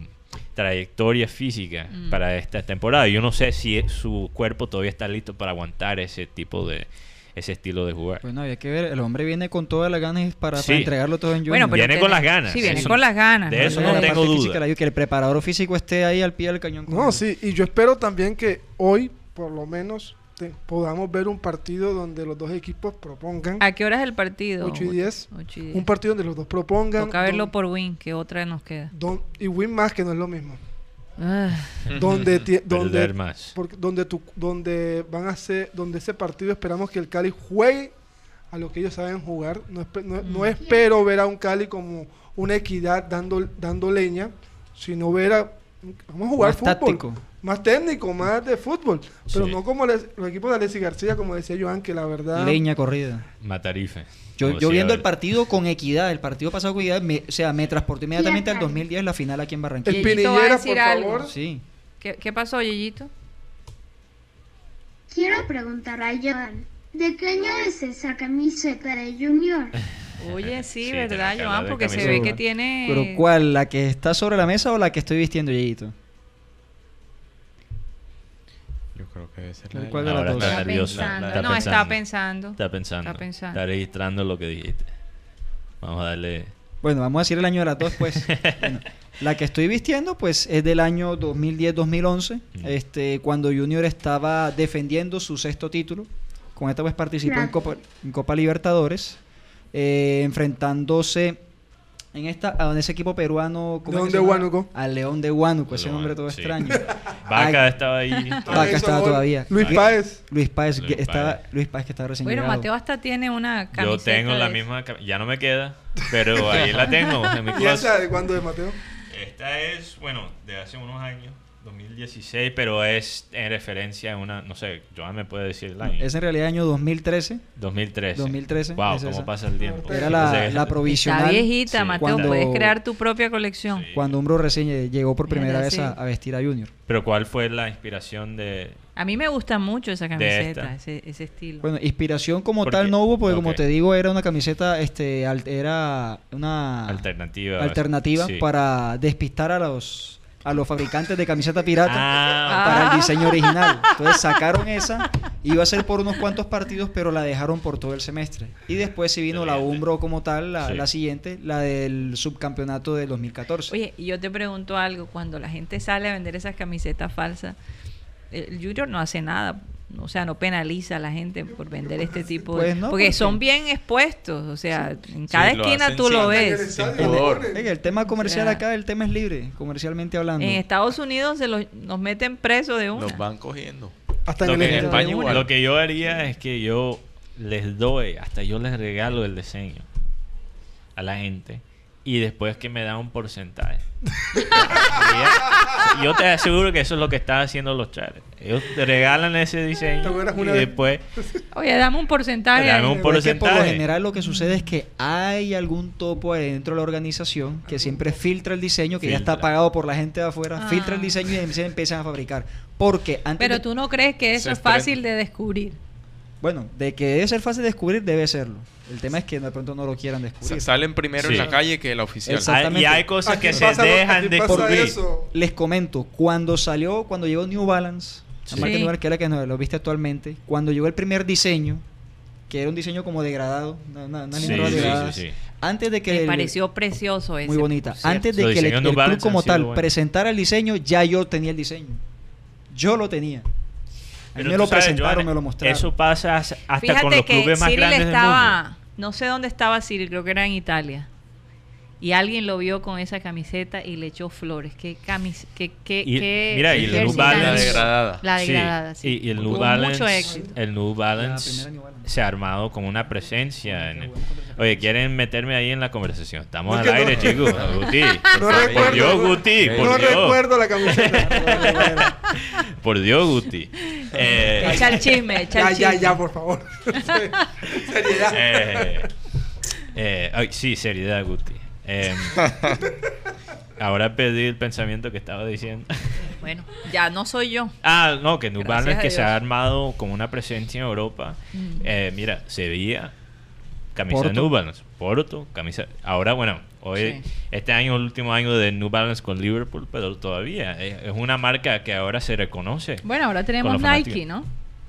Speaker 4: trayectoria física
Speaker 3: Mm.
Speaker 4: para esta temporada yo no sé si su cuerpo todavía está listo para aguantar ese tipo de ese estilo de jugar
Speaker 6: Bueno, había que ver, el hombre viene con todas las ganas para, para
Speaker 4: Sí.
Speaker 6: entregarlo todo en Junior.
Speaker 3: Bueno, pero
Speaker 4: Viene
Speaker 3: tiene-
Speaker 4: con las ganas,
Speaker 3: Sí, viene
Speaker 4: eso-
Speaker 3: con las ganas.
Speaker 4: de eso no tengo duda.
Speaker 6: física, que el preparador físico esté ahí al pie del cañón. con
Speaker 1: No,
Speaker 6: él.
Speaker 1: sí, y yo espero también que hoy, por lo menos, te- podamos ver un partido donde los dos equipos propongan.
Speaker 3: ¿A qué hora es el partido?
Speaker 1: 8 y 10.
Speaker 3: 8 y 10.
Speaker 1: Un partido donde los dos propongan.
Speaker 3: Toca verlo
Speaker 1: don-
Speaker 3: por Win, que otra nos queda.
Speaker 1: don- y win más, que no es lo mismo.
Speaker 3: Ah,
Speaker 1: donde, ti- donde,
Speaker 4: más.
Speaker 1: porque- donde, tu- donde van a ser, donde ese partido esperamos que el Cali juegue a lo que ellos saben jugar. No, espe- no, no espero ver a un Cali como una equidad dando, dando leña, sino ver a vamos a jugar fútbol.
Speaker 6: táctico.
Speaker 1: Más técnico, más de fútbol. Pero
Speaker 4: Sí.
Speaker 1: no como les- los equipos de Alexis García, como decía Joan, que la verdad.
Speaker 6: Leña corrida.
Speaker 4: Matarife.
Speaker 6: Yo, yo viendo el partido con equidad, el partido pasado con equidad, me- o sea, me transporté inmediatamente al
Speaker 5: Fíjate.
Speaker 6: 2010, la final aquí en Barranquilla.
Speaker 3: Yeyito va a
Speaker 1: Espinillera,
Speaker 3: decir
Speaker 1: por
Speaker 3: algo.
Speaker 1: favor.
Speaker 6: Sí.
Speaker 3: ¿Qué, qué pasó, Yeyito?
Speaker 5: Quiero preguntar a Joan, ¿de qué año es esa camiseta de Junior?
Speaker 3: Oye, sí,
Speaker 4: Sí,
Speaker 3: ¿verdad, Joan? Porque se ve que tiene...
Speaker 6: Pero ¿cuál? ¿La que está sobre la mesa o la que estoy vistiendo, Yeyito?
Speaker 8: Yo creo que debe ser
Speaker 6: ¿Cuál-
Speaker 8: la
Speaker 6: cuál de las
Speaker 4: Ahora
Speaker 6: dos?
Speaker 4: está
Speaker 3: Está
Speaker 4: nerviosa.
Speaker 3: pensando.
Speaker 4: Está
Speaker 3: no,
Speaker 4: pensando.
Speaker 3: está pensando.
Speaker 4: Está pensando.
Speaker 3: Está pensando.
Speaker 4: Está registrando lo que dijiste. Vamos a darle.
Speaker 6: Bueno, vamos a decir el año de las dos, pues. Bueno, la que estoy vistiendo, pues, es del año 2010-2011,
Speaker 4: Mm.
Speaker 6: este, cuando Junior estaba defendiendo su sexto título. Con esta, pues, participó en
Speaker 5: Claro.
Speaker 6: Copa, en Copa Libertadores, eh, enfrentándose en esta, a ese equipo peruano. ¿cómo es
Speaker 1: León de? Huánuco.
Speaker 6: Al León de Huánuco, ese nombre todo
Speaker 4: sí.
Speaker 6: extraño.
Speaker 4: Vaca
Speaker 6: Ay,
Speaker 4: estaba ahí.
Speaker 6: Vaca estaba todavía.
Speaker 1: Luis Páez.
Speaker 6: Luis Páez,
Speaker 4: Luis
Speaker 6: estaba,
Speaker 4: Páez.
Speaker 6: Luis Páez que estaba recién
Speaker 3: Bueno,
Speaker 6: llegado.
Speaker 3: Mateo hasta tiene una camiseta.
Speaker 4: Yo tengo la misma. Ya no me queda. Pero ahí la tengo en mi
Speaker 1: ¿Y esa de cuándo de Mateo?
Speaker 4: Esta es, bueno, de hace unos años. 2016. Pero es en referencia a una. No sé, Joan me puede decir el año.
Speaker 6: Es en realidad año 2013.
Speaker 4: 2013.
Speaker 6: 2013,
Speaker 4: Wow,
Speaker 6: es
Speaker 4: cómo
Speaker 6: esa.
Speaker 4: pasa el tiempo.
Speaker 6: Era la, la provisional.
Speaker 3: Está viejita,
Speaker 4: Sí.
Speaker 3: Mateo.
Speaker 6: Cuando-
Speaker 3: Puedes crear tu propia colección.
Speaker 4: Sí.
Speaker 6: Cuando Umbro recién lle- llegó por primera
Speaker 3: Mira,
Speaker 6: vez
Speaker 3: sí.
Speaker 6: a, a vestir a Junior.
Speaker 4: Pero ¿cuál fue la inspiración de.
Speaker 3: A mí me gusta mucho esa camiseta, ese, ese estilo.
Speaker 6: Bueno, inspiración como tal no hubo, porque como
Speaker 4: ok.
Speaker 6: te digo, era una camiseta, este, al- era una
Speaker 4: Alternativa.
Speaker 6: alternativa
Speaker 4: Sí.
Speaker 6: para despistar a los a los fabricantes de camiseta pirata
Speaker 4: Ah,
Speaker 6: para el diseño original. Entonces sacaron esa, iba a ser por unos cuantos partidos, pero la dejaron por todo el semestre. Y después sí vino la. Umbro como tal, la,
Speaker 4: Sí.
Speaker 6: la siguiente, la del subcampeonato del 2014.
Speaker 3: Oye, y yo te pregunto algo, cuando la gente sale a vender esas camisetas falsas, el Junior no hace nada, o sea, no penaliza a la gente por vender este tipo de...
Speaker 6: Pues no,
Speaker 3: porque
Speaker 6: porque-
Speaker 3: son bien expuestos, o sea, en cada
Speaker 8: lo
Speaker 3: esquina
Speaker 8: hacen
Speaker 3: tú lo ves.
Speaker 8: sin
Speaker 1: El-
Speaker 6: el tema comercial
Speaker 3: O sea,
Speaker 6: acá, el tema es libre, comercialmente hablando.
Speaker 3: En Estados Unidos se los, nos meten presos de una.
Speaker 8: Los van cogiendo.
Speaker 1: Hasta
Speaker 4: lo,
Speaker 1: en
Speaker 4: que,
Speaker 8: en. España igual.
Speaker 4: lo que yo haría es que yo les doy, hasta yo les regalo el diseño a la gente y después que me dan un porcentaje. Yo te aseguro que eso es lo que están haciendo los chales. Ellos te regalan ese diseño y después
Speaker 3: Oye, dame un porcentaje.
Speaker 4: Dame un
Speaker 6: que por lo
Speaker 4: porcentaje.
Speaker 6: general lo que sucede es que hay algún topo ahí dentro de la organización que siempre filtra el diseño, que ya está pagado por la gente de afuera,
Speaker 3: Ah.
Speaker 6: filtra el diseño y se empiezan a fabricar. Porque antes
Speaker 3: Pero tú no crees que eso es fácil de descubrir.
Speaker 6: Bueno, de que debe ser fácil de descubrir, debe serlo. El tema es que de pronto no lo quieran descubrir.
Speaker 8: Salen primero
Speaker 4: Sí.
Speaker 8: en la calle que la oficial.
Speaker 6: Exacto.
Speaker 4: hay, y hay
Speaker 1: ¿A
Speaker 4: cosas que se dejan de descubrir.
Speaker 1: eso?
Speaker 6: Les comento, cuando salió, cuando llegó New Balance, la
Speaker 3: Sí.
Speaker 6: marca New Balance, que es la que no- lo viste actualmente, cuando llegó el primer diseño, que era un diseño como degradado, una, una,
Speaker 4: Sí, sí,
Speaker 6: degradada,
Speaker 4: sí, sí.
Speaker 6: antes de que
Speaker 3: Me
Speaker 6: el-
Speaker 3: pareció precioso ese.
Speaker 6: muy bonita. Antes de
Speaker 4: Los
Speaker 6: que el, el club como tal
Speaker 4: buenos.
Speaker 6: presentara el diseño, ya yo tenía el diseño. Yo lo tenía. A mí
Speaker 4: Pero
Speaker 6: me lo
Speaker 4: sabes,
Speaker 6: presentaron,
Speaker 4: Joana,
Speaker 6: me lo mostraron.
Speaker 4: Eso pasa hasta
Speaker 3: Fíjate
Speaker 4: con los
Speaker 3: que
Speaker 4: clubes más
Speaker 3: Cyril
Speaker 4: grandes del
Speaker 3: estaba,
Speaker 4: mundo.
Speaker 3: no sé dónde estaba Cyril, creo que era en Italia. Y alguien lo vio con esa camiseta y le echó flores. Qué camis, qué, qué,
Speaker 4: Y-
Speaker 3: qué
Speaker 4: mira, y el New Balance-
Speaker 8: La degradada.
Speaker 3: La
Speaker 4: Sí,
Speaker 3: degradada, sí.
Speaker 4: Y, y el New
Speaker 3: Tuvo
Speaker 4: Balance,
Speaker 3: mucho éxito.
Speaker 4: el New Balance se ha armado con una presencia. en- Oye, quieren meterme ahí en la conversación. Estamos
Speaker 1: No,
Speaker 4: al
Speaker 1: que no.
Speaker 4: aire, chicos. Guti.
Speaker 1: No
Speaker 4: por
Speaker 1: recuerdo.
Speaker 4: Dios, Guti. Por
Speaker 1: no
Speaker 4: Dios.
Speaker 1: recuerdo la camiseta.
Speaker 4: Por Dios, Guti. Eh,
Speaker 3: Echa el chisme, echa
Speaker 1: ya,
Speaker 3: el
Speaker 1: ya,
Speaker 3: chisme.
Speaker 1: ya, por favor. Seriedad.
Speaker 4: eh, eh, ay, sí, seriedad, Guti. Eh, ahora perdí el pensamiento que estaba diciendo.
Speaker 3: Bueno, ya no soy yo.
Speaker 4: Ah, no, que New
Speaker 3: Gracias
Speaker 4: Balance
Speaker 3: a
Speaker 4: que se ha armado con una presencia en Europa.
Speaker 3: Mm.
Speaker 4: Eh, mira, Sevilla, camisa
Speaker 6: Porto.
Speaker 4: de New Balance, Porto, camisa. Ahora, bueno, hoy,
Speaker 3: Sí.
Speaker 4: este año, el último año de New Balance con Liverpool, pero todavía es, es una marca que ahora se reconoce.
Speaker 3: Bueno, ahora tenemos Nike. ¿no?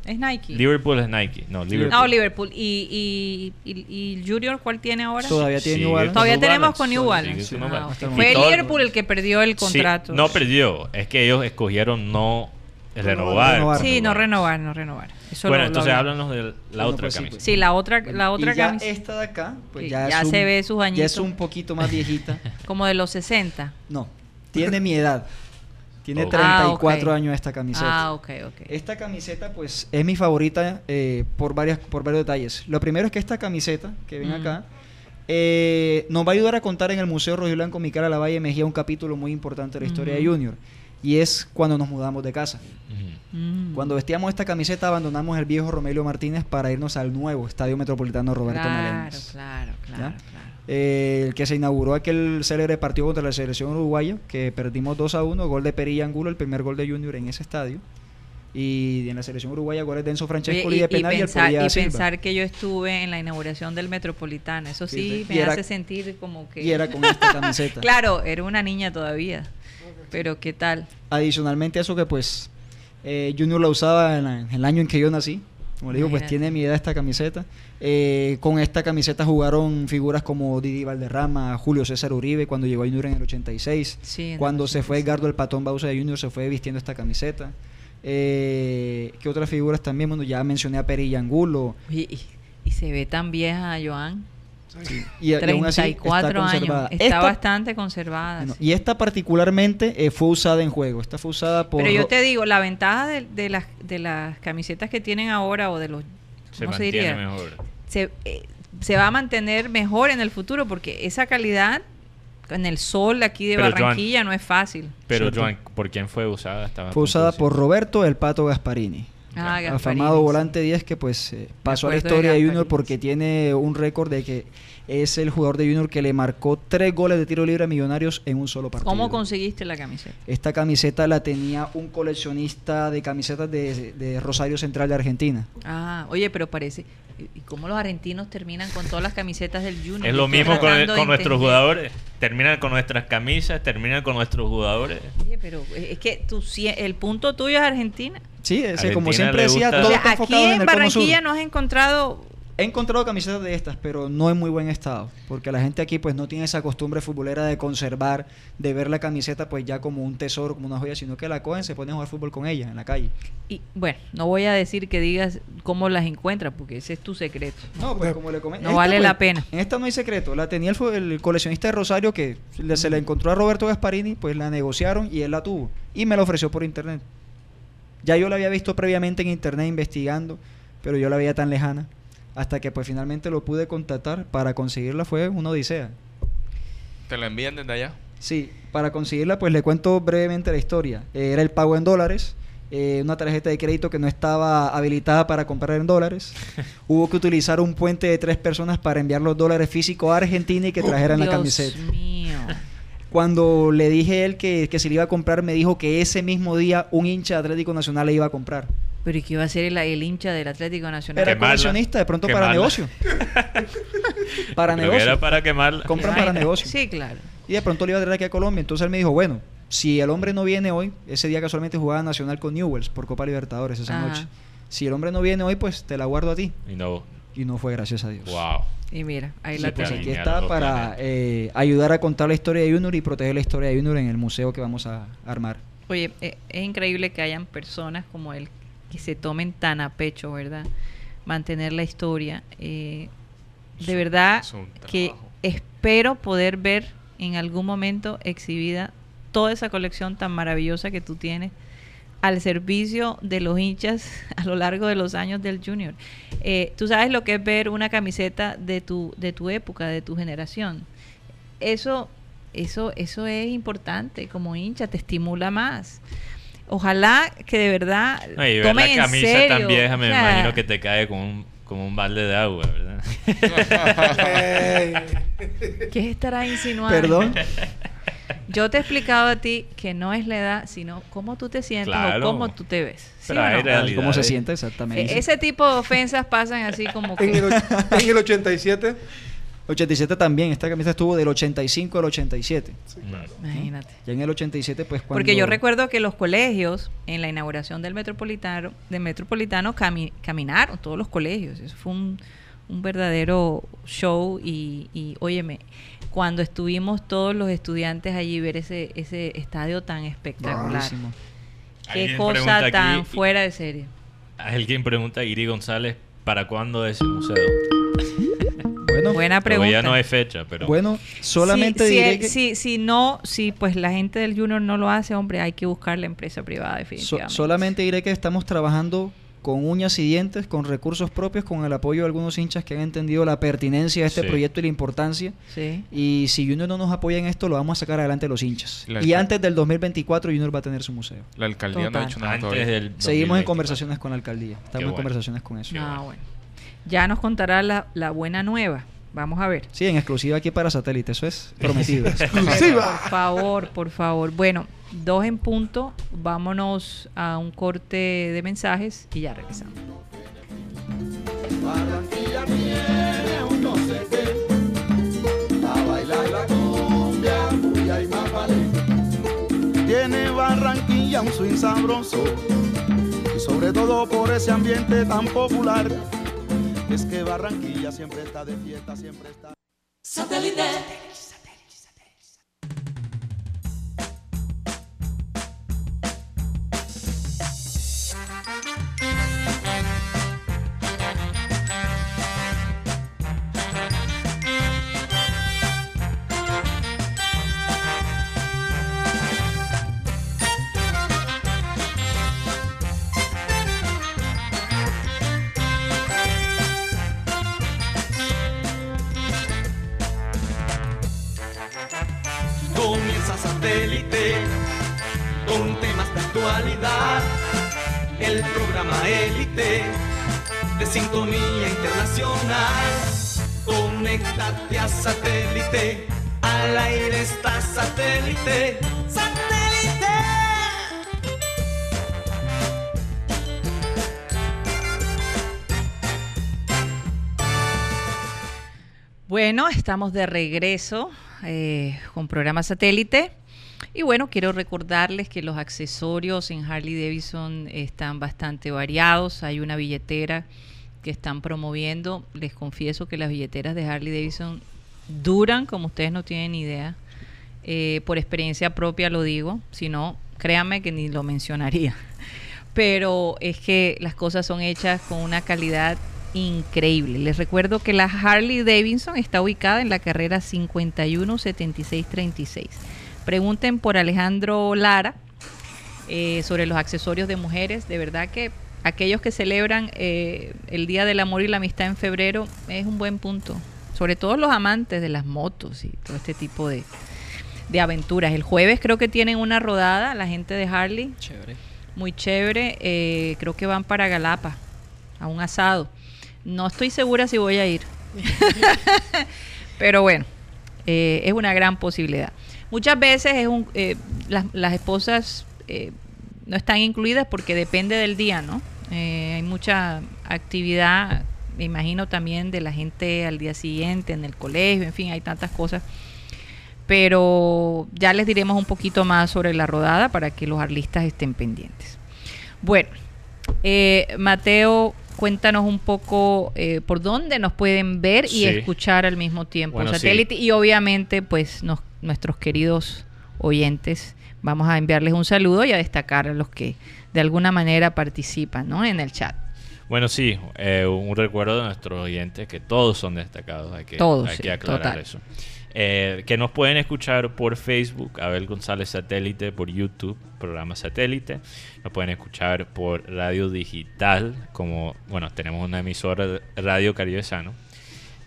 Speaker 3: Es Nike.
Speaker 4: Liverpool es Nike, no, Liverpool.
Speaker 3: No, Liverpool. ¿Y, y, y, y Junior cuál tiene ahora?
Speaker 6: Todavía tiene Balance.
Speaker 4: con
Speaker 3: Todavía
Speaker 4: New
Speaker 3: tenemos
Speaker 4: Balance,
Speaker 3: con New Balance. Ah, Fue
Speaker 4: todo-
Speaker 3: Liverpool el que perdió el
Speaker 4: Sí,
Speaker 3: contrato.
Speaker 4: no perdió, es que ellos escogieron no renovar.
Speaker 3: Sí, no renovar, no renovar. Eso
Speaker 4: Bueno,
Speaker 3: lo- lo
Speaker 4: entonces
Speaker 3: hablamos.
Speaker 4: háblanos de la
Speaker 6: Bueno,
Speaker 4: otra
Speaker 6: pues sí,
Speaker 4: camisa.
Speaker 6: pues.
Speaker 3: Sí, la otra, la otra
Speaker 6: y ya
Speaker 3: camisa.
Speaker 6: esta de acá, pues
Speaker 3: Sí,
Speaker 6: ya, es
Speaker 3: ya
Speaker 6: un-
Speaker 3: se ve sus
Speaker 6: Ya
Speaker 3: añitos.
Speaker 6: es un poquito más viejita.
Speaker 3: Como de los 60.
Speaker 6: No, tiene mi edad. Tiene
Speaker 4: Ok.
Speaker 6: 34
Speaker 3: Ah,
Speaker 6: años esta camiseta.
Speaker 3: Ah, ok, ok.
Speaker 6: Esta camiseta, pues, es mi favorita eh, por, varias, por varios detalles. Lo primero es que esta camiseta, que ven
Speaker 3: Mm.
Speaker 6: acá, eh, nos va a ayudar a contar en el Museo Rojiblanco mi cara Lavalle Mejía un capítulo muy importante de la historia de. Junior. Y es cuando nos mudamos de casa.
Speaker 3: Mm.
Speaker 6: Cuando vestíamos esta camiseta, abandonamos el viejo Romelio Martínez para irnos al nuevo Estadio Metropolitano Roberto
Speaker 3: claro,
Speaker 6: Meléndez.
Speaker 3: claro, claro,
Speaker 6: ¿Ya?
Speaker 3: claro.
Speaker 6: Eh, el que se inauguró aquel célebre partido contra la selección uruguaya, que perdimos 2 a 1, gol de Perilla Angulo, el primer gol de Junior en ese estadio. Y en la selección uruguaya, goles de Enzo Francesco
Speaker 3: y,
Speaker 6: y de
Speaker 3: y
Speaker 6: penal y, el
Speaker 3: pensar, y
Speaker 6: Silva.
Speaker 3: pensar que yo estuve en la inauguración del Metropolitano, eso sí me
Speaker 6: Y era-
Speaker 3: hace sentir como que...
Speaker 6: Y era con esta camiseta.
Speaker 3: Claro, era una niña todavía, pero ¿qué tal?
Speaker 6: Adicionalmente a eso que pues eh, Junior la usaba en, la- en el año en que yo nací. Como le digo, pues tiene mi edad esta camiseta. Eh, con esta camiseta jugaron figuras como Didi Valderrama, Julio César Uribe cuando llegó a Junior en el 86.
Speaker 3: Sí, en el
Speaker 6: cuando se fue
Speaker 3: 86.
Speaker 6: Edgardo el Patón Bausa de Junior se fue vistiendo esta camiseta. Eh, ¿Qué otras figuras también? Bueno, ya mencioné a Angulo.
Speaker 3: Oye, y, y se ve tan vieja, Joan.
Speaker 6: Y, y aún así
Speaker 3: 34
Speaker 6: está conservada.
Speaker 3: años. Está
Speaker 6: Esta-
Speaker 3: bastante conservada. sí.
Speaker 6: y esta particularmente eh, fue usada en juego. Esta fue usada por...
Speaker 3: Pero yo te digo, la ventaja de, de las, de las camisetas que tienen ahora o de los...
Speaker 4: Se
Speaker 3: ¿Cómo se
Speaker 4: mantiene
Speaker 3: diría?
Speaker 4: mejor.
Speaker 3: se, eh, se va a mantener mejor en el futuro porque esa calidad en el sol aquí de
Speaker 4: Pero, Joan,
Speaker 3: Barranquilla no es fácil.
Speaker 4: Pero,
Speaker 6: Cierto.
Speaker 4: Joan, ¿por quién fue usada? Estaba
Speaker 6: Fue usada por Roberto el Pato Gasparini.
Speaker 3: Ah,
Speaker 6: afamado volante 10 que pues eh, pasó a la
Speaker 3: de
Speaker 6: historia de Junior porque tiene un récord de que es el jugador de Junior que le marcó tres goles de tiro libre a Millonarios en un solo partido.
Speaker 3: ¿Cómo conseguiste la camiseta?
Speaker 6: Esta camiseta la tenía un coleccionista de camisetas de, de Rosario Central de Argentina.
Speaker 3: Ah, oye, pero parece. ¿Y cómo los argentinos terminan con todas las camisetas del Junior?
Speaker 4: Es lo mismo con, nuestros jugadores. Terminan con nuestras camisas, terminan con nuestros jugadores.
Speaker 3: Oye, pero es que tú, sie- el punto tuyo es Argentina.
Speaker 6: Sí, ese, como siempre decía,
Speaker 3: O
Speaker 6: todo
Speaker 3: sea,
Speaker 6: está
Speaker 3: aquí
Speaker 6: enfocado en
Speaker 3: en
Speaker 6: el cono sur.
Speaker 3: Barranquilla no has encontrado.
Speaker 6: He encontrado camisetas de estas, pero no en muy buen estado, porque la gente aquí pues no tiene esa costumbre futbolera de conservar, de ver la camiseta pues ya como un tesoro, como una joya, sino que la cogen, se ponen a jugar fútbol con ella en la calle.
Speaker 3: Y bueno, no voy a decir que digas cómo las encuentras, porque ese es tu secreto.
Speaker 6: No, pues como le comenté.
Speaker 3: No vale la pena.
Speaker 6: En esta no hay secreto. La tenía el, el coleccionista de Rosario que le- se la encontró a Roberto Gasparini, pues la negociaron y él la tuvo. Y me la ofreció por internet. Ya yo la había visto previamente en internet investigando, pero yo la veía tan lejana. Hasta que pues finalmente lo pude contactar. Para conseguirla fue una odisea.
Speaker 8: ¿Te la envían desde allá?
Speaker 6: Sí, para conseguirla pues le cuento brevemente la historia. Eh, era el pago en dólares, eh, una tarjeta de crédito que no estaba habilitada para comprar en dólares. Hubo que utilizar un puente de tres personas para enviar los dólares físicos a Argentina y que trajeran la
Speaker 3: Dios
Speaker 6: camiseta.
Speaker 3: mío.
Speaker 6: Cuando le dije a él que, que se le iba a comprar, me dijo que ese mismo día un hincha de Atlético Nacional le iba a comprar.
Speaker 3: Pero ¿y qué iba a ser el, el hincha del Atlético Nacional?
Speaker 6: Era
Speaker 4: Quemarla.
Speaker 6: coleccionista, de pronto para
Speaker 4: Quemarla.
Speaker 6: negocio. para negocio.
Speaker 4: era para quemar.
Speaker 6: Compran para negocio.
Speaker 3: Sí, claro.
Speaker 6: Y de pronto le iba a traer aquí a Colombia. Entonces él me dijo, bueno, si el hombre no viene hoy, ese día casualmente jugaba Nacional con Newells por Copa Libertadores esa
Speaker 3: Ajá.
Speaker 6: noche. Si el hombre no viene hoy, pues te la guardo a ti.
Speaker 4: Y no.
Speaker 6: Y no fue gracias a Dios.
Speaker 4: Wow.
Speaker 3: Y mira, ahí
Speaker 6: Sí,
Speaker 3: la
Speaker 6: pues aquí está para eh, ayudar a contar la historia de Junior y proteger la historia de Junior en el museo que vamos a armar.
Speaker 3: Oye, eh, es increíble que hayan personas como él que se tomen tan a pecho, ¿verdad? Mantener la historia. Eh, de verdad que espero poder ver en algún momento exhibida toda esa colección tan maravillosa que tú tienes al servicio de los hinchas a lo largo de los años del Junior. Eh, tú sabes lo que es ver una camiseta de tu, de tu época, de tu generación. Eso, eso, eso es importante como hincha, te estimula más. Ojalá que de verdad
Speaker 4: No, y ver
Speaker 3: tomen
Speaker 4: la
Speaker 3: en
Speaker 4: camisa
Speaker 3: serio,
Speaker 4: tan vieja, me
Speaker 3: o sea,
Speaker 4: imagino que te cae como un, como un balde de agua, ¿verdad?
Speaker 3: ¿Qué estará insinuando?
Speaker 6: Perdón.
Speaker 3: Yo te he explicado a ti que no es la edad, sino cómo tú te sientes
Speaker 4: Claro.
Speaker 3: o cómo tú te ves. ¿Sí
Speaker 4: Pero hay
Speaker 3: no?
Speaker 6: ¿Cómo se siente
Speaker 3: E-
Speaker 6: exactamente?
Speaker 3: ese tipo de ofensas pasan así como
Speaker 1: En el, en el 87.
Speaker 6: 87 también, esta camisa estuvo del 85 al 87.
Speaker 3: Imagínate.
Speaker 6: Ya en el 87 pues cuando...
Speaker 3: Porque yo recuerdo que los colegios, en la inauguración del Metropolitano, del Metropolitano cami- caminaron todos los colegios. Eso fue un, un verdadero show y, y, óyeme, cuando estuvimos todos los estudiantes allí ver ese, ese estadio tan espectacular. Qué cosa
Speaker 4: aquí-
Speaker 3: tan fuera de serie.
Speaker 4: Alguien pregunta a Iri González, ¿para cuándo es el museo?
Speaker 6: Bueno,
Speaker 3: Buena pregunta.
Speaker 4: Todavía no hay fecha, pero...
Speaker 6: bueno, solamente
Speaker 3: si,
Speaker 6: diré
Speaker 3: si,
Speaker 6: que...
Speaker 3: si, si no, si pues la gente del Junior no lo hace, hombre, hay que buscar la empresa privada
Speaker 6: So-
Speaker 3: definitivamente.
Speaker 6: solamente diré que estamos trabajando con uñas y dientes, con recursos propios, con el apoyo de algunos hinchas que han entendido la pertinencia de este
Speaker 4: Sí.
Speaker 6: proyecto y la importancia.
Speaker 3: Sí.
Speaker 6: Y si Junior no nos apoya en esto, lo vamos a sacar adelante los hinchas.
Speaker 8: La
Speaker 6: y antes del 2024, Junior va a tener su museo.
Speaker 8: La alcaldía no ha
Speaker 3: Total.
Speaker 8: hecho nada
Speaker 4: Antes
Speaker 8: todavía.
Speaker 4: del
Speaker 6: Seguimos en
Speaker 4: 2024.
Speaker 6: conversaciones con la alcaldía. Estamos en conversaciones con eso.
Speaker 3: Ah,
Speaker 4: bueno.
Speaker 3: bueno. Ya nos contará la, la buena nueva. Vamos a ver.
Speaker 6: Sí, en exclusiva aquí para satélite, eso es prometido.
Speaker 1: Exclusiva.
Speaker 3: Por favor, por favor. Bueno, dos en punto. Vámonos a un corte de mensajes y ya regresamos.
Speaker 9: Barranquilla tiene un no sé qué, a bailar la cumbia, cumbia y más vale. Tiene Barranquilla un swing sabroso, y sobre todo por ese ambiente tan popular. Es que Barranquilla siempre está de fiesta, siempre está.
Speaker 2: Satélite de sintonía internacional. Conéctate a satélite, al aire está satélite, satélite.
Speaker 3: Bueno, estamos de regreso eh, con programa satélite. Y bueno, quiero recordarles que los accesorios en Harley Davidson están bastante variados. Hay una billetera que están promoviendo. Les confieso que las billeteras de Harley Davidson duran como ustedes no tienen idea. Eh, por experiencia propia lo digo. Si no, créanme que ni lo mencionaría. Pero es que las cosas son hechas con una calidad increíble. Les recuerdo que la Harley Davidson está ubicada en la carrera 517636. Pregunten por Alejandro Lara eh, sobre los accesorios de mujeres. De verdad que aquellos que celebran eh, el Día del Amor y la Amistad en febrero es un buen punto. Sobre todo los amantes de las motos y todo este tipo de, de aventuras. El jueves creo que tienen una rodada la gente de Harley.
Speaker 6: Chévere.
Speaker 3: Muy chévere. Eh, creo que van para Galapa a un asado. No estoy segura si voy a ir. Pero bueno, eh, es una gran posibilidad. Muchas veces es un, eh, las, las esposas eh, no están incluidas porque depende del día, ¿no? Eh, hay mucha actividad, me imagino también de la gente al día siguiente, en el colegio, en fin, hay tantas cosas. Pero ya les diremos un poquito más sobre la rodada para que los arlistas estén pendientes. Bueno, eh, Mateo, cuéntanos un poco eh, por dónde nos pueden ver y
Speaker 4: Sí.
Speaker 3: escuchar al mismo tiempo
Speaker 4: Bueno, sí.
Speaker 3: satélite y obviamente pues nos- nuestros queridos oyentes vamos a enviarles un saludo y a destacar a los que de alguna manera participan ¿no? en el chat.
Speaker 4: Bueno, sí, eh, un recuerdo de nuestros oyentes que todos son destacados, hay que,
Speaker 3: Todos,
Speaker 4: hay
Speaker 3: sí,
Speaker 4: que aclarar
Speaker 3: total.
Speaker 4: eso. Eh, que nos pueden escuchar por Facebook, Abel González Satélite, por YouTube, programa Satélite. Nos pueden escuchar por radio digital, como, bueno, tenemos una emisora Radio Caribe Sano.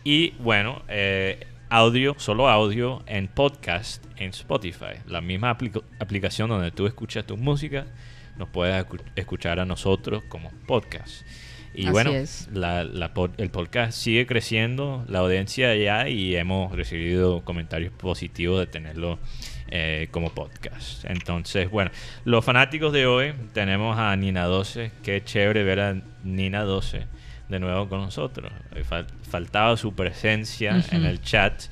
Speaker 4: Y bueno, eh, audio, solo audio en podcast en Spotify. La misma apli- aplicación donde tú escuchas tu música, nos puedes escu- escuchar a nosotros como podcast. Y
Speaker 3: Así
Speaker 4: bueno,
Speaker 3: es.
Speaker 4: la- la el podcast sigue creciendo, la audiencia allá y hemos recibido comentarios positivos de tenerlo eh, como podcast. Entonces, bueno, los fanáticos de hoy tenemos a Nina 12. Qué chévere ver a Nina 12 de nuevo con nosotros. Eh, fal- faltaba su presencia en el chat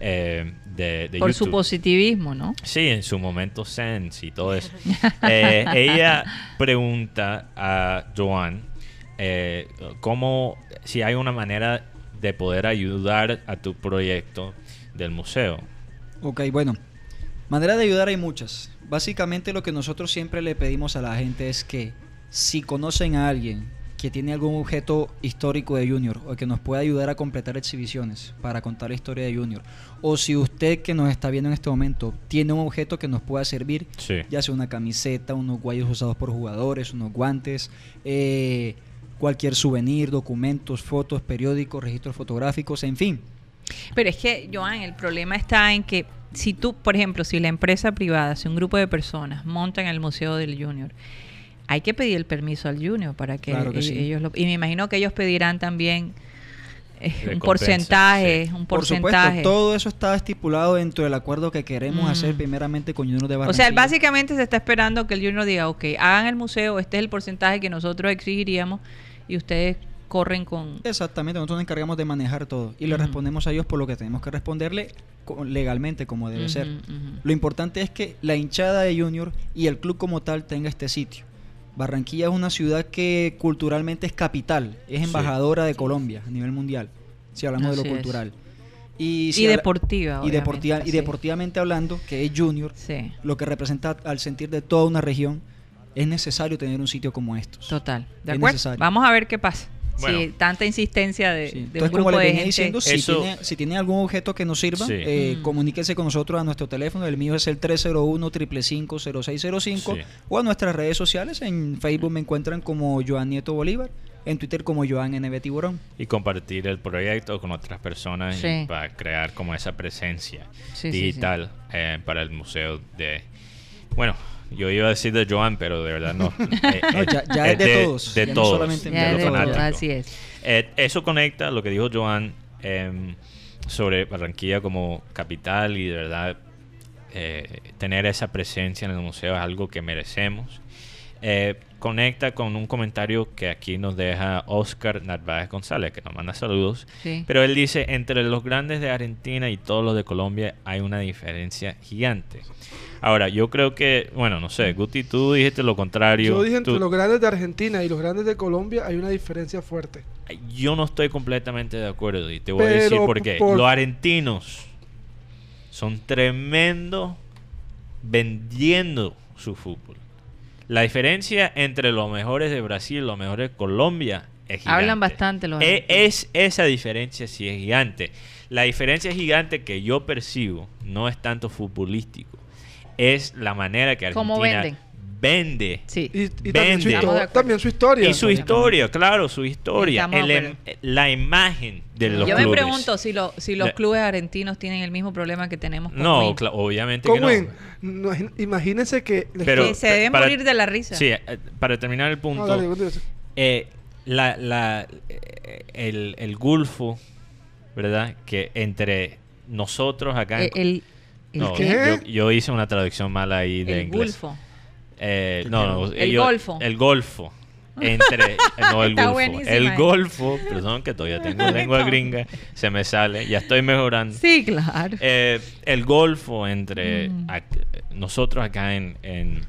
Speaker 4: eh, de, de
Speaker 3: Por su positivismo, ¿no?
Speaker 4: Sí, en su momento sense y todo eso. Eh, ella pregunta a Joan eh, cómo, si hay una manera de poder ayudar a tu proyecto del museo.
Speaker 6: Ok, bueno. Manera de ayudar hay muchas. Básicamente lo que nosotros siempre le pedimos a la gente es que si conocen a alguien que tiene algún objeto histórico de Junior o que nos pueda ayudar a completar exhibiciones para contar la historia de Junior, o si usted que nos está viendo en este momento tiene un objeto que nos pueda servir,
Speaker 4: Sí.
Speaker 6: ya sea una camiseta, unos guayos usados por jugadores, unos guantes, eh, cualquier souvenir, documentos, fotos, periódicos, registros fotográficos, en fin.
Speaker 3: Pero es que, Joan, el problema está en que si tú, por ejemplo, si la empresa privada, si un grupo de personas montan el Museo del Junior, hay que pedir el permiso al Junior para que,
Speaker 6: Claro que
Speaker 3: e-
Speaker 6: sí.
Speaker 3: ellos lo... Y me imagino que ellos pedirán también eh, un porcentaje,
Speaker 4: sí.
Speaker 3: un
Speaker 6: Por
Speaker 3: porcentaje.
Speaker 6: supuesto, todo eso está estipulado dentro del acuerdo que queremos
Speaker 3: Mm.
Speaker 6: hacer primeramente con Junior de
Speaker 3: o
Speaker 6: Barranquilla.
Speaker 3: sea, básicamente se está esperando que el Junior diga, ok, hagan el museo, este es el porcentaje que nosotros exigiríamos y ustedes corren con...
Speaker 6: Exactamente, nosotros nos encargamos de manejar todo y le respondemos a ellos por lo que tenemos que responderle co- legalmente como debe ser. Lo importante es que la hinchada de Junior y el club como tal tenga este sitio. Barranquilla es una ciudad que culturalmente es capital, es
Speaker 4: Sí.
Speaker 6: embajadora de Colombia a nivel mundial, si hablamos de lo
Speaker 3: es.
Speaker 6: cultural. Y, si
Speaker 3: deportiva,
Speaker 6: y, deportiva- y deportivamente hablando, que es Junior,
Speaker 3: Sí,
Speaker 6: lo que representa al sentir de toda una región, es necesario tener un sitio como estos.
Speaker 3: total. ¿De
Speaker 6: Es
Speaker 3: acuerdo?
Speaker 6: necesario.
Speaker 3: Vamos a ver qué pasa.
Speaker 4: Bueno.
Speaker 3: si tanta insistencia de,
Speaker 6: Sí.
Speaker 3: de un
Speaker 6: Entonces,
Speaker 3: grupo
Speaker 6: como les
Speaker 3: de
Speaker 6: venía
Speaker 3: gente...
Speaker 6: diciendo, si,
Speaker 4: Eso-
Speaker 6: tiene, si tiene algún objeto que nos sirva,
Speaker 4: Sí.
Speaker 6: eh,
Speaker 3: Mm.
Speaker 6: comuníquese con nosotros a nuestro teléfono. El mío es el 301 555 0605
Speaker 4: Sí.
Speaker 6: o a nuestras redes sociales. En Facebook me encuentran como Joan Nieto Bolívar, en Twitter como Joan NB Tiburón.
Speaker 4: Y compartir el proyecto con otras personas
Speaker 3: Sí.
Speaker 4: para crear como esa presencia
Speaker 3: Sí, sí, sí.
Speaker 4: digital eh, para el museo de... Bueno, yo iba a decir de Joan, pero de verdad no. Eh,
Speaker 6: No,
Speaker 4: eh,
Speaker 6: ya- ya es de todos,
Speaker 4: De
Speaker 6: ya no
Speaker 4: todos.
Speaker 6: solamente
Speaker 4: de
Speaker 3: Ya
Speaker 4: los
Speaker 3: de todo,
Speaker 4: fanáticos.
Speaker 3: así es.
Speaker 4: Eh, eso conecta lo que dijo Joan em, sobre Barranquilla como capital y de verdad eh, tener esa presencia en el museo es algo que merecemos. Conecta con un comentario que aquí nos deja Oscar Narváez González, que nos manda saludos.
Speaker 3: Sí.
Speaker 4: Pero él dice, entre los grandes de Argentina y todos los de Colombia hay una diferencia gigante. Ahora, yo creo que, bueno, no sé, Guti, tú dijiste lo contrario.
Speaker 1: Yo dije entre
Speaker 4: Tú-
Speaker 1: los grandes de Argentina y los grandes de Colombia hay una diferencia fuerte.
Speaker 4: Yo no estoy completamente de acuerdo y te voy a decir por qué.
Speaker 1: por-
Speaker 4: Los argentinos son tremendos vendiendo su fútbol. La diferencia entre los mejores de Brasil y los mejores de Colombia es gigante.
Speaker 3: Hablan bastante los
Speaker 4: E-
Speaker 3: argentinos.
Speaker 4: Es esa diferencia sí es gigante. La diferencia gigante que yo percibo no es tanto futbolístico, es la manera que Argentina
Speaker 3: ¿Cómo venden?
Speaker 4: Vende
Speaker 3: Sí.
Speaker 1: Y, y también, su también historia.
Speaker 4: y su historia, claro, su historia, el em- la imagen de los
Speaker 3: Yo me
Speaker 4: clubes.
Speaker 3: pregunto si, lo- si los clubes argentinos tienen el mismo problema que tenemos con
Speaker 4: No, obviamente que
Speaker 1: Con
Speaker 4: no.
Speaker 1: No, imagínense que...
Speaker 4: Pero-
Speaker 3: que se deben
Speaker 4: para-
Speaker 3: morir de la risa.
Speaker 4: Sí, eh, para terminar el punto,
Speaker 1: dale.
Speaker 4: eh, la, la- eh, el, el Gulfo, ¿verdad? Que entre nosotros acá... en
Speaker 3: Eh, el, el,
Speaker 4: no,
Speaker 3: qué?
Speaker 1: ¿qué?
Speaker 4: Yo, yo hice una traducción mala ahí de
Speaker 3: El
Speaker 4: inglés.
Speaker 3: Gulfo.
Speaker 4: Eh, no, no,
Speaker 3: El
Speaker 4: yo-
Speaker 3: Golfo.
Speaker 4: El Golfo. Entre, no el
Speaker 3: Está
Speaker 4: Golfo.
Speaker 3: buenísima
Speaker 4: El. Golfo, perdón que todavía tengo lengua gringa, se me sale, ya estoy mejorando.
Speaker 3: Sí, claro.
Speaker 4: Eh, el Golfo entre
Speaker 3: Mm.
Speaker 4: ac- nosotros acá en, en,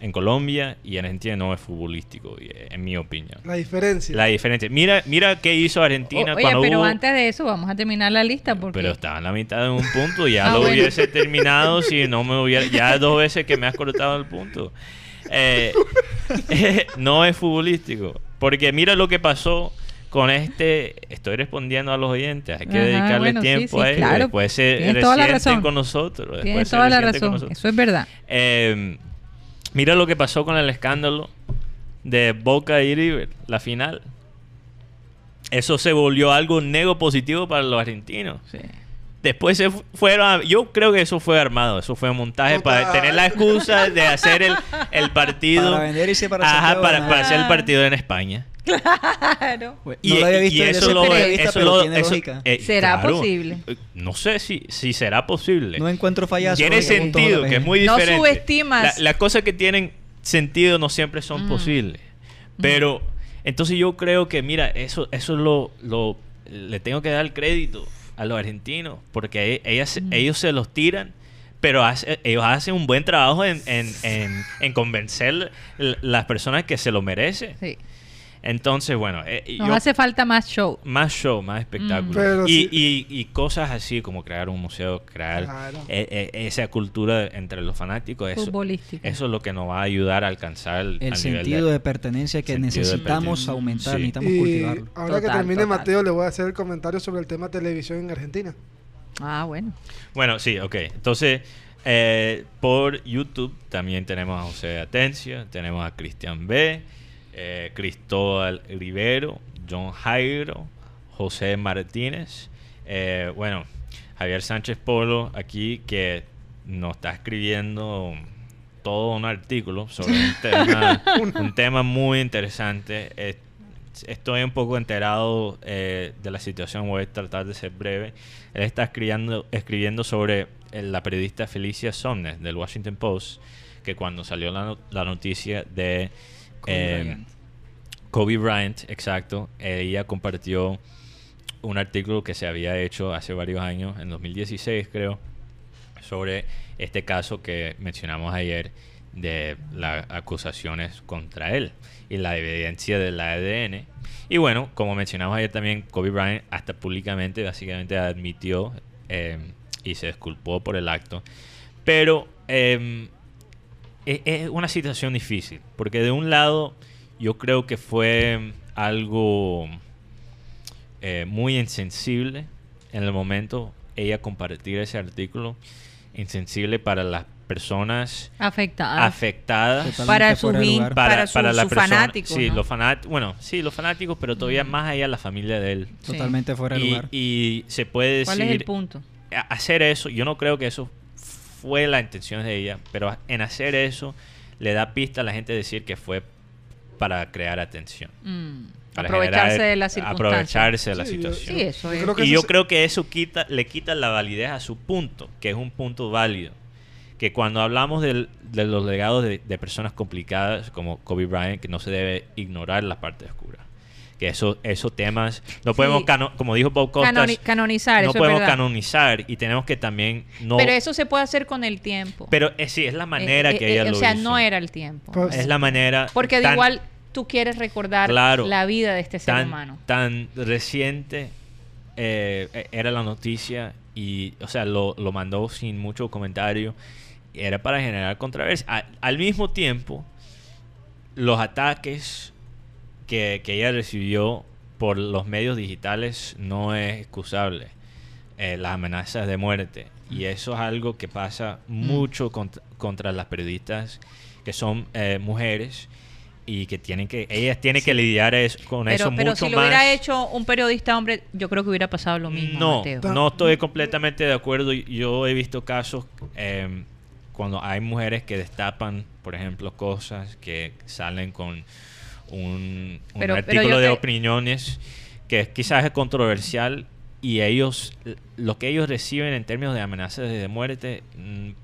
Speaker 4: en Colombia y Argentina no es futbolístico, y- en mi opinión.
Speaker 1: La diferencia.
Speaker 4: La diferencia. Mira, mira qué hizo Argentina
Speaker 3: O- oye,
Speaker 4: cuando
Speaker 3: pero
Speaker 4: hubo-
Speaker 3: antes de eso vamos a terminar la lista porque
Speaker 4: pero estaba en la mitad de un punto y ya
Speaker 3: Ah,
Speaker 4: lo
Speaker 3: bueno.
Speaker 4: hubiese terminado si no me hubiera. Ya dos veces que me has cortado el punto. Eh, no es futbolístico. Porque mira lo que pasó con este. Estoy respondiendo a los oyentes. Hay que
Speaker 3: Ajá,
Speaker 4: dedicarle
Speaker 3: bueno,
Speaker 4: tiempo
Speaker 3: sí,
Speaker 4: a
Speaker 3: claro.
Speaker 4: Después se
Speaker 3: Tienes toda la
Speaker 4: resienten
Speaker 3: razón.
Speaker 4: con nosotros.
Speaker 3: tienes toda la razón. Eso es verdad.
Speaker 4: Eh, mira lo que pasó con el escándalo de Boca y River, la final. Eso se volvió algo nego positivo para los argentinos.
Speaker 3: Sí.
Speaker 4: Después se fu- fueron a- yo creo que eso fue armado, eso fue un montaje para tener la excusa de hacer el, el partido.
Speaker 6: Para vender y para
Speaker 4: Ajá, para, hacer el partido en España.
Speaker 3: Claro.
Speaker 6: No lo había visto
Speaker 4: y eso lo,
Speaker 6: vista,
Speaker 4: eso
Speaker 6: pero
Speaker 4: lo-
Speaker 6: tiene
Speaker 4: eso-
Speaker 6: lógica.
Speaker 4: eh,
Speaker 3: ¿Será posible?
Speaker 4: Eh, No sé si, si será posible.
Speaker 6: No encuentro fallas.
Speaker 4: Tiene sentido, que es muy
Speaker 3: No
Speaker 4: diferente.
Speaker 3: subestimas.
Speaker 4: La- Las cosas que tienen sentido no siempre son
Speaker 3: Mm.
Speaker 4: posibles. Pero, entonces yo creo que, mira, eso, eso es lo, lo- le tengo que dar el crédito a los argentinos, porque e- ellas,
Speaker 3: Mm.
Speaker 4: ellos se los tiran, pero hace- ellos hacen un buen trabajo en, en, en- en convencer las personas que se lo merecen.
Speaker 3: Sí.
Speaker 4: Entonces, bueno, eh,
Speaker 3: Nos
Speaker 4: yo-
Speaker 3: hace falta más show.
Speaker 4: más show, más espectáculo.
Speaker 1: Mm. Pero
Speaker 4: y,
Speaker 1: sí.
Speaker 4: y- y cosas así como crear un museo, crear
Speaker 1: Claro.
Speaker 4: eh, eh, esa cultura entre los fanáticos. Eso, eso es lo que nos va a ayudar a alcanzar el,
Speaker 6: El
Speaker 4: al nivel
Speaker 6: sentido de pertenencia que necesitamos
Speaker 4: pertenencia.
Speaker 6: aumentar,
Speaker 4: Sí.
Speaker 6: necesitamos
Speaker 1: Y
Speaker 6: cultivarlo.
Speaker 1: ahora que termine
Speaker 3: total.
Speaker 1: Mateo, le voy a hacer el comentario sobre el tema televisión en Argentina.
Speaker 3: Ah, bueno.
Speaker 4: Bueno, sí, ok. Entonces, eh, por YouTube también tenemos a José Atencia, tenemos a Cristian B, eh, Cristóbal Rivero, John Jairo, José Martínez. eh, bueno, Javier Sánchez Polo aquí que nos está escribiendo todo un artículo sobre un tema, un tema muy interesante. Eh, estoy un poco enterado eh, de la situación, voy a tratar de ser breve. Él está escribiendo, escribiendo sobre la periodista Felicia Somnes del Washington Post, que cuando salió la, no- la noticia de
Speaker 6: Kobe
Speaker 4: eh,
Speaker 6: Bryant.
Speaker 4: Kobe Bryant, exacto, ella compartió un artículo que se había hecho hace varios años, en 2016 creo, sobre este caso que mencionamos ayer de las acusaciones contra él y la evidencia del ADN. Y bueno, como mencionamos ayer también, Kobe Bryant hasta públicamente básicamente admitió eh, y se disculpó por el acto. Pero eh, es, es una situación difícil, porque de un lado yo creo que fue algo eh, muy insensible en el momento ella compartir ese artículo, insensible para las personas
Speaker 3: Afectada.
Speaker 4: afectadas.
Speaker 6: Totalmente
Speaker 3: para sus
Speaker 6: lugar.
Speaker 3: para, su-
Speaker 4: la
Speaker 3: sus
Speaker 4: persona-
Speaker 3: fanáticos.
Speaker 4: Sí,
Speaker 3: ¿no?
Speaker 4: los fanáticos, bueno, sí, los fanáticos, pero todavía más allá la familia de él.
Speaker 3: Sí.
Speaker 6: Totalmente fuera de lugar.
Speaker 4: y se puede
Speaker 3: ¿Cuál es el
Speaker 4: decir,
Speaker 3: punto?
Speaker 4: hacer eso, yo no creo que eso fue la intención de ella, pero en hacer eso le da pista a la gente decir que fue para crear atención.
Speaker 3: Mm,
Speaker 4: para
Speaker 3: Aprovecharse
Speaker 4: generar-
Speaker 3: de la circunstancia.
Speaker 4: Aprovecharse de la
Speaker 1: Sí, yo-
Speaker 4: situación.
Speaker 3: Sí, eso
Speaker 1: Yo
Speaker 3: es.
Speaker 1: creo que
Speaker 4: Y
Speaker 1: eso
Speaker 4: yo creo que eso quita, le quita la validez a su punto, que es un punto válido. Que cuando hablamos del- de los legados de, de personas complicadas como Kobe Bryant, que no se debe ignorar la parte oscura. Que eso, esos temas no podemos, cano- como dijo Bob Costas,
Speaker 3: Canoni- canonizar,
Speaker 4: no
Speaker 3: eso es
Speaker 4: podemos canonizar y tenemos que también no.
Speaker 3: Pero eso se puede hacer con el tiempo.
Speaker 4: pero, eh, sí, es la manera
Speaker 3: Eh,
Speaker 4: que
Speaker 3: eh,
Speaker 4: ella
Speaker 3: eh,
Speaker 4: lo
Speaker 3: O sea,
Speaker 4: hizo.
Speaker 3: no era el tiempo.
Speaker 1: Pues-
Speaker 4: Es la manera.
Speaker 3: Porque de
Speaker 4: tan-
Speaker 3: igual tú quieres recordar
Speaker 4: Claro.
Speaker 3: la vida de este ser
Speaker 4: tan,
Speaker 3: humano.
Speaker 4: tan reciente eh, eh, era la noticia y, o sea, lo, lo mandó sin mucho comentario. Era para generar controversia. Al mismo tiempo, los ataques que, que ella recibió por los medios digitales no es excusable. Eh, las amenazas de muerte. Y eso es algo que pasa mucho contra, contra las periodistas que son eh, mujeres y que tienen que ellas tienen que lidiar es- con
Speaker 3: Pero,
Speaker 4: eso
Speaker 3: pero
Speaker 4: mucho
Speaker 3: si lo
Speaker 4: más
Speaker 3: hubiera hecho un periodista hombre, yo creo que hubiera pasado lo mismo.
Speaker 4: no,
Speaker 3: Mateo.
Speaker 4: no estoy completamente de acuerdo. Yo he visto casos eh, cuando hay mujeres que destapan, por ejemplo, cosas que salen con un, un
Speaker 3: Pero- pero
Speaker 4: artículo de
Speaker 3: te-
Speaker 4: opiniones que quizás es controversial y ellos, lo que ellos reciben en términos de amenazas de muerte,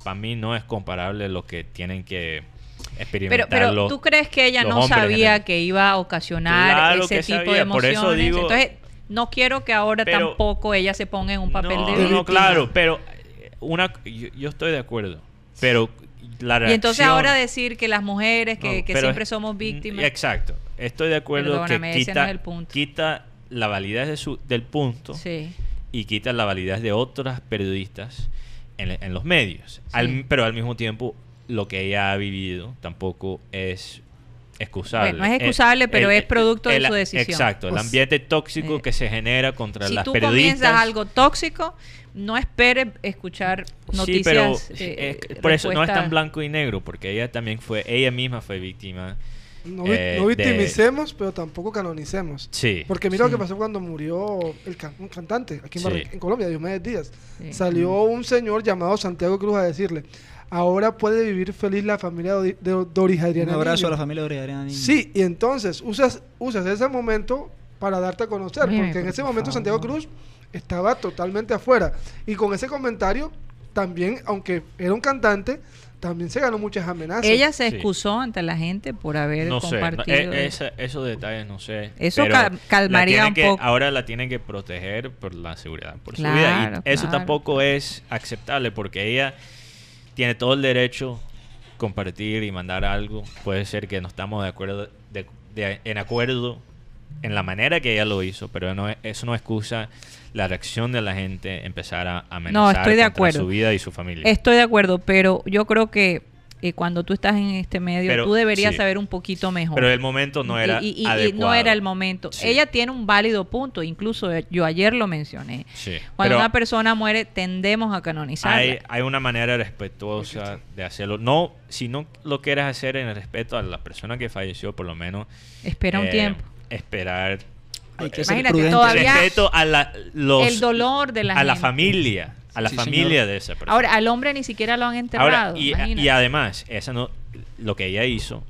Speaker 4: para mí no es comparable a lo que tienen que
Speaker 3: Pero,
Speaker 4: experimentar.
Speaker 3: pero
Speaker 4: los-
Speaker 3: tú crees que ella no sabía que iba a ocasionar
Speaker 4: Claro
Speaker 3: ese tipo de
Speaker 4: por
Speaker 3: emociones.
Speaker 4: eso digo-
Speaker 3: Entonces, no quiero que ahora
Speaker 4: Pero-
Speaker 3: tampoco ella se ponga en un papel
Speaker 4: no,
Speaker 3: de
Speaker 4: no, claro, pero eh, una, yo, yo estoy de acuerdo, pero la reacción...
Speaker 3: Y entonces ahora decir que las mujeres que,
Speaker 4: No,
Speaker 3: que
Speaker 4: pero
Speaker 3: siempre
Speaker 4: es-
Speaker 3: somos víctimas.
Speaker 4: Exacto, estoy de acuerdo que quita,
Speaker 3: no es el punto.
Speaker 4: quita la validez de su, del punto
Speaker 3: Sí.
Speaker 4: y quita la validez de otras periodistas en, en los medios. Al- pero al mismo tiempo, lo que ella ha vivido tampoco es excusable.
Speaker 3: Bueno, no es excusable, pero es producto de su decisión.
Speaker 4: Exacto, el
Speaker 1: Pues,
Speaker 4: ambiente tóxico
Speaker 3: eh,
Speaker 4: que se genera contra
Speaker 3: Si
Speaker 4: las
Speaker 3: tú
Speaker 4: periodistas.
Speaker 3: comienzas algo tóxico, no esperes escuchar noticias.
Speaker 4: sí, pero
Speaker 3: eh,
Speaker 4: es- por eso no es tan blanco y negro, porque ella también fue, ella misma fue víctima.
Speaker 1: No, vi-
Speaker 4: eh,
Speaker 1: no
Speaker 4: de-
Speaker 1: victimicemos, pero tampoco canonicemos.
Speaker 4: Sí.
Speaker 1: Porque mira lo que pasó cuando murió el can- un cantante aquí en,
Speaker 4: Sí.
Speaker 1: En Colombia, Diomedes Díaz.
Speaker 3: Sí.
Speaker 1: Salió un señor llamado Santiago Cruz a decirle, ahora puede vivir feliz la familia de, de Doris
Speaker 6: Un
Speaker 1: Adriana
Speaker 6: abrazo
Speaker 1: Niño".
Speaker 6: a la familia de Adriana Niño.
Speaker 1: Sí, y entonces usas, usas ese momento para darte a conocer, porque en
Speaker 3: por
Speaker 1: ese momento Santiago. Cruz estaba totalmente afuera. Y con ese comentario, también, aunque era un cantante, también se ganó muchas amenazas.
Speaker 3: Ella se
Speaker 4: Sí.
Speaker 3: excusó ante la gente por haber
Speaker 4: no sé, no,
Speaker 3: compartido.
Speaker 4: eh, esa- esos detalles no sé.
Speaker 3: Eso
Speaker 4: pero
Speaker 3: cal-
Speaker 4: la
Speaker 3: calmaría un
Speaker 4: que-
Speaker 3: poco.
Speaker 4: Ahora la tienen que proteger por la seguridad, por
Speaker 3: Claro,
Speaker 4: su vida. Y eso
Speaker 3: claro.
Speaker 4: tampoco es aceptable porque ella tiene todo el derecho compartir y mandar algo. Puede ser que no estamos de acuerdo de- de- en acuerdo en la manera que ella lo hizo, pero no es- eso no excusa la reacción de la gente empezar a amenazar
Speaker 3: estoy de acuerdo.
Speaker 4: su vida y su familia.
Speaker 3: Estoy de acuerdo, pero yo creo que eh, cuando tú estás en este medio,
Speaker 4: Pero,
Speaker 3: tú deberías
Speaker 4: sí.
Speaker 3: saber un poquito mejor.
Speaker 4: pero el momento no era
Speaker 3: y, y- y
Speaker 4: adecuado.
Speaker 3: no era el momento.
Speaker 4: Sí.
Speaker 3: Ella tiene un válido punto, incluso eh, yo ayer lo mencioné.
Speaker 4: Sí,
Speaker 3: Cuando
Speaker 4: pero-
Speaker 3: una persona muere, tendemos a canonizarla.
Speaker 4: Hay, hay una manera respetuosa de hacerlo. No, si no lo quieres hacer en el respeto a la persona que falleció, por lo menos
Speaker 3: Espera un
Speaker 4: eh,
Speaker 3: tiempo.
Speaker 4: esperar
Speaker 6: Hay que ser
Speaker 3: Imagínate,
Speaker 6: prudente.
Speaker 3: todavía-
Speaker 4: respeto a la los,
Speaker 3: el dolor de la
Speaker 4: a la
Speaker 3: gente.
Speaker 4: familia, a la
Speaker 6: Sí,
Speaker 4: familia
Speaker 6: señor.
Speaker 4: de esa persona.
Speaker 3: Ahora, al hombre ni siquiera lo han enterrado.
Speaker 4: Ahora, y, además, esa no, lo que ella hizo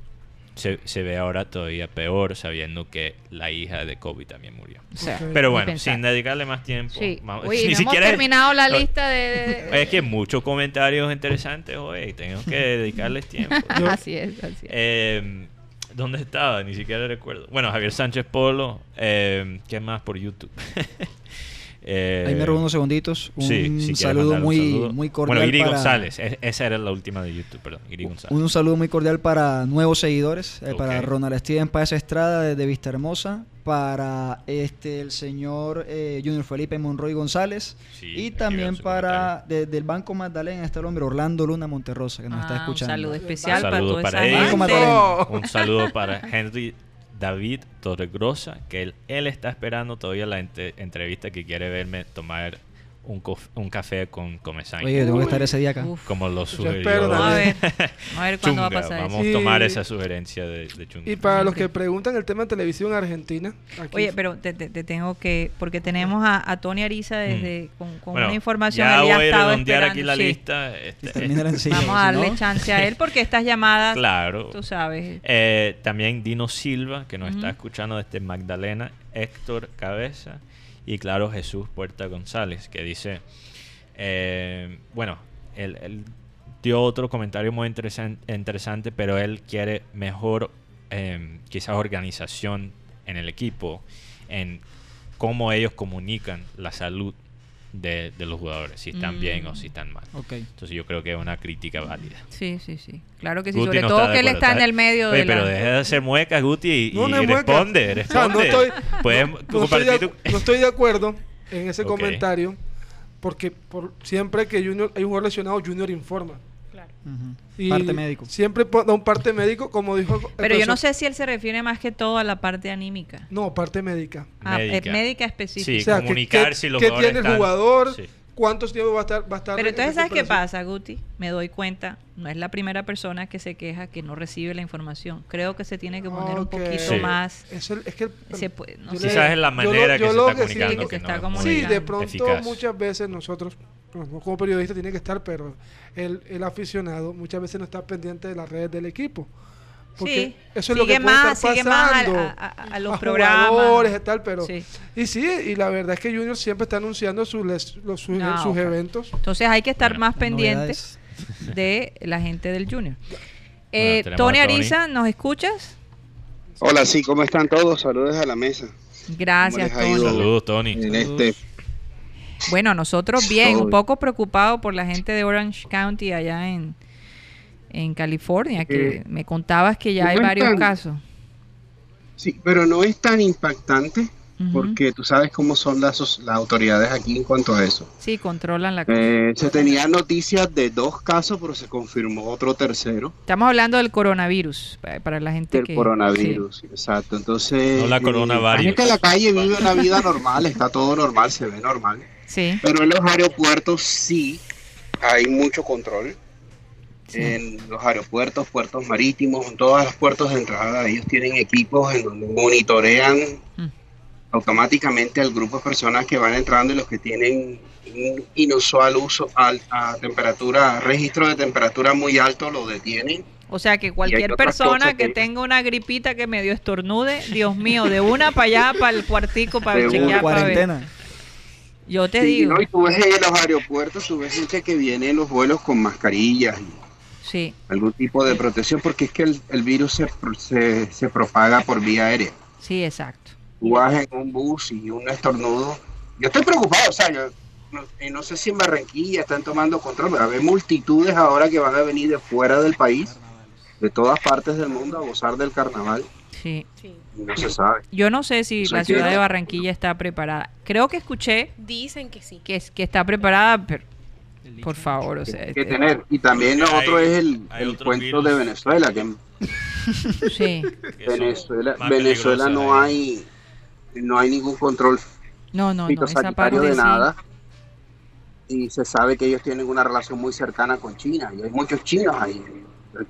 Speaker 4: se, se ve ahora todavía peor sabiendo que la hija de Kobe también murió.
Speaker 3: O sea,
Speaker 1: Ok.
Speaker 4: Pero bueno, sin dedicarle más tiempo.
Speaker 3: Sí.
Speaker 4: vamos-
Speaker 3: Uy,
Speaker 4: ni
Speaker 3: no hemos
Speaker 4: siquiera-
Speaker 3: terminado la
Speaker 4: no,
Speaker 3: lista de... de-
Speaker 4: Es que muchos comentarios interesantes hoy. Tengo que dedicarles tiempo.
Speaker 1: Yo-
Speaker 3: así es, así es.
Speaker 4: Eh, ¿Dónde estaba? Ni siquiera recuerdo. Bueno, Javier Sánchez Polo. Eh, ¿Qué más por YouTube? Eh,
Speaker 6: Ahí me robo unos segunditos. Un
Speaker 4: sí, si quieres
Speaker 6: saludo
Speaker 4: un
Speaker 6: muy,
Speaker 4: saludo.
Speaker 6: muy cordial.
Speaker 4: Bueno, Iri
Speaker 6: para,
Speaker 4: González. Es- esa era la última de YouTube, perdón. Iri González.
Speaker 6: Un saludo muy cordial para nuevos seguidores, eh, para. Ronald Steven Páez Estrada desde Vista Hermosa, para este el señor eh, Junior Felipe Monroy González
Speaker 4: Sí,
Speaker 6: y también para desde el Banco Magdalena está el hombre Orlando Luna Monterrosa que nos está
Speaker 3: Ah,
Speaker 6: escuchando.
Speaker 3: Un saludo
Speaker 4: Un
Speaker 3: especial para
Speaker 4: saludo para
Speaker 3: esa
Speaker 4: él.
Speaker 6: Banco
Speaker 3: gente.
Speaker 6: Magdalena.
Speaker 4: Un saludo para Henry David Torregrosa, que él, está esperando todavía la entrevista que quiere verme tomar un, cof- un café con Comesaña.
Speaker 6: Oye, tengo que estar ese día acá.
Speaker 3: Uf.
Speaker 4: como lo sugirió.
Speaker 3: a ver, vamos a ver cuándo va a pasar eso.
Speaker 4: Vamos
Speaker 1: Sí.
Speaker 4: a tomar esa sugerencia de, de Chunga.
Speaker 1: Y para los que preguntan el tema de televisión en Argentina, aquí
Speaker 3: Oye, pero te, te- te tengo que, porque tenemos a, a Tony Ariza desde, con, con
Speaker 4: Mm. Bueno,
Speaker 3: una información.
Speaker 4: Ya
Speaker 3: ya
Speaker 4: voy a redondear aquí la
Speaker 3: sí.
Speaker 4: lista. este,
Speaker 3: Vamos a darle
Speaker 6: ¿no?
Speaker 3: chance a él porque estas llamadas,
Speaker 4: claro.
Speaker 3: tú sabes.
Speaker 4: Eh, también Dino Silva, que nos está escuchando desde Magdalena, Héctor Cabeza y claro Jesús Puerta González, que dice, eh, bueno, él, él dio otro comentario muy interesan- interesante, pero él quiere mejor, eh, quizás organización en el equipo, en cómo ellos comunican la salud de, de los jugadores, si están bien o
Speaker 3: Mm.
Speaker 4: si están mal. Entonces yo creo que es una crítica válida.
Speaker 3: Sí, sí, sí. Claro que sí.
Speaker 4: Guti
Speaker 3: Sobre
Speaker 4: no
Speaker 3: todo que él está en el medio
Speaker 4: Oye,
Speaker 3: de
Speaker 4: pero
Speaker 3: la...
Speaker 4: deja de hacer muecas, Guti, y,
Speaker 1: No,
Speaker 4: y
Speaker 1: no es mueca.
Speaker 4: responde,
Speaker 1: O sea, no
Speaker 4: responde.
Speaker 1: estoy,
Speaker 4: Puedes
Speaker 1: no- no estoy
Speaker 4: compartir
Speaker 1: de,
Speaker 4: tu...
Speaker 1: no estoy de acuerdo en ese comentario porque por, siempre que Junior, hay un jugador lesionado, Junior informa. Y
Speaker 6: Parte médico.
Speaker 1: Siempre da un parte médico, como dijo. el
Speaker 3: Pero yo no sé si él se refiere más que todo a la parte anímica.
Speaker 1: No, parte médica.
Speaker 3: Ah, eh,
Speaker 4: Médica.
Speaker 3: médica específica.
Speaker 4: Sí,
Speaker 1: O sea,
Speaker 4: comunicar
Speaker 1: que-
Speaker 4: si los
Speaker 1: qué
Speaker 4: jugadores
Speaker 1: tiene el jugador,
Speaker 4: Sí.
Speaker 1: cuántos tiempo va a estar. Va a estar
Speaker 3: Pero
Speaker 1: en
Speaker 3: entonces, ¿sabes qué pasa, Guti? Me doy cuenta, no es la primera persona que se queja que no recibe la información. Creo que se tiene que poner un poquito
Speaker 4: Sí.
Speaker 3: más...
Speaker 1: Eso es que
Speaker 3: Se puede- no
Speaker 1: yo
Speaker 3: sé.
Speaker 4: Quizás es la
Speaker 1: yo
Speaker 4: manera que
Speaker 1: yo
Speaker 4: se
Speaker 1: lo
Speaker 4: está
Speaker 1: que sí-
Speaker 4: comunicando
Speaker 3: que
Speaker 4: que
Speaker 3: se está
Speaker 4: muy
Speaker 1: Sí, de
Speaker 3: comunicando.
Speaker 1: pronto
Speaker 4: eficaz.
Speaker 1: muchas veces nosotros, como como periodista, tiene que estar, pero el, el aficionado muchas veces no está pendiente de las redes del equipo. Porque
Speaker 3: Sí,
Speaker 1: eso es lo que puede
Speaker 3: más,
Speaker 1: estar
Speaker 3: sigue más
Speaker 1: pasando
Speaker 3: a, a- a los
Speaker 1: a
Speaker 3: programas.
Speaker 1: jugadores y tal, pero
Speaker 3: Sí.
Speaker 1: y sí, y la verdad es que Junior siempre está anunciando sus les- los, sus,
Speaker 3: No,
Speaker 1: sus
Speaker 3: ok.
Speaker 1: eventos.
Speaker 3: Entonces hay que estar
Speaker 4: Bueno,
Speaker 3: más pendientes de la gente del Junior. Eh, Tony. Ariza, ¿nos escuchas?
Speaker 10: Hola, sí, ¿cómo están todos? Saludos a la mesa.
Speaker 3: Gracias. Tony.
Speaker 4: Saludos, Tony.
Speaker 10: En este,
Speaker 3: Bueno, nosotros bien, un poco preocupados por la gente de Orange County allá en, en California, que
Speaker 10: Eh,
Speaker 3: me contabas que ya hay
Speaker 10: ¿cómo
Speaker 3: varios casos.
Speaker 10: sí, pero no es tan impactante porque tú sabes cómo son las, las autoridades aquí en cuanto a eso.
Speaker 3: Sí, controlan la cosa.
Speaker 10: Eh, se tenían noticias de dos casos, pero se confirmó otro tercero
Speaker 3: Estamos hablando del coronavirus, pa- para la gente
Speaker 10: del
Speaker 3: que...
Speaker 10: coronavirus. Exacto, entonces...
Speaker 4: No la
Speaker 10: eh,
Speaker 4: coronavirus.
Speaker 10: la gente en la calle vive una vida normal, está todo normal, se ve normal.
Speaker 3: Sí,
Speaker 10: Pero en los aeropuertos sí hay mucho control.
Speaker 3: sí.
Speaker 10: En los aeropuertos, puertos marítimos, en todos los puertos de entrada, ellos tienen equipos en donde monitorean
Speaker 3: Mm.
Speaker 10: automáticamente al grupo de personas que van entrando y los que tienen un inusual uso al- a temperatura, registro de temperatura muy alto, lo detienen.
Speaker 3: O sea que cualquier persona que
Speaker 10: que-
Speaker 3: tenga una gripita que medio estornude, Dios mío, de una para allá, para el cuartico, para chequear, para ver. Yo te
Speaker 10: Sí,
Speaker 3: digo,
Speaker 10: ¿no? Y tú ves en los aeropuertos, tú ves gente que viene en los vuelos con mascarillas y
Speaker 3: sí,
Speaker 10: algún tipo de protección, porque es que el, el virus se, se, se propaga por vía aérea.
Speaker 3: sí, exacto.
Speaker 10: tú vas en un bus y un estornudo. Yo estoy preocupado, o sea, yo no, eh, no sé si en Barranquilla están tomando control, pero hay multitudes ahora que van a venir de fuera del país, de todas partes del mundo, a gozar del carnaval.
Speaker 3: Sí.
Speaker 10: Y no se sabe.
Speaker 3: Yo no sé si la ciudad de Barranquilla está preparada. Creo que escuché
Speaker 11: Dicen que sí.
Speaker 3: que, es- que está preparada, pero por favor, o sea,
Speaker 10: Hay que
Speaker 3: este-
Speaker 10: tener. Y también lo otro es el, el
Speaker 4: otro
Speaker 10: cuento
Speaker 4: virus.
Speaker 10: de Venezuela, que
Speaker 3: sí.
Speaker 10: Venezuela, Venezuela no hay no hay ningún control
Speaker 3: No, no, no, esa
Speaker 10: fitosanitario
Speaker 3: parte
Speaker 10: de
Speaker 3: sí.
Speaker 10: nada. Y se sabe que ellos tienen una relación muy cercana con China. Y hay muchos chinos ahí.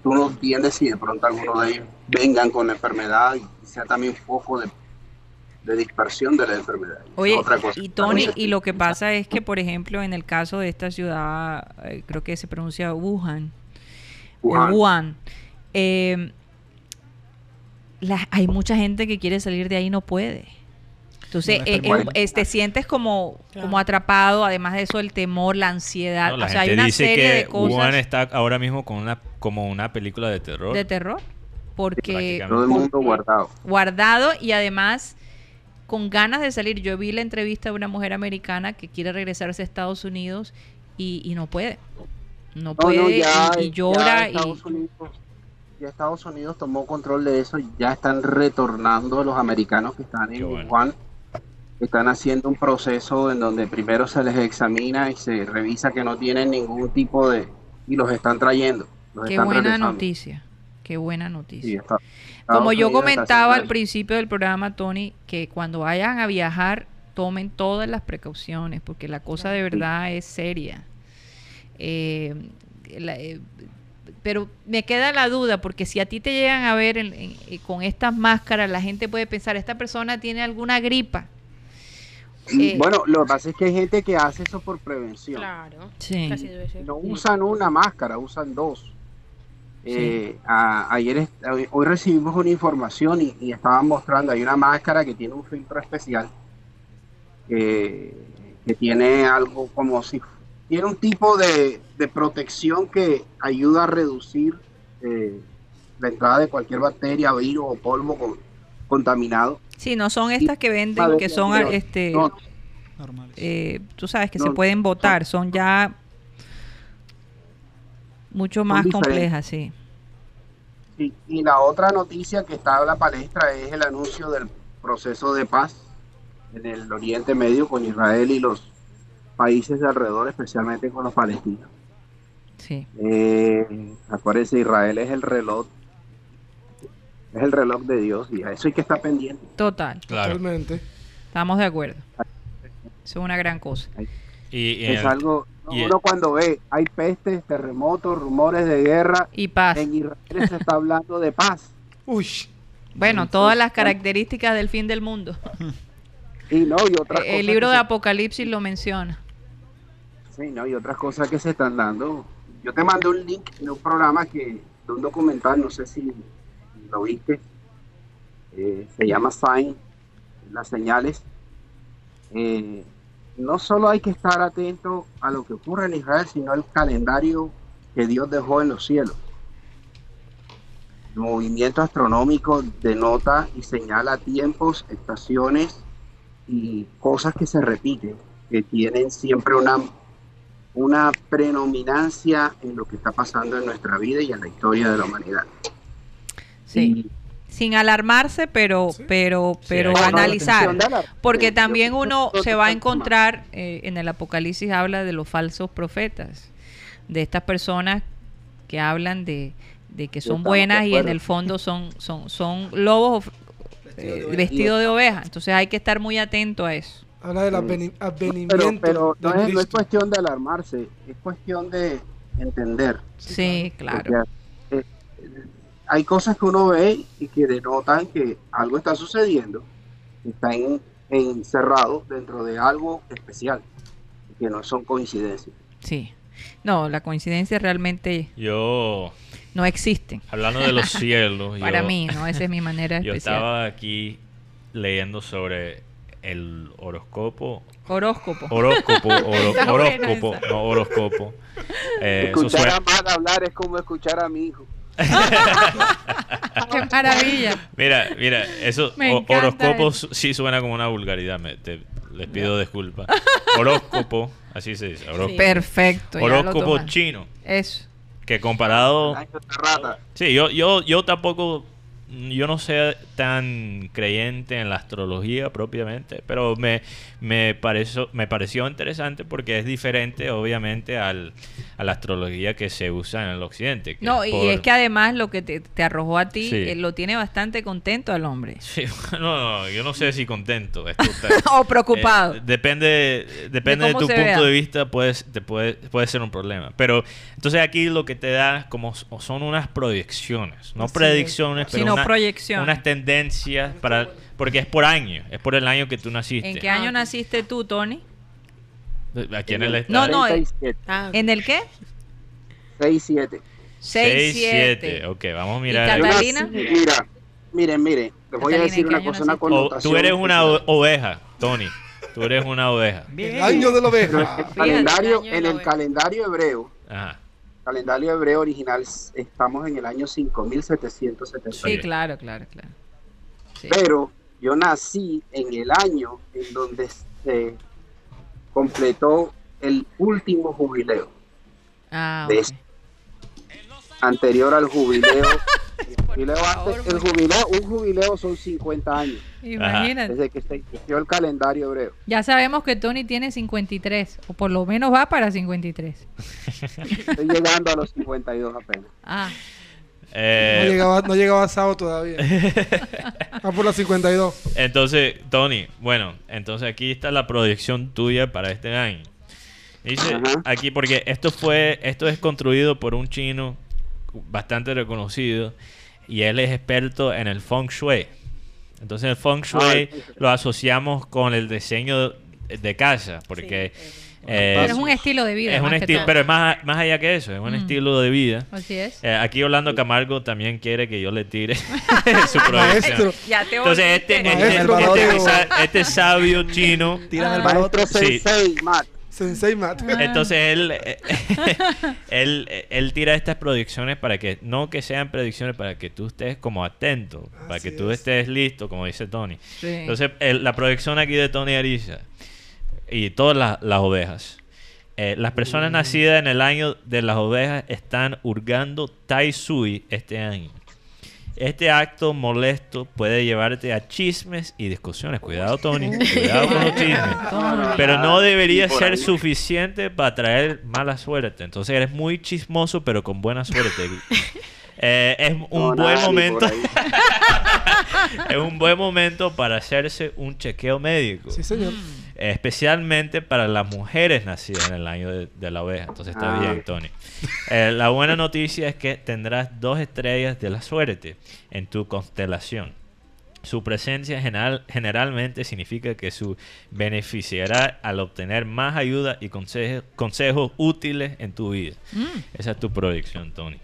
Speaker 10: Tú no entiendes si de pronto alguno de ellos vengan con la enfermedad y sea también un poco de, de dispersión de la enfermedad.
Speaker 3: Oye,
Speaker 10: Otra cosa.
Speaker 3: y Tony, y lo que pasa es que, por ejemplo, en el caso de esta ciudad, eh, creo que se pronuncia Wuhan, o
Speaker 10: Wuhan.
Speaker 3: Wuhan, eh, la- hay mucha gente que quiere salir de ahí y no puede. Entonces, eh, eh, eh, te sientes como,
Speaker 11: Claro.
Speaker 3: como atrapado, además de eso, el temor, la ansiedad.
Speaker 4: No, la
Speaker 3: o sea, hay
Speaker 4: gente
Speaker 3: una
Speaker 4: dice
Speaker 3: serie
Speaker 4: que
Speaker 3: de cosas
Speaker 4: Wuhan está ahora mismo con una, como una película de terror.
Speaker 3: de terror, porque.
Speaker 10: Todo el mundo guardado.
Speaker 3: guardado y además con ganas de salir. Yo vi la entrevista de una mujer americana que quiere regresarse a Estados Unidos y, y no puede. No
Speaker 10: No,
Speaker 3: puede
Speaker 10: no, ya,
Speaker 3: y, y
Speaker 10: ya
Speaker 3: llora y
Speaker 10: Estados Unidos, ya Estados Unidos tomó control de eso. Ya están retornando los americanos que están
Speaker 4: Qué
Speaker 10: en
Speaker 4: bueno.
Speaker 10: Wuhan. Están haciendo un proceso en donde primero se les examina y se revisa que no tienen ningún tipo de... y los están trayendo. los
Speaker 3: qué
Speaker 10: están
Speaker 3: buena
Speaker 10: regresando.
Speaker 3: noticia. Qué buena noticia.
Speaker 10: Sí, está-
Speaker 3: Como yo comentaba al principio del programa, Tony, que cuando vayan a viajar tomen todas las precauciones, porque la cosa de verdad es seria. Eh, la- eh, pero me queda la duda, porque si a ti te llegan a ver en- en- eh, con estas máscaras, la gente puede pensar, esta persona tiene alguna gripa. Eh,
Speaker 10: Bueno, lo que pasa es que hay gente que hace eso por prevención.
Speaker 11: Claro.
Speaker 3: Sí.
Speaker 11: Casi debe ser.
Speaker 10: No usan una máscara, usan dos. Eh, a- ayer, hoy- recibimos una información y, y estaban mostrando, hay una máscara que tiene un filtro especial, que, que tiene algo como si, tiene un tipo de, de protección que ayuda a reducir eh, la entrada de cualquier bacteria, virus o polvo con- contaminado.
Speaker 3: Sí, no son estas que venden, que son este,
Speaker 10: no,
Speaker 6: Normales.
Speaker 3: eh, tú sabes que
Speaker 10: No,
Speaker 3: se pueden botar, son ya mucho más
Speaker 10: diferentes.
Speaker 3: complejas, sí.
Speaker 10: Y, y la otra noticia que está en la palestra es el anuncio del proceso de paz en el Oriente Medio con Israel y los países de alrededor, especialmente con los palestinos.
Speaker 3: Sí.
Speaker 10: Eh, acuérdense, Israel es el reloj, es el reloj de Dios y a eso hay que estar pendiente.
Speaker 3: Total,
Speaker 4: Claro.
Speaker 1: Totalmente.
Speaker 3: estamos de acuerdo. Eso es una gran cosa.
Speaker 4: Y, y
Speaker 10: Es
Speaker 4: el-
Speaker 10: algo,
Speaker 4: y el-
Speaker 10: uno cuando ve, hay pestes, terremotos, rumores de guerra,
Speaker 3: Y paz.
Speaker 10: en Israel se está hablando de paz.
Speaker 1: Uy,
Speaker 3: Bueno, todas las características del fin del mundo.
Speaker 10: Y no, y otras
Speaker 3: Eh,
Speaker 10: cosas
Speaker 3: El libro de
Speaker 10: se-
Speaker 3: Apocalipsis lo menciona.
Speaker 10: Sí, ¿no? Y otras cosas que se están dando. Yo te mandé un link de un programa que, de un documental, no sé si lo viste, eh, se llama Sign, las señales. Eh, no solo hay que estar atento a lo que ocurre en Israel, sino al calendario que Dios dejó en los cielos. El movimiento astronómico denota y señala tiempos, estaciones y cosas que se repiten, que tienen siempre una, una predominancia en lo que está pasando en nuestra vida y en la historia de la humanidad.
Speaker 3: Sí. Sin alarmarse, pero, pero, pero analizar. Porque
Speaker 10: Eh,
Speaker 3: también
Speaker 10: yo-
Speaker 3: uno
Speaker 10: yo-
Speaker 3: se va a encontrar, eh, en el Apocalipsis habla de los falsos profetas, de estas personas que hablan de, de que son buenas y en el fondo son, son, son lobos eh, vestidos de oveja. Entonces hay que estar muy atento a eso.
Speaker 1: habla del
Speaker 10: Sí.
Speaker 1: adveni-
Speaker 10: Pero,
Speaker 1: advenimiento
Speaker 10: pero no, es, no es
Speaker 1: Cristo.
Speaker 10: cuestión de alarmarse, es cuestión de entender.
Speaker 3: Sí, claro.
Speaker 10: Porque, eh, hay cosas que uno ve y que denotan que algo está sucediendo, que está en- encerrado dentro de algo especial, que no son coincidencias.
Speaker 3: Sí. No, la coincidencia realmente
Speaker 4: yo,
Speaker 3: no existe.
Speaker 4: hablando de los cielos,
Speaker 3: Para
Speaker 4: yo-
Speaker 3: mí, ¿no? Esa es mi manera
Speaker 4: Yo
Speaker 3: especial.
Speaker 4: estaba aquí leyendo sobre el horóscopo.
Speaker 3: Horóscopo.
Speaker 4: Horóscopo, horóscopo, no horóscopo. Eh,
Speaker 10: escuchar
Speaker 4: suena-
Speaker 10: a Mar hablar es como escuchar a mi hijo.
Speaker 3: ¡Qué maravilla!
Speaker 4: Mira, mira, eso
Speaker 3: Me
Speaker 4: o-
Speaker 3: encanta
Speaker 4: horóscopo
Speaker 3: eso.
Speaker 4: su- sí suena como una vulgaridad, me- te- les pido disculpas. Horóscopo, así se dice, horóscopo.
Speaker 3: Perfecto. ya lo
Speaker 4: Horóscopo chino,
Speaker 3: Eso.
Speaker 4: que comparado. Sí, yo, yo, yo tampoco, yo no sé tan creyente en la astrología propiamente, pero me, me, pareció, me pareció interesante porque es diferente, obviamente, al, a la astrología que se usa en el occidente.
Speaker 3: No,
Speaker 4: es
Speaker 3: y
Speaker 4: por-
Speaker 3: es que además lo que te, te arrojó a ti
Speaker 4: Sí.
Speaker 3: eh, lo tiene bastante contento al hombre.
Speaker 4: Sí, no, no, yo no sé si contento. esto está-
Speaker 3: o preocupado.
Speaker 4: Eh, depende depende de, tu punto
Speaker 3: vea.
Speaker 4: de vista, puedes, te puede, puede ser un problema. Pero entonces aquí lo que te da como son unas proyecciones, no predicciones, pero
Speaker 3: Sino
Speaker 4: una-
Speaker 3: proyecciones.
Speaker 4: unas tendencias para porque es por año, es por el año que tú naciste.
Speaker 3: ¿En qué año naciste tú, Tony?
Speaker 4: Aquí en el
Speaker 3: No, no, eh,
Speaker 10: 6-7.
Speaker 11: Ah,
Speaker 3: ¿En el qué?
Speaker 10: 6-7.
Speaker 3: 6,
Speaker 4: 7.
Speaker 3: 7.
Speaker 4: Ok, vamos a
Speaker 3: ¿Y
Speaker 4: mirar.
Speaker 10: Yo
Speaker 3: Catalina?
Speaker 10: mira, miren, miren, les voy a decir
Speaker 3: ¿en
Speaker 10: una cosa, una connotación.
Speaker 4: tú eres una oveja, Tony. Tú eres una oveja.
Speaker 1: El año de la oveja.
Speaker 10: el calendario, en el
Speaker 11: oveja.
Speaker 10: calendario hebreo,
Speaker 4: Ajá.
Speaker 10: calendario hebreo original, estamos en el año 5770.
Speaker 3: Sí, claro, claro, claro. Sí.
Speaker 10: Pero yo nací en el año en donde se completó el último jubileo,
Speaker 3: Ah,
Speaker 10: de anterior al jubileo. El jubileo,
Speaker 3: favor,
Speaker 10: antes- el
Speaker 3: porque-
Speaker 10: jubileo, un jubileo son 50 años,
Speaker 3: Imagínate.
Speaker 10: desde que se inició el calendario hebreo.
Speaker 3: Ya sabemos que Tony tiene 53, o por lo menos va para 53.
Speaker 10: Estoy llegando a los 52 apenas.
Speaker 3: Ah,
Speaker 1: No
Speaker 4: Eh,
Speaker 1: llegaba, no llegaba a sábado todavía. Ah, por la 52.
Speaker 4: Entonces, Tony, bueno, entonces aquí está la proyección tuya para este año. Dice
Speaker 10: Ajá.
Speaker 4: aquí porque esto fue, esto es construido por un chino bastante reconocido y él es experto en el feng shui. Entonces el feng shui
Speaker 10: Ah,
Speaker 4: lo asociamos con el diseño de casa porque eh,
Speaker 3: Pero es un estilo de vida.
Speaker 4: es un estilo, pero es más, más allá que eso, es un
Speaker 3: Mm.
Speaker 4: estilo de vida.
Speaker 3: Así es.
Speaker 4: Eh, aquí Orlando Camargo también quiere que yo le tire su proyección. Entonces este, este,
Speaker 1: Maestro,
Speaker 4: este- sa- este sabio chino,
Speaker 6: Tiran el
Speaker 3: Ah.
Speaker 10: Maestro
Speaker 4: Sí.
Speaker 10: Sensei, Matt.
Speaker 1: Sensei Matt.
Speaker 4: entonces él, eh, él, él tira estas predicciones para que, no que sean predicciones para que tú estés como atento, para que tú
Speaker 1: es.
Speaker 4: estés listo, como dice Tony.
Speaker 3: Sí.
Speaker 4: Entonces el- la proyección aquí de Tony Ariza y todas las, las ovejas. eh, las personas nacidas en el año de las ovejas están hurgando Tai Sui este año. Este acto molesto puede llevarte a chismes y discusiones. Cuidado, Tony. Cuidado con los chismes. Pero no debería ser suficiente para traer mala suerte. Entonces eres muy chismoso, pero con buena suerte. Eh, es un buen momento. es un buen momento para hacerse un chequeo médico.
Speaker 1: Sí, señor.
Speaker 4: Especialmente para las mujeres nacidas en el año de, de la oveja. Entonces está
Speaker 10: Ah.
Speaker 4: bien, Tony. Eh, la buena noticia es que tendrás dos estrellas de la suerte en tu constelación. Su presencia general, generalmente significa que su beneficiará al obtener más ayuda y conseje- consejos útiles en tu vida.
Speaker 3: Mm.
Speaker 4: Esa es tu proyección, Tony.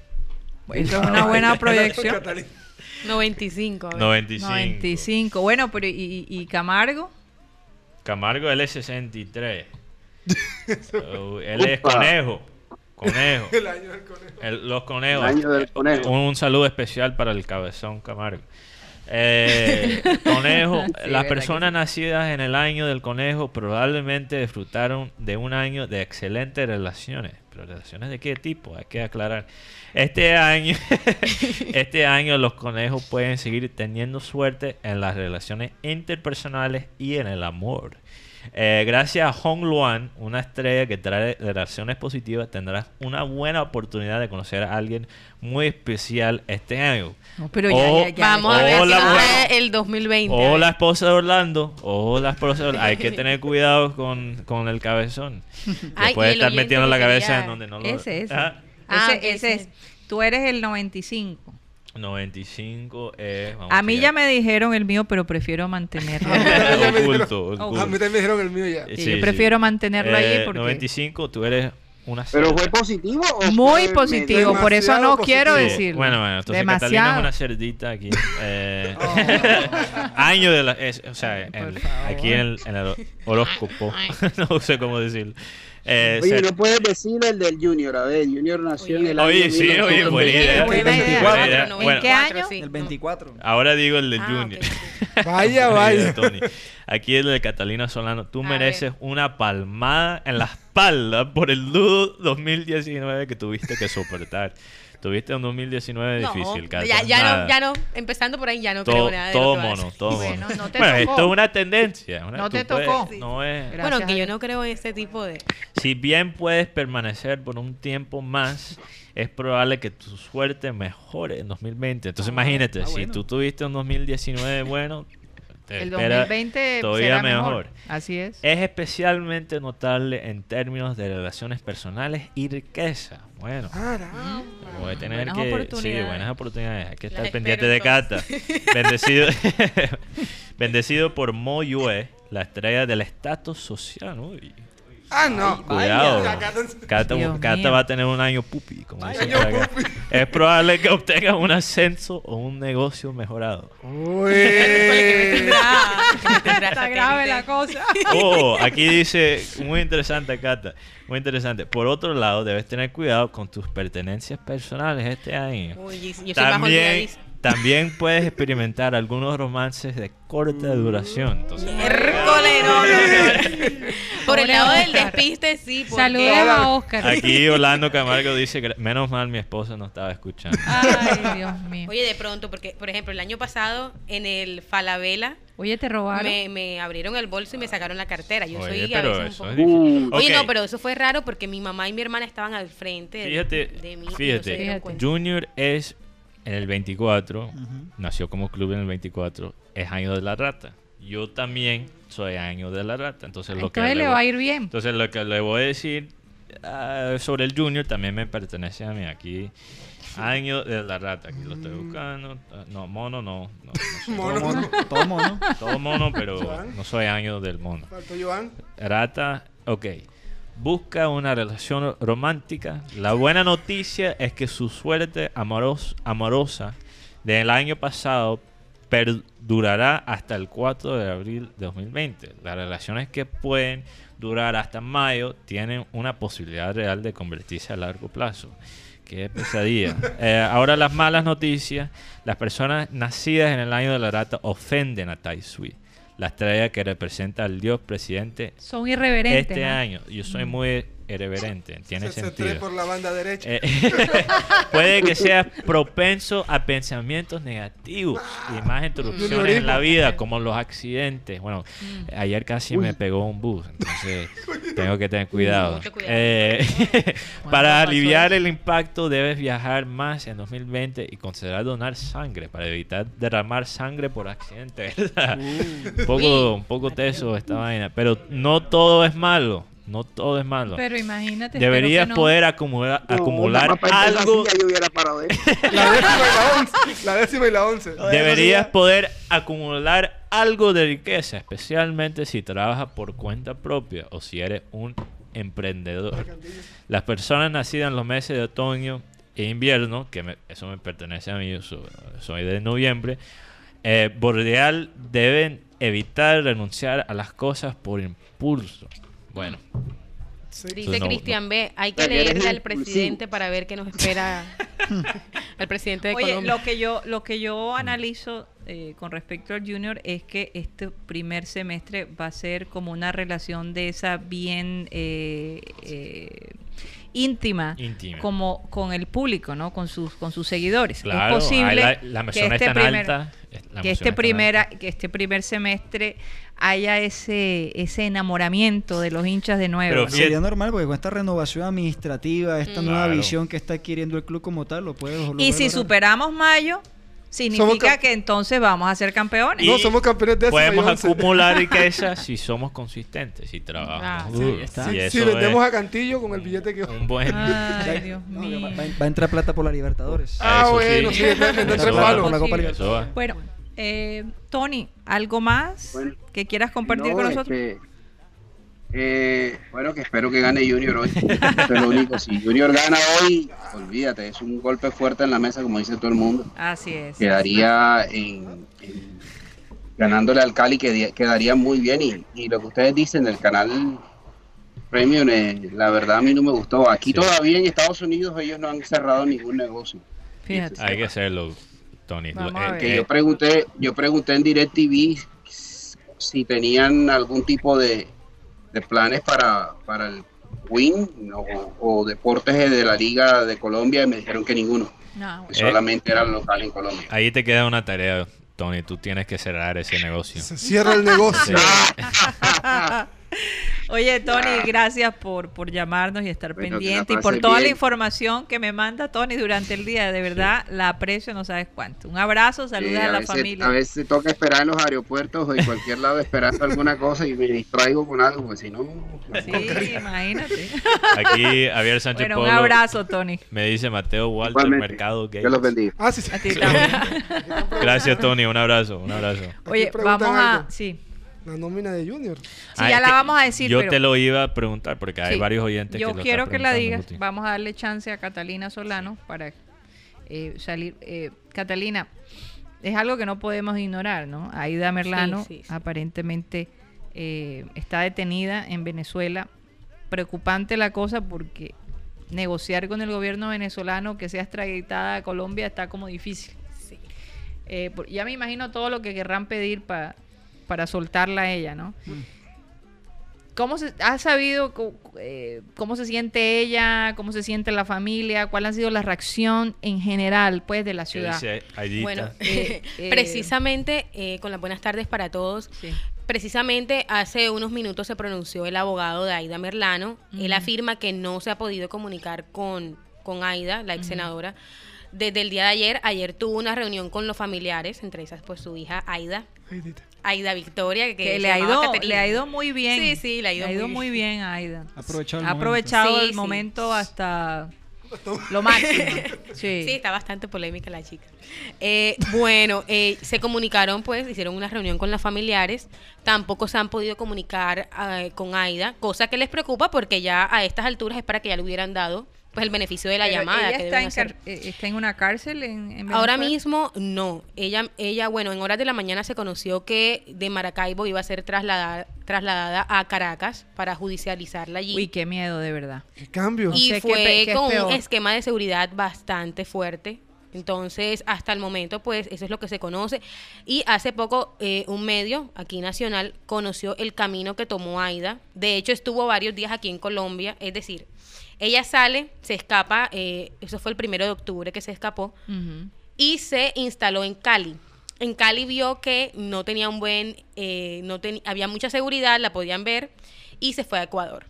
Speaker 3: Eso es una buena proyección.
Speaker 1: Catalina.
Speaker 11: 95. a ver.
Speaker 4: 95.
Speaker 3: 95. Bueno, pero ¿y, y- y Camargo?
Speaker 4: Camargo L63. Oh, él es
Speaker 10: Upa.
Speaker 4: conejo. Conejo.
Speaker 1: El año del conejo.
Speaker 4: El- los conejos.
Speaker 10: El año del conejo.
Speaker 4: Un, un saludo especial para el cabezón Camargo. Eh, conejo,
Speaker 3: Sí,
Speaker 4: las personas
Speaker 3: sí.
Speaker 4: nacidas en el año del conejo probablemente disfrutaron de un año de excelentes relaciones. ¿Pero relaciones de qué tipo? Hay que aclarar. Este año, este año los conejos pueden seguir teniendo suerte en las relaciones interpersonales y en el amor. Eh, gracias a Hong Luan, una estrella que trae relaciones positivas, tendrás una buena oportunidad de conocer a alguien muy especial este año.
Speaker 3: No, pero ya,
Speaker 4: Oh,
Speaker 3: ya, ya.
Speaker 11: Vamos a ver si
Speaker 4: Hola,
Speaker 11: el 2020.
Speaker 4: O la esposa de Orlando, o la esposa de Orlando. Hay que tener cuidado con, con el cabezón. Que puede estar metiendo la cabeza en donde no lo
Speaker 3: Ese, ese.
Speaker 4: Ah,
Speaker 11: Ah,
Speaker 3: ese, ese es. Tú eres el 95.
Speaker 4: 95 es. vamos
Speaker 3: A mí
Speaker 4: ver.
Speaker 3: ya me dijeron el mío, pero prefiero mantenerlo.
Speaker 4: oculto,
Speaker 1: A
Speaker 4: oculto.
Speaker 1: mí también me dijeron el mío ya.
Speaker 3: Sí, yo prefiero mantenerlo ahí
Speaker 4: Eh,
Speaker 3: porque-
Speaker 4: 95, tú eres una
Speaker 10: ¿Pero
Speaker 4: cerda.
Speaker 10: fue positivo o
Speaker 3: Muy
Speaker 10: fue
Speaker 3: positivo, por eso
Speaker 1: Demasiado
Speaker 3: no quiero
Speaker 1: positivo.
Speaker 4: Sí,
Speaker 3: decirlo.
Speaker 4: Bueno, bueno, entonces Catalina es
Speaker 3: Demasiado.
Speaker 4: una cerdita aquí. Eh,
Speaker 3: Oh.
Speaker 4: año de la. es- o sea, en- aquí en el, en el horóscopo. no sé cómo decirlo. Eh,
Speaker 10: Oye,
Speaker 4: cer-
Speaker 10: no puedes decir el del Junior, a ver, Junior nació en el año
Speaker 4: Oye, sí, oye, buena idea.
Speaker 3: Idea.
Speaker 4: Buena idea.
Speaker 11: ¿En
Speaker 3: qué año?
Speaker 6: El 24.
Speaker 4: ahora digo el de
Speaker 11: Ah,
Speaker 4: Junior.
Speaker 11: ok.
Speaker 1: Vaya, vaya.
Speaker 4: Tony. Aquí el de Catalina Solano. Tú
Speaker 11: A
Speaker 4: mereces una palmada en la espalda por el nudo 2019 que tuviste que soportar. Tuviste un 2019
Speaker 11: No,
Speaker 4: difícil, Cata.
Speaker 11: ya, ya no, ya no, empezando por ahí ya no
Speaker 4: todo,
Speaker 11: creo nada de
Speaker 4: todo
Speaker 11: lo que
Speaker 4: mono, todo
Speaker 3: Bueno,
Speaker 4: mono.
Speaker 3: no te
Speaker 4: bueno,
Speaker 3: tocó.
Speaker 4: esto es una tendencia. una-
Speaker 3: No te
Speaker 4: puedes-
Speaker 3: tocó.
Speaker 4: no es,
Speaker 11: Bueno, que yo no creo en este tipo de...
Speaker 4: si bien puedes permanecer por un tiempo más, es probable que tu suerte mejore en 2020. Entonces imagínate,
Speaker 6: ah,
Speaker 4: si tú tuviste un 2019 bueno, te
Speaker 3: El
Speaker 4: espera
Speaker 3: 2020
Speaker 4: todavía
Speaker 3: será
Speaker 4: mejor.
Speaker 3: Así es.
Speaker 4: Es especialmente notable en términos de relaciones personales y riqueza. Bueno,
Speaker 1: Caramba.
Speaker 4: voy a tener
Speaker 3: Buenas
Speaker 4: que sí, buenas oportunidades. Hay que estar pendiente de Cata. Bendecido, bendecido por Mo Yue, la estrella del estatus social. Uy,
Speaker 1: Ah, no.
Speaker 4: cuidado.
Speaker 1: Cata-
Speaker 4: Cata, va a tener un año pupi, como dicen
Speaker 1: Año
Speaker 4: por acá.
Speaker 1: pupi.
Speaker 4: Es probable que obtenga un ascenso o un negocio mejorado.
Speaker 1: Uy.
Speaker 11: Está grave la
Speaker 3: cosa.
Speaker 4: Oh, aquí dice, muy interesante, Cata. Muy interesante. Por otro lado, debes tener cuidado con tus pertenencias personales este año.
Speaker 11: Uy, yo soy más
Speaker 4: También,
Speaker 11: olvidadiza.
Speaker 4: también puedes experimentar algunos romances de corta duración. Entonces,
Speaker 11: Por el lado del despiste, sí. porque-
Speaker 3: Saludos a Oscar.
Speaker 4: aquí Orlando Camargo dice que menos mal mi esposa no estaba escuchando.
Speaker 3: Ay, Dios mío.
Speaker 11: Oye, de pronto, porque, por ejemplo, el año pasado en el Falabella
Speaker 3: Oye, te robaron.
Speaker 11: me, me abrieron el bolso y me sacaron la cartera. Yo
Speaker 4: Oye,
Speaker 11: soy a
Speaker 4: pero
Speaker 11: veces
Speaker 4: eso
Speaker 11: un
Speaker 4: es
Speaker 11: poco...
Speaker 4: difícil.
Speaker 10: Uh,
Speaker 11: Oye, no, pero eso fue raro porque mi mamá y mi hermana estaban al frente de-
Speaker 4: Fíjate,
Speaker 11: de mí. no se
Speaker 4: fíjate. Junior es en el 24, nació como club en el 24, es año de la rata. Yo también soy año de la rata. Entonces, lo que
Speaker 3: Entonces le
Speaker 4: voy-
Speaker 3: va a ir bien.
Speaker 4: Entonces lo que le voy a decir ah, sobre el Junior también me pertenece a mí. Aquí, año de la rata. Aquí lo estoy buscando. Ah, No, mono no. no, no soy
Speaker 1: Mono.
Speaker 6: Todo mono, todo mono.
Speaker 4: Todo mono, pero
Speaker 1: Joan.
Speaker 4: no soy año del mono.
Speaker 1: Joan.
Speaker 4: Rata, ok. Busca una relación romántica. La buena noticia es que su suerte amoros- amorosa del año pasado perdurará hasta el 4 de abril de 2020. Las relaciones que pueden durar hasta mayo tienen una posibilidad real de convertirse a largo plazo. Qué pesadilla. Eh, ahora las malas noticias. Las personas nacidas en el año de la rata ofenden a Tai Sui, la estrella que representa al dios presidente
Speaker 3: Son irreverentes.
Speaker 4: este
Speaker 3: ¿no?
Speaker 4: año. Yo soy muy irreverente, tiene
Speaker 1: Se, se
Speaker 4: sentido.
Speaker 1: trae por la banda derecha.
Speaker 4: Eh, puede que seas propenso a pensamientos negativos y más interrupciones en la vida, como los accidentes. Bueno, ayer casi me pegó un bus, entonces tengo que tener cuidado. Eh, para aliviar el impacto, debes viajar más en 2020 y considerar donar sangre para evitar derramar sangre por accidente. ¿verdad? un, poco, un poco teso esta vaina, pero no todo es malo. No todo es malo.
Speaker 3: Pero imagínate.
Speaker 4: Deberías
Speaker 3: no.
Speaker 4: poder acumular, acumular
Speaker 10: No,
Speaker 4: algo.
Speaker 10: hubiera parado
Speaker 1: La décima y la once. La décima y la once.
Speaker 4: Deberías poder acumular algo de riqueza, especialmente si trabajas por cuenta propia o si eres un emprendedor. Las personas nacidas en los meses de otoño e invierno, que me- eso me pertenece a mí, yo soy de noviembre, eh, bordeal deben evitar renunciar a las cosas por impulso. Bueno,
Speaker 11: Dice
Speaker 4: no-
Speaker 11: Cristian B, hay que leerle al
Speaker 10: impulsivo.
Speaker 11: presidente para ver qué nos espera al presidente de
Speaker 3: Oye,
Speaker 11: Colombia.
Speaker 3: lo que yo, lo que yo analizo eh, con respecto al Junior es que este primer semestre va a ser como una relación de esa bien eh, eh, íntima,
Speaker 4: Íntima.
Speaker 3: como con el público, ¿no? Con sus, con sus seguidores.
Speaker 4: claro,
Speaker 3: es posible
Speaker 4: la, la
Speaker 3: que
Speaker 4: es
Speaker 3: este primer,
Speaker 4: alta. es- la
Speaker 3: que este primera,
Speaker 4: alta.
Speaker 3: que este primer semestre haya ese, ese enamoramiento de los hinchas de nuevo.
Speaker 4: Pero
Speaker 6: Sería normal porque con esta renovación administrativa, esta
Speaker 11: Mm.
Speaker 6: nueva
Speaker 4: Claro.
Speaker 6: visión que está adquiriendo el club como tal, lo puede lo
Speaker 3: Y si
Speaker 6: lograr.
Speaker 3: superamos mayo, significa que entonces vamos a ser campeones.
Speaker 1: No, somos campeones de
Speaker 4: Podemos acumular riqueza si somos consistentes, si trabajamos
Speaker 11: Ah, sí,
Speaker 6: está.
Speaker 1: Si, si vendemos
Speaker 4: es
Speaker 1: a Cantillo con el billete que...
Speaker 4: un buen...
Speaker 3: Ay, Dios
Speaker 6: No,
Speaker 3: mío.
Speaker 6: va, va- va a entrar plata por la Libertadores.
Speaker 1: Ah,
Speaker 4: Eso
Speaker 1: bueno,
Speaker 4: sí.
Speaker 3: Bueno, eh, Tony, ¿algo más
Speaker 10: Bueno.
Speaker 3: que quieras compartir
Speaker 10: No,
Speaker 3: con nosotros?
Speaker 10: este, eh, bueno, que espero que gane Junior hoy. Eso es lo único. Si Junior gana hoy, olvídate, es un golpe fuerte en la mesa, como dice todo el mundo.
Speaker 3: Así es.
Speaker 10: Quedaría en, en- ganándole al Cali, que quedaría muy bien. Y, y lo que ustedes dicen del canal Premium, eh, la verdad a mí no me gustó. Aquí
Speaker 4: Sí.
Speaker 10: todavía en Estados Unidos ellos no han cerrado ningún negocio.
Speaker 3: Fíjate.
Speaker 4: Hay que hacerlo, Tony. Eh,
Speaker 10: que
Speaker 4: eh,
Speaker 10: yo pregunté, yo pregunté en DirecTV si tenían algún tipo de, de planes para, para el Win o, o deportes de la Liga de Colombia y me dijeron que ninguno,
Speaker 3: No,
Speaker 10: que
Speaker 4: Eh.
Speaker 10: solamente era local en Colombia.
Speaker 4: ahí te queda una tarea, Tony. Tú tienes que cerrar ese negocio.
Speaker 1: Se cierra el negocio.
Speaker 4: Sí.
Speaker 3: Oye, Tony, gracias por, por llamarnos y estar
Speaker 10: Bueno, que
Speaker 3: pendiente y por toda la información que me manda Tony durante el día. De verdad, la aprecio, no sabes cuánto. Un abrazo,
Speaker 10: Sí,
Speaker 3: saluda a la
Speaker 10: veces,
Speaker 3: familia.
Speaker 10: a veces toca esperar en los aeropuertos o en cualquier lado esperando alguna cosa y me distraigo con algo, pues si no...
Speaker 3: Sí, imagínate.
Speaker 4: Aquí Javier Sánchez
Speaker 3: Bueno, un
Speaker 4: Polo
Speaker 3: abrazo, Tony.
Speaker 4: me dice Mateo Walter
Speaker 10: Igualmente.
Speaker 4: Mercado Gates.
Speaker 10: Dios los bendiga.
Speaker 1: Ah, sí, sí.
Speaker 3: A ti también.
Speaker 4: Gracias, Tony. Un abrazo, un abrazo.
Speaker 3: Oye, vamos a...
Speaker 1: algo.
Speaker 3: Sí,
Speaker 1: La nómina de Junior.
Speaker 3: sí
Speaker 4: Ah,
Speaker 3: ya la
Speaker 4: que
Speaker 3: vamos a decir,
Speaker 4: Yo
Speaker 3: pero...
Speaker 4: te lo iba a preguntar porque hay
Speaker 3: Sí.
Speaker 4: varios oyentes
Speaker 3: Yo
Speaker 4: que lo
Speaker 3: quiero que la digas. Vamos a darle chance a Catalina Solano para eh, salir. Eh, Catalina, es algo que no podemos ignorar, ¿no? Aida Merlano
Speaker 11: sí, sí.
Speaker 3: aparentemente eh, está detenida en Venezuela. Preocupante la cosa porque negociar con el gobierno venezolano que sea extraditada a Colombia está como difícil.
Speaker 11: Sí.
Speaker 3: Eh, ya me imagino todo lo que querrán pedir pa- para soltarla a ella, ¿no? ¿Cómo se, ¿Has sabido eh, cómo se siente ella, cómo se siente la familia, cuál ha sido la reacción en general, pues, de la
Speaker 4: ¿Qué
Speaker 3: ciudad?
Speaker 4: dice Aidita?
Speaker 11: Bueno,
Speaker 3: Eh, eh,
Speaker 11: precisamente, eh, con las buenas tardes para todos,
Speaker 3: Sí.
Speaker 11: precisamente hace unos minutos se pronunció el abogado de Aida Merlano. Él
Speaker 3: Ujú.
Speaker 11: afirma que no se ha podido comunicar con, con Aida, la ex senadora, desde el día de ayer, ayer tuvo una reunión con los familiares, entre esas pues su hija Aida,
Speaker 1: Aidita.
Speaker 11: Aida Victoria, que,
Speaker 3: le ha, ido,
Speaker 11: Caterina.
Speaker 3: le ha ido muy bien.
Speaker 11: Sí, sí, le ha ido,
Speaker 3: muy bien a Aida.
Speaker 6: Ha aprovechado el
Speaker 3: Ha
Speaker 6: momento.
Speaker 11: Sí,
Speaker 3: el
Speaker 11: sí.
Speaker 3: momento hasta lo máximo. Sí.
Speaker 11: Sí, está bastante polémica la chica. Eh, bueno, eh, se comunicaron, pues, hicieron una reunión con los familiares. Tampoco se han podido comunicar eh, con Aida, cosa que les preocupa porque ya a estas alturas es para que ya le hubieran dado pues el beneficio de la
Speaker 3: Pero
Speaker 11: llamada.
Speaker 3: Ella
Speaker 11: que
Speaker 3: está
Speaker 11: deben
Speaker 3: en, car- eh, está en una cárcel en, en
Speaker 11: Ahora mismo no. Ella, ella, bueno, en horas de la mañana se conoció que de Maracaibo iba a ser trasladada, trasladada a Caracas para judicializarla allí.
Speaker 3: Uy, qué miedo, de verdad.
Speaker 1: ¿Qué cambio?
Speaker 11: y fue
Speaker 3: es
Speaker 11: con un esquema de seguridad bastante fuerte. Entonces, hasta el momento, pues, eso es lo que se conoce. Y hace poco, eh, un medio aquí nacional conoció el camino que tomó Aida. De hecho, estuvo varios días aquí en Colombia. Es decir, ella sale, se escapa, eh, eso fue el primero de octubre que se escapó, y se instaló en Cali. En Cali vio que no tenía un buen, eh, no ten- había mucha seguridad, la podían ver, y se fue a Ecuador.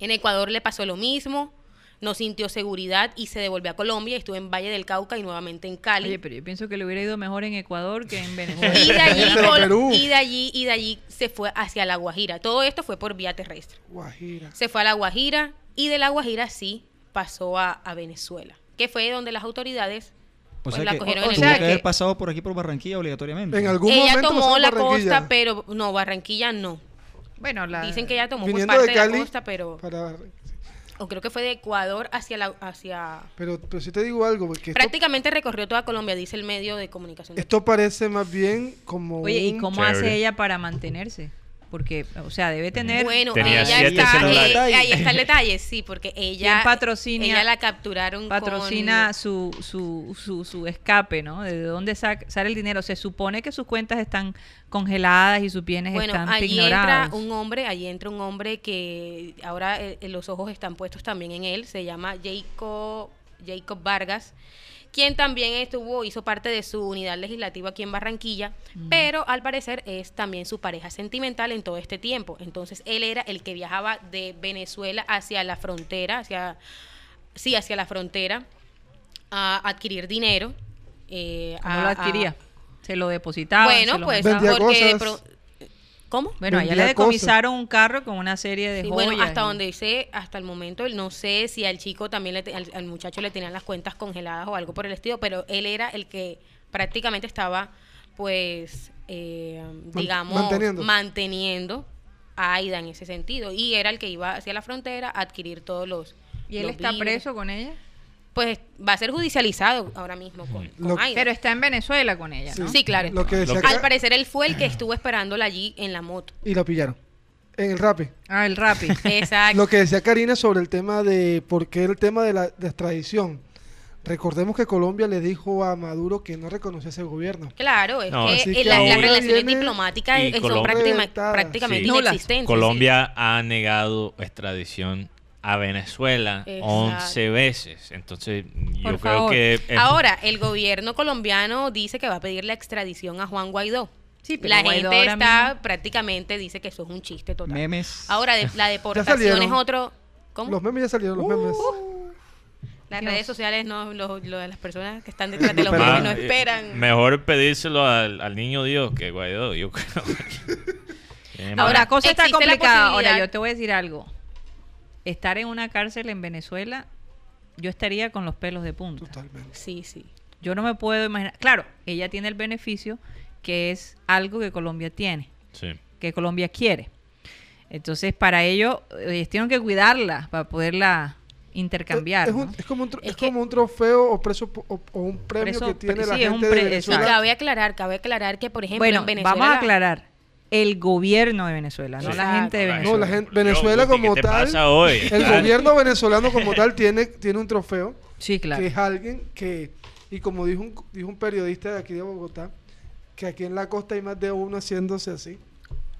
Speaker 11: En Ecuador le pasó lo mismo, no sintió seguridad y se devolvió a Colombia, estuvo en Valle del Cauca y nuevamente en Cali.
Speaker 3: Oye, pero yo pienso que le hubiera ido mejor en Ecuador que en Venezuela.
Speaker 11: y de allí, y de allí, y de allí se fue hacia La Guajira. Todo esto fue por vía terrestre.
Speaker 1: Guajira.
Speaker 11: Se fue a La Guajira y de La Guajira sí pasó a, a Venezuela, que fue donde las autoridades
Speaker 6: O
Speaker 11: pues,
Speaker 6: sea
Speaker 11: la
Speaker 6: que
Speaker 11: cogieron
Speaker 3: o
Speaker 11: en el
Speaker 6: tuvo
Speaker 3: sea
Speaker 6: que haber pasado por aquí por Barranquilla obligatoriamente.
Speaker 1: En algún
Speaker 11: Ella
Speaker 1: momento
Speaker 11: tomó la costa, pero no, Barranquilla no.
Speaker 3: bueno, la,
Speaker 11: Dicen que ella tomó por
Speaker 1: Viniendo
Speaker 11: parte
Speaker 1: de
Speaker 11: de,
Speaker 1: Cali
Speaker 11: la costa, pero
Speaker 1: para
Speaker 11: o creo que fue de Ecuador hacia la hacia
Speaker 1: Pero, pero si te digo algo, porque esto,
Speaker 11: prácticamente recorrió toda Colombia, dice el medio de comunicación.
Speaker 1: esto parece más bien como
Speaker 3: Oye, ¿y
Speaker 1: un-
Speaker 3: cómo
Speaker 4: Chévere.
Speaker 3: hace ella para mantenerse? Porque, o sea, debe tener...
Speaker 11: Bueno,
Speaker 4: Tenía
Speaker 11: ella
Speaker 4: siete
Speaker 11: está, eh, ahí está el detalle, sí, porque ella
Speaker 3: ¿Quién patrocina-
Speaker 11: ella la capturaron
Speaker 3: patrocina
Speaker 11: con-
Speaker 3: su, su, su, su escape, ¿no? ¿De dónde sale el dinero? Se supone que sus cuentas están congeladas y sus bienes
Speaker 11: Bueno,
Speaker 3: están
Speaker 11: allí
Speaker 3: ignorados.
Speaker 11: entra un hombre, allí entra un hombre que ahora eh, eh, los ojos están puestos también en él, se llama Jacob, Jacob Vargas, quien también estuvo, hizo parte de su unidad legislativa aquí en Barranquilla, pero al parecer es también su pareja sentimental en todo este tiempo. Entonces él era el que viajaba de Venezuela hacia la frontera, hacia, sí, hacia la frontera, a adquirir dinero. eh,
Speaker 3: ¿Cómo
Speaker 11: a-
Speaker 3: lo
Speaker 11: a-
Speaker 3: adquiría? ¿Se lo depositaba?
Speaker 11: bueno,
Speaker 3: se lo
Speaker 11: pues porque de pro- ¿Cómo?
Speaker 3: Bueno, a ella
Speaker 1: vendía
Speaker 3: le decomisaron un carro con una serie de
Speaker 11: Sí,
Speaker 3: joyas.
Speaker 11: bueno, hasta
Speaker 3: y-
Speaker 11: donde sé, hasta el momento, no sé si al chico también, le te- al, al muchacho le tenían las cuentas congeladas o algo por el estilo, pero él era el que prácticamente estaba, pues, eh, digamos,
Speaker 1: manteniendo.
Speaker 11: manteniendo a Aida en ese sentido. Y era el que iba hacia la frontera a adquirir todos los...
Speaker 3: ¿Y él
Speaker 11: los
Speaker 3: está preso con ella?
Speaker 11: Pues va a ser judicializado ahora mismo con, con
Speaker 1: Lo-
Speaker 11: Aida.
Speaker 3: Pero está en Venezuela con ella, ¿no?
Speaker 11: Sí, claro.
Speaker 1: Lo que
Speaker 11: Al parecer él fue el que estuvo esperándola allí en la moto.
Speaker 1: y lo pillaron. En el rapi.
Speaker 3: Ah, el Rappi.
Speaker 11: Exacto.
Speaker 1: Lo que decía Karina sobre el tema de por qué el tema de la extradición. Recordemos que Colombia le dijo a Maduro que no reconocía ese gobierno.
Speaker 11: Claro, es
Speaker 4: No,
Speaker 11: que la- las relaciones diplomáticas son práctima- prácticamente
Speaker 4: Sí.
Speaker 11: Inexistentes.
Speaker 4: Colombia ha negado extradición a Venezuela
Speaker 11: Exacto.
Speaker 4: 11 veces. Entonces, yo
Speaker 3: Por
Speaker 4: creo
Speaker 3: favor.
Speaker 4: que... es-
Speaker 11: Ahora, el gobierno colombiano dice que va a pedir la extradición a Juan Guaidó.
Speaker 3: Sí, pero
Speaker 11: la
Speaker 3: Guaidó
Speaker 11: gente está
Speaker 3: mismo-
Speaker 11: prácticamente dice que eso es un chiste total.
Speaker 6: Memes.
Speaker 11: Ahora, de- la deportación es otro. ¿Cómo?
Speaker 1: Los memes ya salieron, los memes.
Speaker 11: Las
Speaker 3: Dios.
Speaker 11: redes sociales, no, lo, lo de las personas que están detrás de los memes no
Speaker 4: Ah, eh,
Speaker 11: esperan.
Speaker 4: Mejor pedírselo al, al niño Dios que Guaidó, yo creo.
Speaker 3: Ahora, la cosa está complicada. Ahora, yo te voy a decir algo. Estar en una cárcel en Venezuela, yo estaría con los pelos de punta.
Speaker 1: Totalmente.
Speaker 11: Sí, sí.
Speaker 3: Yo no me puedo imaginar. Claro, ella tiene el beneficio que es algo que Colombia tiene,
Speaker 4: Sí.
Speaker 3: que Colombia quiere. Entonces, para ello, ellos tienen que cuidarla para poderla intercambiar.
Speaker 1: Es, un-
Speaker 3: ¿no?
Speaker 1: es como, un, tro-
Speaker 11: Es
Speaker 1: es
Speaker 11: que-
Speaker 1: como un trofeo o, preso, o, o un premio
Speaker 3: Preso-
Speaker 1: que tiene
Speaker 3: pre-
Speaker 1: la
Speaker 3: sí, es un
Speaker 1: gente
Speaker 3: pre-
Speaker 1: de
Speaker 11: Y
Speaker 1: Venezuela.
Speaker 3: exacto.
Speaker 11: cabe aclarar, cabe aclarar que, por ejemplo,
Speaker 3: bueno,
Speaker 11: en Venezuela...
Speaker 3: vamos a
Speaker 11: la-
Speaker 3: aclarar. El gobierno de Venezuela, no la gente de Venezuela.
Speaker 1: No, la gente, Venezuela como
Speaker 4: ¿qué te
Speaker 1: tal,
Speaker 4: pasa hoy?
Speaker 1: el gobierno venezolano como tal tiene, tiene un trofeo
Speaker 3: Sí, claro.
Speaker 1: que es alguien que, y como dijo un, dijo un periodista de aquí de Bogotá, que aquí en la costa hay más de uno haciéndose así,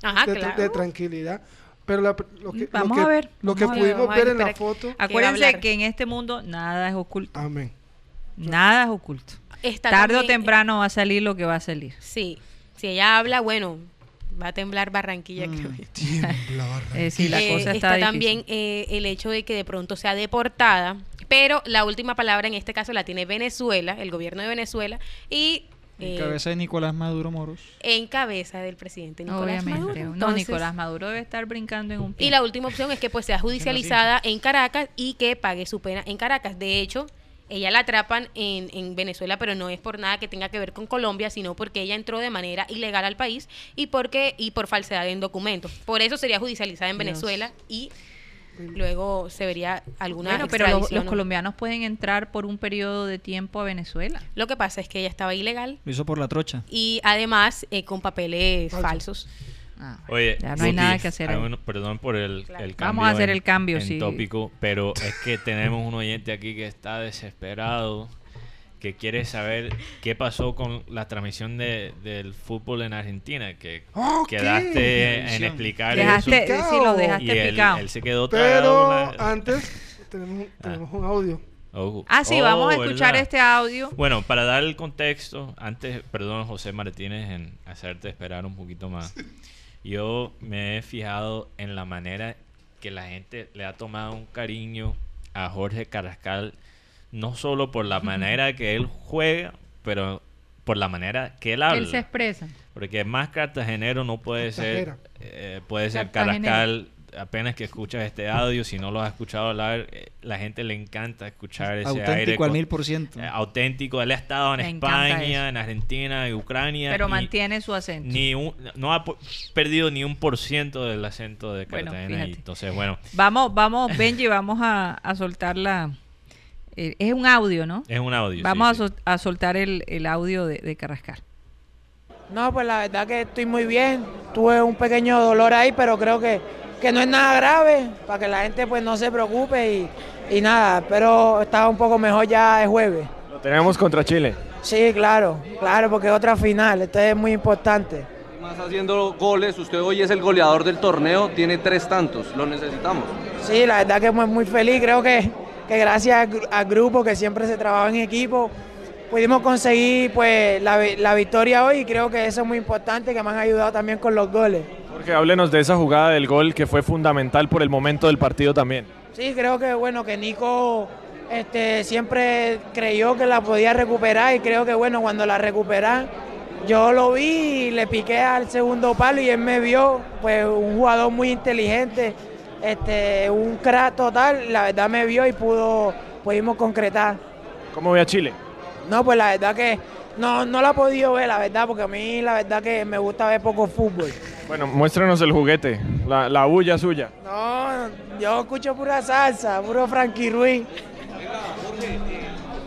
Speaker 11: Ajá,
Speaker 1: de,
Speaker 11: claro.
Speaker 1: de tranquilidad. Pero la- lo que,
Speaker 3: Vamos
Speaker 1: lo que,
Speaker 3: a ver,
Speaker 1: lo que
Speaker 3: vamos a
Speaker 11: ver,
Speaker 1: pudimos ver en la foto,
Speaker 3: Acuérdense que en este mundo nada es oculto.
Speaker 1: amén.
Speaker 3: Nada es oculto.
Speaker 11: Está
Speaker 3: Tarde o
Speaker 11: también-
Speaker 3: temprano va a salir lo que va a salir.
Speaker 11: Sí, si ella habla, bueno, va a temblar Barranquilla.
Speaker 3: Mm.
Speaker 11: creo yo.
Speaker 1: Tiembla, Barranquilla.
Speaker 3: Decir, la
Speaker 11: Eh,
Speaker 3: cosa está,
Speaker 11: está
Speaker 3: difícil.
Speaker 11: también eh, el hecho de que de pronto sea deportada, Pero la última palabra en este caso la tiene Venezuela, el gobierno de Venezuela, y
Speaker 6: En
Speaker 11: eh,
Speaker 6: cabeza de Nicolás Maduro Moros.
Speaker 11: en cabeza del presidente Nicolás
Speaker 3: Obviamente.
Speaker 11: Maduro.
Speaker 3: No,
Speaker 11: Entonces-
Speaker 3: Nicolás Maduro debe estar brincando en un pie.
Speaker 11: Y la última opción es que pues sea judicializada en Caracas y que pague su pena en Caracas. De hecho, ella la atrapan en, en Venezuela, pero no es por nada que tenga que ver con Colombia, sino porque ella entró de manera ilegal al país y porque y por falsedad en documentos. Por eso sería judicializada en
Speaker 3: Dios.
Speaker 11: Venezuela y luego se vería alguna
Speaker 3: Bueno, pero los,
Speaker 11: extradición,
Speaker 3: los
Speaker 11: ¿no?
Speaker 3: colombianos pueden entrar por un periodo de tiempo a Venezuela.
Speaker 11: Lo que pasa es que ella estaba ilegal
Speaker 6: Lo hizo por la trocha.
Speaker 11: y además eh, con papeles
Speaker 1: Falso.
Speaker 11: falsos.
Speaker 3: Ah,
Speaker 4: Oye,
Speaker 3: Ya no hay nada que hacer
Speaker 4: perdón por el,
Speaker 11: Claro.
Speaker 4: el cambio.
Speaker 3: Vamos a hacer
Speaker 4: en-
Speaker 3: el cambio,
Speaker 4: en
Speaker 3: sí.
Speaker 4: tópico, pero es que tenemos un oyente aquí que está desesperado, que quiere saber qué pasó con la transmisión de, del fútbol en Argentina, que
Speaker 1: Oh,
Speaker 4: quedaste
Speaker 1: ¿qué?
Speaker 4: en explicar
Speaker 3: Dejaste,
Speaker 4: eso.
Speaker 3: sí, lo
Speaker 1: Y
Speaker 3: dejaste
Speaker 4: Y él, se quedó
Speaker 1: Pero
Speaker 4: una-
Speaker 1: antes tenemos,
Speaker 4: Ah.
Speaker 1: tenemos un audio.
Speaker 4: Oh,
Speaker 3: Ah, sí,
Speaker 4: oh,
Speaker 3: vamos a escuchar
Speaker 4: ¿verdad?
Speaker 3: este audio.
Speaker 4: Bueno, para dar el contexto, antes, perdón José Martínez en hacerte esperar un poquito más. Yo me he fijado en la manera que la gente le ha tomado un cariño a Jorge Carrascal, no solo por la manera que él juega, pero por la manera que él habla.
Speaker 3: él se expresa.
Speaker 4: Porque más cartagenero no puede ser, eh, puede ser. Carrascal. Apenas que escuchas este audio, si no lo has escuchado hablar, eh, la gente le encanta escuchar ese aire.
Speaker 6: Auténtico al mil por ciento.
Speaker 4: eh, auténtico. Él ha estado en
Speaker 3: Me
Speaker 4: España, en Argentina, en Ucrania.
Speaker 3: Pero
Speaker 4: y
Speaker 3: mantiene su acento.
Speaker 4: Ni un- no ha perdido ni un por ciento del acento de
Speaker 3: Bueno,
Speaker 4: Cartagena. y entonces, bueno,
Speaker 3: Vamos, vamos, Benji, vamos a, a soltar la... eh, es un audio, ¿no?
Speaker 4: es un audio.
Speaker 3: Vamos
Speaker 4: sí,
Speaker 3: a,
Speaker 4: sí.
Speaker 3: a soltar el, el audio de, de Carrascal.
Speaker 12: No, pues la verdad que estoy muy bien. Tuve un pequeño dolor ahí, pero creo que, que no es nada grave, para que la gente pues no se preocupe y, y nada, pero estaba un poco mejor ya el jueves.
Speaker 13: Lo tenemos contra Chile.
Speaker 12: Sí, claro, claro, porque es otra final, esto es muy importante.
Speaker 14: Más haciendo goles, usted hoy es el goleador del torneo, tiene tres tantos, lo necesitamos.
Speaker 12: Sí, la verdad que muy, muy feliz, creo que, que gracias al grupo que siempre se trabaja en equipo, pudimos conseguir pues la, la victoria hoy y creo que eso es muy importante, que me han ayudado también con los goles.
Speaker 13: Porque háblenos de esa jugada del gol que fue fundamental por el momento del partido también.
Speaker 12: Sí, creo que bueno que Nico este, siempre creyó que la podía recuperar y creo que bueno cuando la recupera yo lo vi y le piqué al segundo palo y él me vio, pues un jugador muy inteligente, este, un crack total, la verdad me vio y pudo, pudimos concretar.
Speaker 13: ¿Cómo ve a Chile?
Speaker 12: No, pues la verdad que no, no la he podido ver, la verdad, porque a mí la verdad que me gusta ver poco fútbol.
Speaker 13: Bueno, muéstranos el juguete, la, la bulla suya.
Speaker 12: No, yo escucho pura salsa, puro Frankie Ruiz.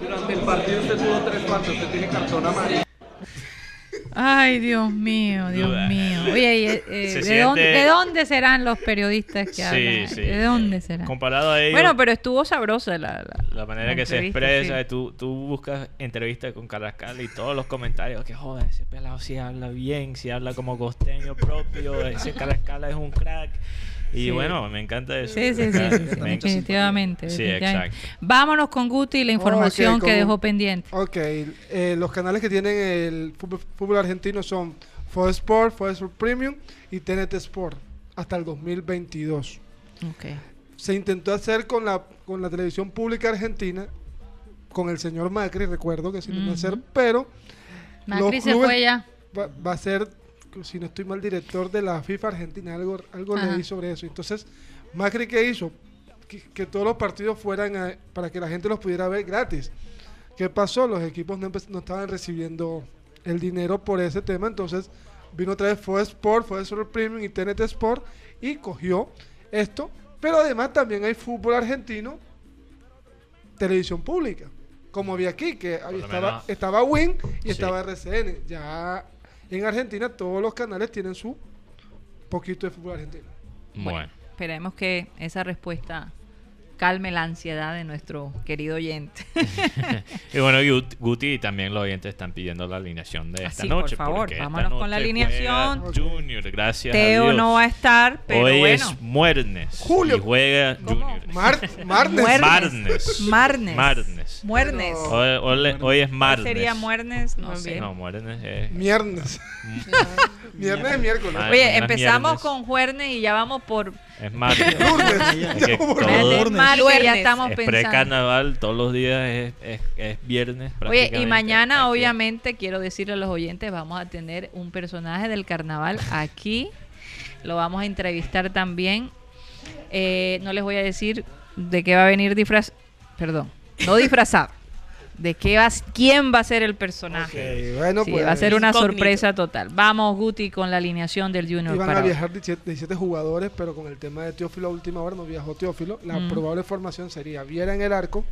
Speaker 14: Durante el partido usted tuvo tres faltas, usted tiene cartón amarillo.
Speaker 3: Ay, Dios mío, Dios
Speaker 4: Duda.
Speaker 3: mío. Oye, eh,
Speaker 4: Se
Speaker 3: ¿de, dónde,
Speaker 4: siente-
Speaker 3: ¿de dónde serán los periodistas que
Speaker 4: Sí,
Speaker 3: hablan?
Speaker 4: sí.
Speaker 3: ¿De dónde serán?
Speaker 4: Comparado a ellos,
Speaker 3: Bueno, pero estuvo sabrosa la, la,
Speaker 4: la manera
Speaker 3: la
Speaker 4: que se expresa,
Speaker 3: sí.
Speaker 4: tú, tú buscas entrevistas con Carrascal y todos los comentarios que joder, ese pelado sí habla bien, sí habla como costeño propio, ese Carrascal es un crack. Y
Speaker 3: Sí.
Speaker 4: bueno, me encanta eso.
Speaker 3: Sí, sí, sí, definitivamente.
Speaker 4: Sí,
Speaker 3: definitivamente.
Speaker 4: exacto.
Speaker 3: Vámonos con Guti y la información
Speaker 1: Ok,
Speaker 3: que
Speaker 1: como-
Speaker 3: dejó pendiente.
Speaker 1: Ok, eh, los canales que tienen el fútbol, fútbol argentino son Fox Sport, Fox Sport Premium y TNT Sport hasta el 2022.
Speaker 3: Ok.
Speaker 1: Se intentó hacer con la, con la televisión pública argentina, con el señor Macri, recuerdo que se intentó
Speaker 3: Ujú.
Speaker 1: hacer, pero
Speaker 3: Macri
Speaker 1: los
Speaker 3: se
Speaker 1: clubes
Speaker 3: fue ya.
Speaker 1: Va, va a ser, si no estoy mal, director de la FIFA Argentina, algo, algo
Speaker 3: Ajá.
Speaker 1: leí sobre eso. Entonces, Macri, ¿qué hizo? Que, que todos los partidos fueran a- para que la gente los pudiera ver gratis. ¿Qué pasó? Los equipos no, estaban recibiendo el dinero por ese tema, entonces vino otra vez Fox Sport, Fox Sport Premium y TNT Sport y cogió esto. Pero además también hay fútbol argentino, televisión pública. Como había aquí, que estaba, estaba Win y
Speaker 4: Sí.
Speaker 1: estaba RCN. Ya en Argentina todos los canales tienen su poquito de fútbol argentino.
Speaker 4: Bueno.
Speaker 3: Esperemos que esa respuesta calme la ansiedad de nuestro querido oyente.
Speaker 4: y bueno, Gut- Guti y también los oyentes están pidiendo la alineación de esta
Speaker 3: Ah, por
Speaker 4: noche.
Speaker 3: favor,
Speaker 4: porque esta
Speaker 3: vámonos con la alineación.
Speaker 4: Junior, gracias a
Speaker 3: Teo
Speaker 4: Dios.
Speaker 3: no va a estar, pero
Speaker 4: Hoy
Speaker 3: bueno.
Speaker 4: es Muernes.
Speaker 1: Julio.
Speaker 4: Y juega Junior.
Speaker 1: Mar- Marnes.
Speaker 3: Muernes.
Speaker 4: Marnes.
Speaker 3: Marnes.
Speaker 4: Marnes. Muernes. Hoy, hoy- hoy es
Speaker 3: ¿Cuál
Speaker 4: martes.
Speaker 3: sería Muernes? No
Speaker 11: Muy
Speaker 3: sé.
Speaker 4: No, Muernes es...
Speaker 1: Miernes. Viernes es miércoles.
Speaker 4: Ma-
Speaker 3: Oye, empezamos con Juernes y ya vamos por...
Speaker 4: Es martes.
Speaker 1: Lunes.
Speaker 4: Es que
Speaker 1: Ya vamos por
Speaker 3: ya estamos
Speaker 4: es
Speaker 3: pensando.
Speaker 4: pre-carnaval, todos los días es, es, es viernes.
Speaker 3: Oye, y mañana
Speaker 4: Aquí.
Speaker 3: obviamente quiero decirle a los oyentes, vamos a tener un personaje del carnaval aquí. Lo vamos a entrevistar también. Eh, no les voy a decir de qué va a venir disfraz... Perdón, no disfrazado. De qué va, quién va a ser el personaje.
Speaker 1: Ok, bueno,
Speaker 3: Sí,
Speaker 1: pues
Speaker 3: va a ser una
Speaker 11: Incógnito.
Speaker 3: sorpresa total. Vamos, Guti, con la alineación del Junior
Speaker 1: Iban
Speaker 3: para
Speaker 1: a viajar 17, 17 jugadores, pero con el tema de Teófilo a última hora no viajó Teófilo. La
Speaker 3: Mm.
Speaker 1: probable formación sería Viera en el arco,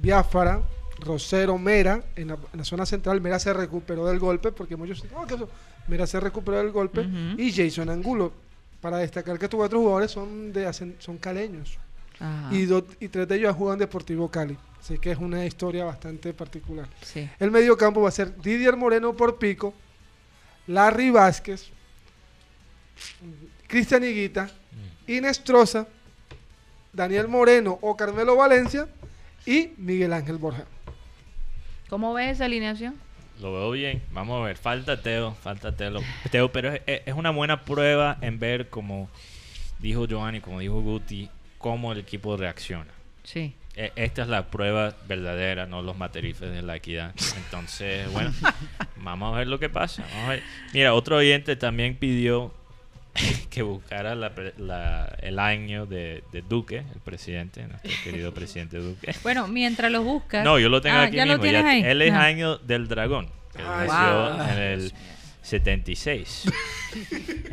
Speaker 1: Biafara, Rosero, Mera. En la, en la zona central, Mera se recuperó del golpe, porque muchos dicen, "Oh, ¿qué pasó?". Mera se recuperó del golpe. Y Jason Angulo. Para destacar que estos cuatro jugadores son, de, son caleños.
Speaker 3: Ajá,
Speaker 1: Y, do- y tres de ellos juegan en Deportivo Cali. Así que es una historia bastante particular.
Speaker 3: sí.
Speaker 1: El medio campo va a ser Didier Moreno por Pico, Larry Vázquez, Cristian Higuita, Inestrosa, Daniel Moreno o Carmelo Valencia y Miguel Ángel Borja.
Speaker 3: ¿Cómo ves esa alineación?
Speaker 4: Lo veo bien. Vamos a ver. Falta Teo. Falta Teo. Teo, pero es, es una buena prueba en ver, como dijo Giovanni, como dijo Guti, cómo el equipo reacciona.
Speaker 3: Sí.
Speaker 4: E- Esta es la prueba verdadera, no los materiales de la equidad. Entonces, bueno, vamos a ver lo que pasa. Vamos a ver. Mira, otro oyente también pidió que buscara la pre- la- el año de, de Duque, el presidente, nuestro querido presidente Duque.
Speaker 3: Bueno, mientras lo buscas.
Speaker 4: No, yo lo tengo
Speaker 3: Ah,
Speaker 4: aquí
Speaker 3: ¿ya
Speaker 4: mismo.
Speaker 3: lo
Speaker 4: ya-
Speaker 3: ahí?
Speaker 4: Él es
Speaker 3: Ah.
Speaker 4: año del dragón. Él
Speaker 1: Ay,
Speaker 4: nació
Speaker 3: wow.
Speaker 4: en el 76.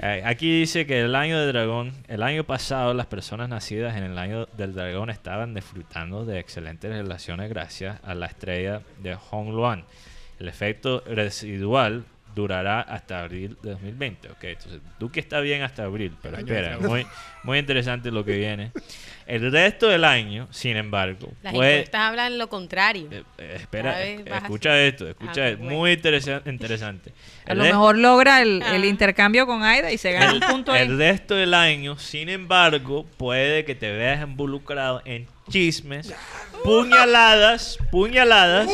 Speaker 4: Eh, Aquí dice que el año del dragón, el año pasado las personas nacidas en el año del dragón estaban disfrutando de excelentes relaciones gracias a la estrella de Hong Luan. El efecto residual durará hasta abril de 2020. Ok, entonces Duque está bien hasta abril, pero espera, muy, muy interesante lo que viene. El resto del año, sin embargo,
Speaker 11: Las
Speaker 4: puede,
Speaker 11: encuestas hablan lo contrario.
Speaker 4: eh, eh, espera, escucha esto, escucha
Speaker 11: Ah,
Speaker 4: esto,
Speaker 11: bueno.
Speaker 4: muy interesa- interesante.
Speaker 3: A
Speaker 4: El
Speaker 3: lo
Speaker 4: re-
Speaker 3: mejor logra el, el
Speaker 11: Ah.
Speaker 3: intercambio con Aida y se gana
Speaker 4: el,
Speaker 3: un punto ahí.
Speaker 4: el resto del año, sin embargo, puede que te veas involucrado en chismes, puñaladas, puñaladas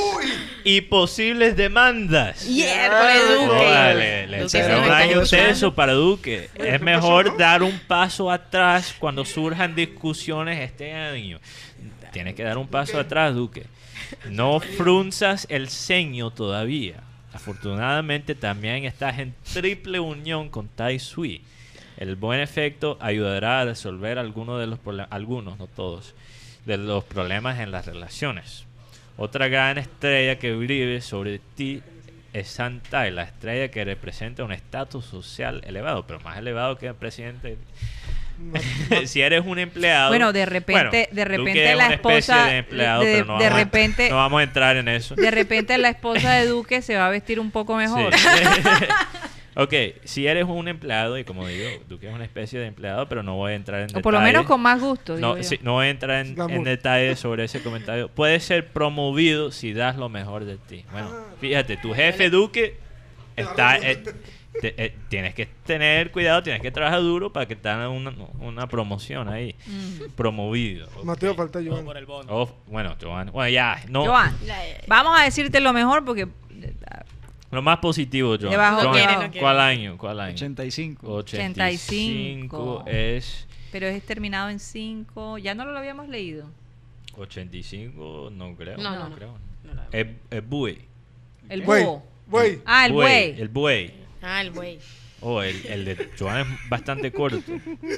Speaker 4: y posibles demandas. No,
Speaker 11: Duque.
Speaker 4: vale, le
Speaker 11: Duque
Speaker 4: será
Speaker 11: se
Speaker 4: un año tenso para Duque. Es mejor dar un paso atrás cuando surjan discusiones este año. Tienes que dar un paso atrás, Duque. No frunzas el ceño todavía. Afortunadamente también estás en triple unión con Tai Sui. El buen efecto ayudará a resolver algunos de los problemas, algunos, no todos, de los problemas en las relaciones. Otra gran estrella que vive sobre ti es Santai, la estrella que representa un estatus social elevado, pero más elevado que el presidente. si eres un empleado.
Speaker 3: Bueno, de repente- de
Speaker 4: Duque
Speaker 3: repente la esposa-
Speaker 4: de empleado,
Speaker 3: de-
Speaker 4: pero no
Speaker 3: de
Speaker 4: vamos a-
Speaker 3: repente-
Speaker 4: no vamos a entrar en eso.
Speaker 3: De repente la esposa de Duque se va a vestir un poco mejor.
Speaker 4: Sí. ok, si eres un empleado, y como digo, Duque es una especie de empleado, pero no voy a entrar en
Speaker 3: O por lo menos
Speaker 4: detalles.
Speaker 3: con más gusto. digo
Speaker 4: No,
Speaker 3: yo.
Speaker 4: sí, no voy a entrar en, en detalles sobre ese comentario. Puedes ser promovido si das lo mejor de ti. Bueno, fíjate, tu jefe Duque está... eh, te- eh, tienes que tener cuidado, tienes que trabajar duro para que te hagan una, una promoción ahí.
Speaker 3: Mm.
Speaker 4: Promovido. ok.
Speaker 1: Mateo, falta Joan.
Speaker 15: por el bono.
Speaker 4: Oh, bueno, Joan. Bueno, ya. No,
Speaker 3: Joan, vamos a decirte lo mejor porque
Speaker 4: Lo más positivo, Joan.
Speaker 3: Debajo.
Speaker 11: No quiere, no quiere.
Speaker 4: ¿Cuál año? ¿Cuál año?
Speaker 6: 85.
Speaker 4: 85 es...
Speaker 3: pero es terminado en 5. Ya no lo habíamos leído.
Speaker 4: 85, no creo.
Speaker 11: No, no, no.
Speaker 4: creo.
Speaker 11: No la-
Speaker 4: Es, es buey.
Speaker 3: El
Speaker 1: Buey,
Speaker 3: búho.
Speaker 1: buey.
Speaker 3: Ah, el buey.
Speaker 4: El buey.
Speaker 11: Ah, el buey.
Speaker 4: Oh, el, el de Joan es bastante corto.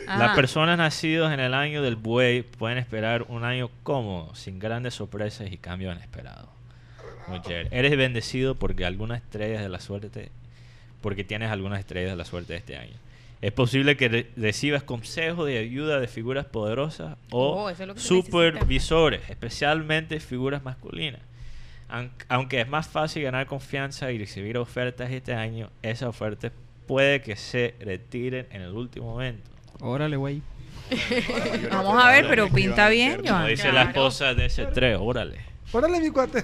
Speaker 3: Ajá.
Speaker 4: Las personas nacidas en el año del buey pueden esperar un año cómodo, sin grandes sorpresas y cambios inesperados. Muy chévere. Eres bendecido porque algunas estrellas de la suerte, porque tienes algunas estrellas de la suerte de este año. Es posible que re- recibas consejos de ayuda de figuras poderosas o
Speaker 11: Oh, es
Speaker 4: supervisores, especialmente figuras masculinas. Aun- Aunque es más fácil ganar confianza y recibir ofertas este año, esas ofertas puede que se retiren en el último momento.
Speaker 6: Órale, güey.
Speaker 3: Vamos a ver, pero pinta bien,
Speaker 4: Como
Speaker 3: Joan.
Speaker 4: dice la esposa de ese 3, órale.
Speaker 1: Órale, mi cuate.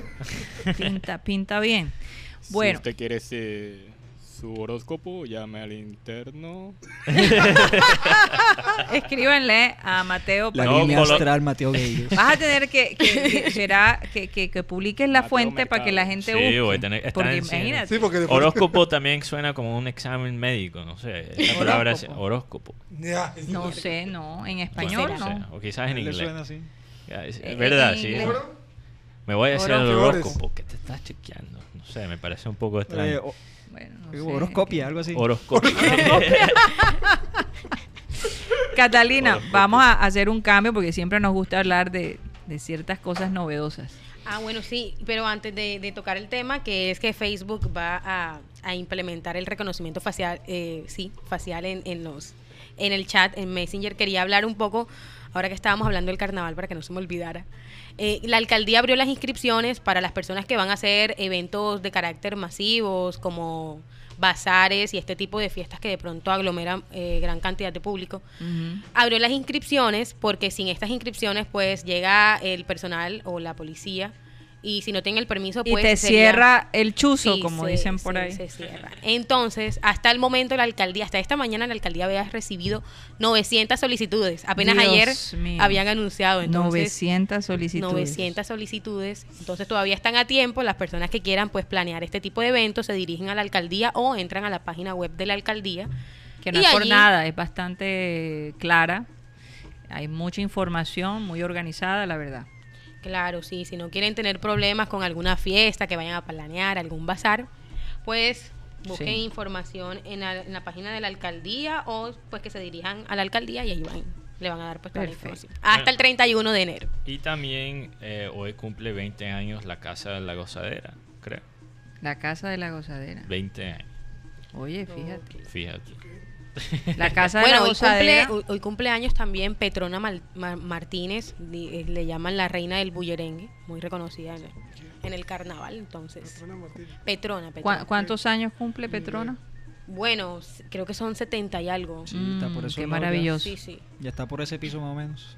Speaker 3: Pinta, pinta bien.
Speaker 15: Si
Speaker 3: Bueno,
Speaker 15: usted quiere se- su horóscopo, llame al interno.
Speaker 3: Escríbanle a Mateo.
Speaker 6: La
Speaker 3: para-
Speaker 6: línea astral Mateo Gueiros.
Speaker 3: Vas a tener que, que, que- será que, que, que publiques la fuente para que la gente
Speaker 4: Sí,
Speaker 3: busque.
Speaker 4: voy a tener- está
Speaker 3: Porque
Speaker 4: en cine.
Speaker 3: imagínate.
Speaker 4: Horóscopo también suena como un examen médico, no sé. La palabra es horóscopo.
Speaker 3: No sé, no. En español
Speaker 4: Bueno,
Speaker 3: no.
Speaker 4: sé, O quizás en
Speaker 6: Le
Speaker 4: inglés.
Speaker 6: suena así.
Speaker 4: Es, es
Speaker 3: Eh,
Speaker 4: verdad,
Speaker 3: en
Speaker 4: sí.
Speaker 3: inglés.
Speaker 4: Me voy a hacer el
Speaker 6: Horóscopo.
Speaker 4: ¿Qué te estás chequeando? No sé, me parece un poco extraño.
Speaker 6: Eh, o-
Speaker 3: Bueno,
Speaker 6: eh, horoscopia, algo así.
Speaker 4: Horoscopia.
Speaker 3: Catalina, vamos a hacer un cambio porque siempre nos gusta hablar de, de ciertas cosas novedosas.
Speaker 11: Ah, bueno, sí, pero antes de, de tocar el tema, que es que Facebook va a, a implementar el reconocimiento facial, eh, sí, facial en, en los en el chat, en Messenger, quería hablar un poco, ahora que estábamos hablando del carnaval, para que no se me olvidara. Eh, la alcaldía abrió las inscripciones para las personas que van a hacer eventos de carácter masivos, como bazares y este tipo de fiestas que de pronto aglomeran eh, gran cantidad de público. Abrió las inscripciones porque sin estas inscripciones pues llega el personal o la policía y si no tienen el permiso
Speaker 3: Y
Speaker 11: pues
Speaker 3: te
Speaker 11: sería-
Speaker 3: cierra el chuzo,
Speaker 11: Sí,
Speaker 3: como
Speaker 11: se-
Speaker 3: dicen por
Speaker 11: se-
Speaker 3: ahí.
Speaker 11: se cierra. Entonces, hasta el momento la alcaldía, hasta esta mañana la alcaldía había recibido 900 solicitudes. Apenas
Speaker 3: Dios
Speaker 11: ayer
Speaker 3: mío.
Speaker 11: habían anunciado entonces
Speaker 3: 900 solicitudes.
Speaker 11: 900 solicitudes. Entonces todavía están a tiempo. Las personas que quieran pues planear este tipo de eventos se dirigen a la alcaldía o entran a la página web de la alcaldía.
Speaker 3: Que no
Speaker 11: Y
Speaker 3: es por
Speaker 11: allí-
Speaker 3: nada, es bastante clara. Hay mucha información, muy organizada, la verdad.
Speaker 11: Claro, sí, si no quieren tener problemas con alguna fiesta que vayan a planear, algún bazar, pues busquen
Speaker 3: Sí.
Speaker 11: información en la, en la página de la alcaldía o pues que se dirijan a la alcaldía y ahí van, le van a dar pues toda la información. Hasta el 31 de enero.
Speaker 4: Y también eh, hoy cumple 20 años la Casa de la Gozadera, creo.
Speaker 3: La casa de la gozadera.
Speaker 4: 20 años,
Speaker 3: Oye, fíjate.
Speaker 4: fíjate.
Speaker 3: La casa de
Speaker 11: Bueno,
Speaker 3: la
Speaker 11: hoy cumple,
Speaker 3: gozadera.
Speaker 11: hoy, hoy cumple años también Petrona Mal- Ma- Martínez, di- eh, le llaman la reina del bullerengue, muy reconocida en el, en el carnaval, entonces. Petrona, Petrona.
Speaker 3: ¿Cuá- ¿Cuántos años cumple Petrona?
Speaker 11: Bueno, creo que son 70 y algo.
Speaker 6: Sí, está por
Speaker 3: Mm,
Speaker 6: eso
Speaker 3: qué maravilloso.
Speaker 11: Sí, sí.
Speaker 6: Ya está por ese piso más o menos.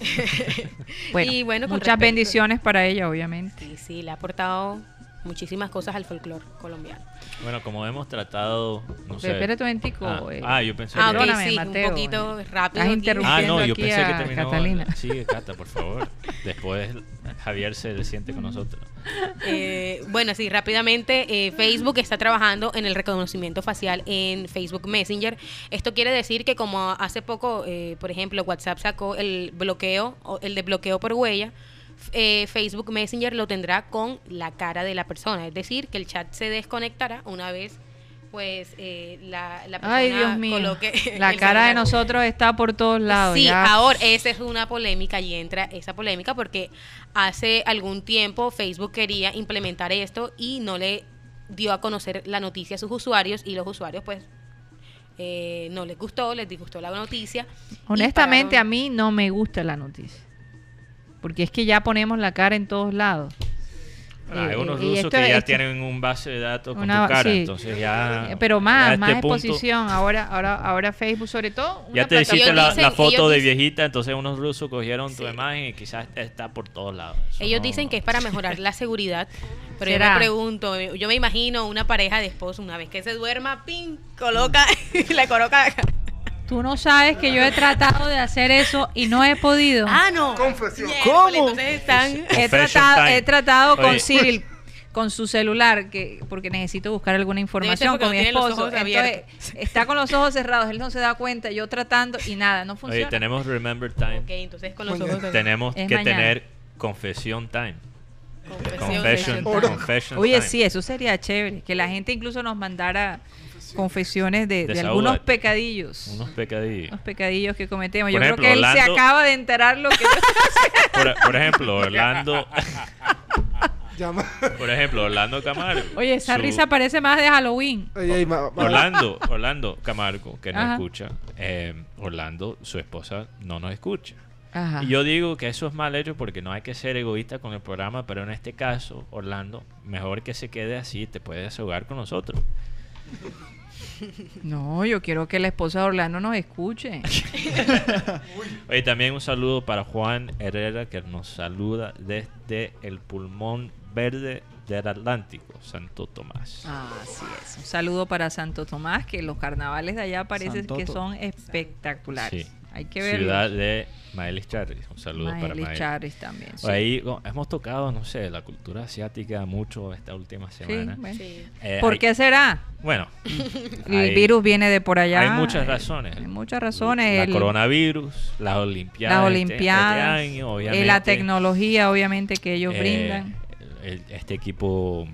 Speaker 3: Bueno,
Speaker 11: Y bueno,
Speaker 3: muchas
Speaker 11: respecto-
Speaker 3: bendiciones para ella, obviamente.
Speaker 11: Sí, sí, le ha aportado muchísimas cosas al folclore colombiano.
Speaker 4: Bueno, como hemos tratado, no sé.
Speaker 3: Espérate un momentico,
Speaker 4: Ah,
Speaker 3: eh.
Speaker 4: ah, yo pensé
Speaker 11: Ah,
Speaker 4: que...
Speaker 11: ok,
Speaker 3: Perdóname,
Speaker 11: sí,
Speaker 3: Mateo,
Speaker 11: un poquito
Speaker 3: eh.
Speaker 11: rápido.
Speaker 3: Estás
Speaker 11: aquí.
Speaker 3: interrumpiendo
Speaker 4: Ah, no, yo
Speaker 3: aquí
Speaker 4: pensé que terminó.
Speaker 3: Catalina.
Speaker 4: Sigue, Cata, por favor. Después Javier se siente con nosotros.
Speaker 11: Eh, bueno, sí, rápidamente, eh, Facebook está trabajando en el reconocimiento facial en Facebook Messenger. Esto quiere decir que como hace poco, eh, por ejemplo, WhatsApp sacó el bloqueo, o el de bloqueo por huella, eh, Facebook Messenger lo tendrá con la cara de la persona. Es decir, que el chat se desconectará una vez pues eh, la, la persona
Speaker 3: Ay, Dios mío.
Speaker 11: coloque
Speaker 3: La cara de nosotros está por todos lados.
Speaker 11: Sí,
Speaker 3: ya.
Speaker 11: ahora esa es una polémica y entra esa polémica porque hace algún tiempo Facebook quería implementar esto y no le dio a conocer la noticia a sus usuarios y los usuarios pues eh, no les gustó, les disgustó la noticia.
Speaker 3: Honestamente, a mí no me gusta la noticia. Porque es que ya ponemos la cara en todos lados.
Speaker 4: Bueno, hay
Speaker 3: Eh,
Speaker 4: unos rusos
Speaker 3: esto-
Speaker 4: que ya
Speaker 3: esto-
Speaker 4: tienen un base de datos con
Speaker 3: Una-
Speaker 4: tu cara,
Speaker 3: sí.
Speaker 4: entonces ya...
Speaker 3: Eh, Pero
Speaker 4: ya
Speaker 3: más,
Speaker 4: este
Speaker 3: más
Speaker 4: punto-
Speaker 3: exposición. Ahora, ahora, ahora Facebook, sobre todo. una
Speaker 4: Ya te hiciste la, foto de
Speaker 11: dicen-
Speaker 4: viejita, entonces unos rusos cogieron tu imagen y quizás está por todos lados. Eso
Speaker 11: Ellos
Speaker 4: no-
Speaker 11: dicen que es para mejorar la seguridad, pero yo me pregunto, yo me imagino una pareja de esposos, una vez que se duerma, pin, coloca, le coloca
Speaker 3: Tú no sabes que yo he tratado de hacer eso y no he podido.
Speaker 11: Ah, no.
Speaker 1: Confesión.
Speaker 11: Miércoles, Entonces están
Speaker 3: He tratado,
Speaker 4: time.
Speaker 3: he tratado con
Speaker 4: Oye.
Speaker 3: Cyril, con su celular, que porque necesito buscar alguna información con mi esposo.
Speaker 11: ojos
Speaker 3: Entonces, está con los ojos cerrados, él no se da cuenta, yo tratando y nada, no
Speaker 4: Oye,
Speaker 3: funciona.
Speaker 4: tenemos Remember Time.
Speaker 11: Ok, entonces con los ojos
Speaker 4: Tenemos
Speaker 3: Es
Speaker 4: que
Speaker 3: mañana.
Speaker 4: tener Confesión Time.
Speaker 11: Confesión.
Speaker 4: Confession,
Speaker 1: Oro.
Speaker 4: confession
Speaker 3: Oye,
Speaker 4: time.
Speaker 3: sí, eso sería chévere, que la gente incluso nos mandara confesiones de, algunos pecadillos.
Speaker 4: Unos pecadillos.
Speaker 3: Unos pecadillos que cometemos.
Speaker 4: Por
Speaker 3: Yo
Speaker 4: ejemplo,
Speaker 3: creo que él se acaba de enterar lo que yo
Speaker 4: Por, por ejemplo, Orlando. Por ejemplo, Orlando Camargo.
Speaker 3: Oye, esa
Speaker 4: Su-
Speaker 3: risa parece más de Halloween.
Speaker 1: Ma- ma-
Speaker 4: Orlando, Orlando Camargo, que no
Speaker 3: Ajá.
Speaker 4: escucha. eh, Orlando, su esposa, no nos escucha.
Speaker 3: Ajá.
Speaker 4: Y yo digo que eso es mal hecho porque no hay que ser egoísta con el programa, pero en este caso, Orlando, mejor que se quede así, te puedes desahogar con nosotros.
Speaker 3: No, yo quiero que la esposa de Orlando nos escuche.
Speaker 4: Oye, también un saludo para Juan Herrera que nos saluda desde el pulmón verde del Atlántico, Santo Tomás.
Speaker 3: Así es. Un saludo para Santo Tomás, que los carnavales de allá parece
Speaker 6: Santo
Speaker 3: que son espectaculares.
Speaker 4: Sí.
Speaker 3: Hay que verlo.
Speaker 4: Ciudad de Maelis Charris. Un saludo para
Speaker 3: Maelis
Speaker 4: Maelis.
Speaker 3: Charris también, sí.
Speaker 4: Ahí oh, hemos tocado, no sé, la cultura asiática mucho esta última semana.
Speaker 3: bueno.
Speaker 4: Eh,
Speaker 3: ¿Por
Speaker 4: hay-
Speaker 3: qué será?
Speaker 4: Bueno,
Speaker 3: El
Speaker 4: hay-
Speaker 3: virus viene de por allá.
Speaker 4: Hay muchas razones.
Speaker 3: Hay muchas razones.
Speaker 4: La
Speaker 3: El-
Speaker 4: coronavirus, las olimpiadas.
Speaker 3: las
Speaker 4: este- este
Speaker 3: olimpiadas,
Speaker 4: año,
Speaker 3: eh,
Speaker 4: obviamente.
Speaker 3: la tecnología, obviamente, que ellos
Speaker 4: Eh,
Speaker 3: brindan.
Speaker 4: el- este equipo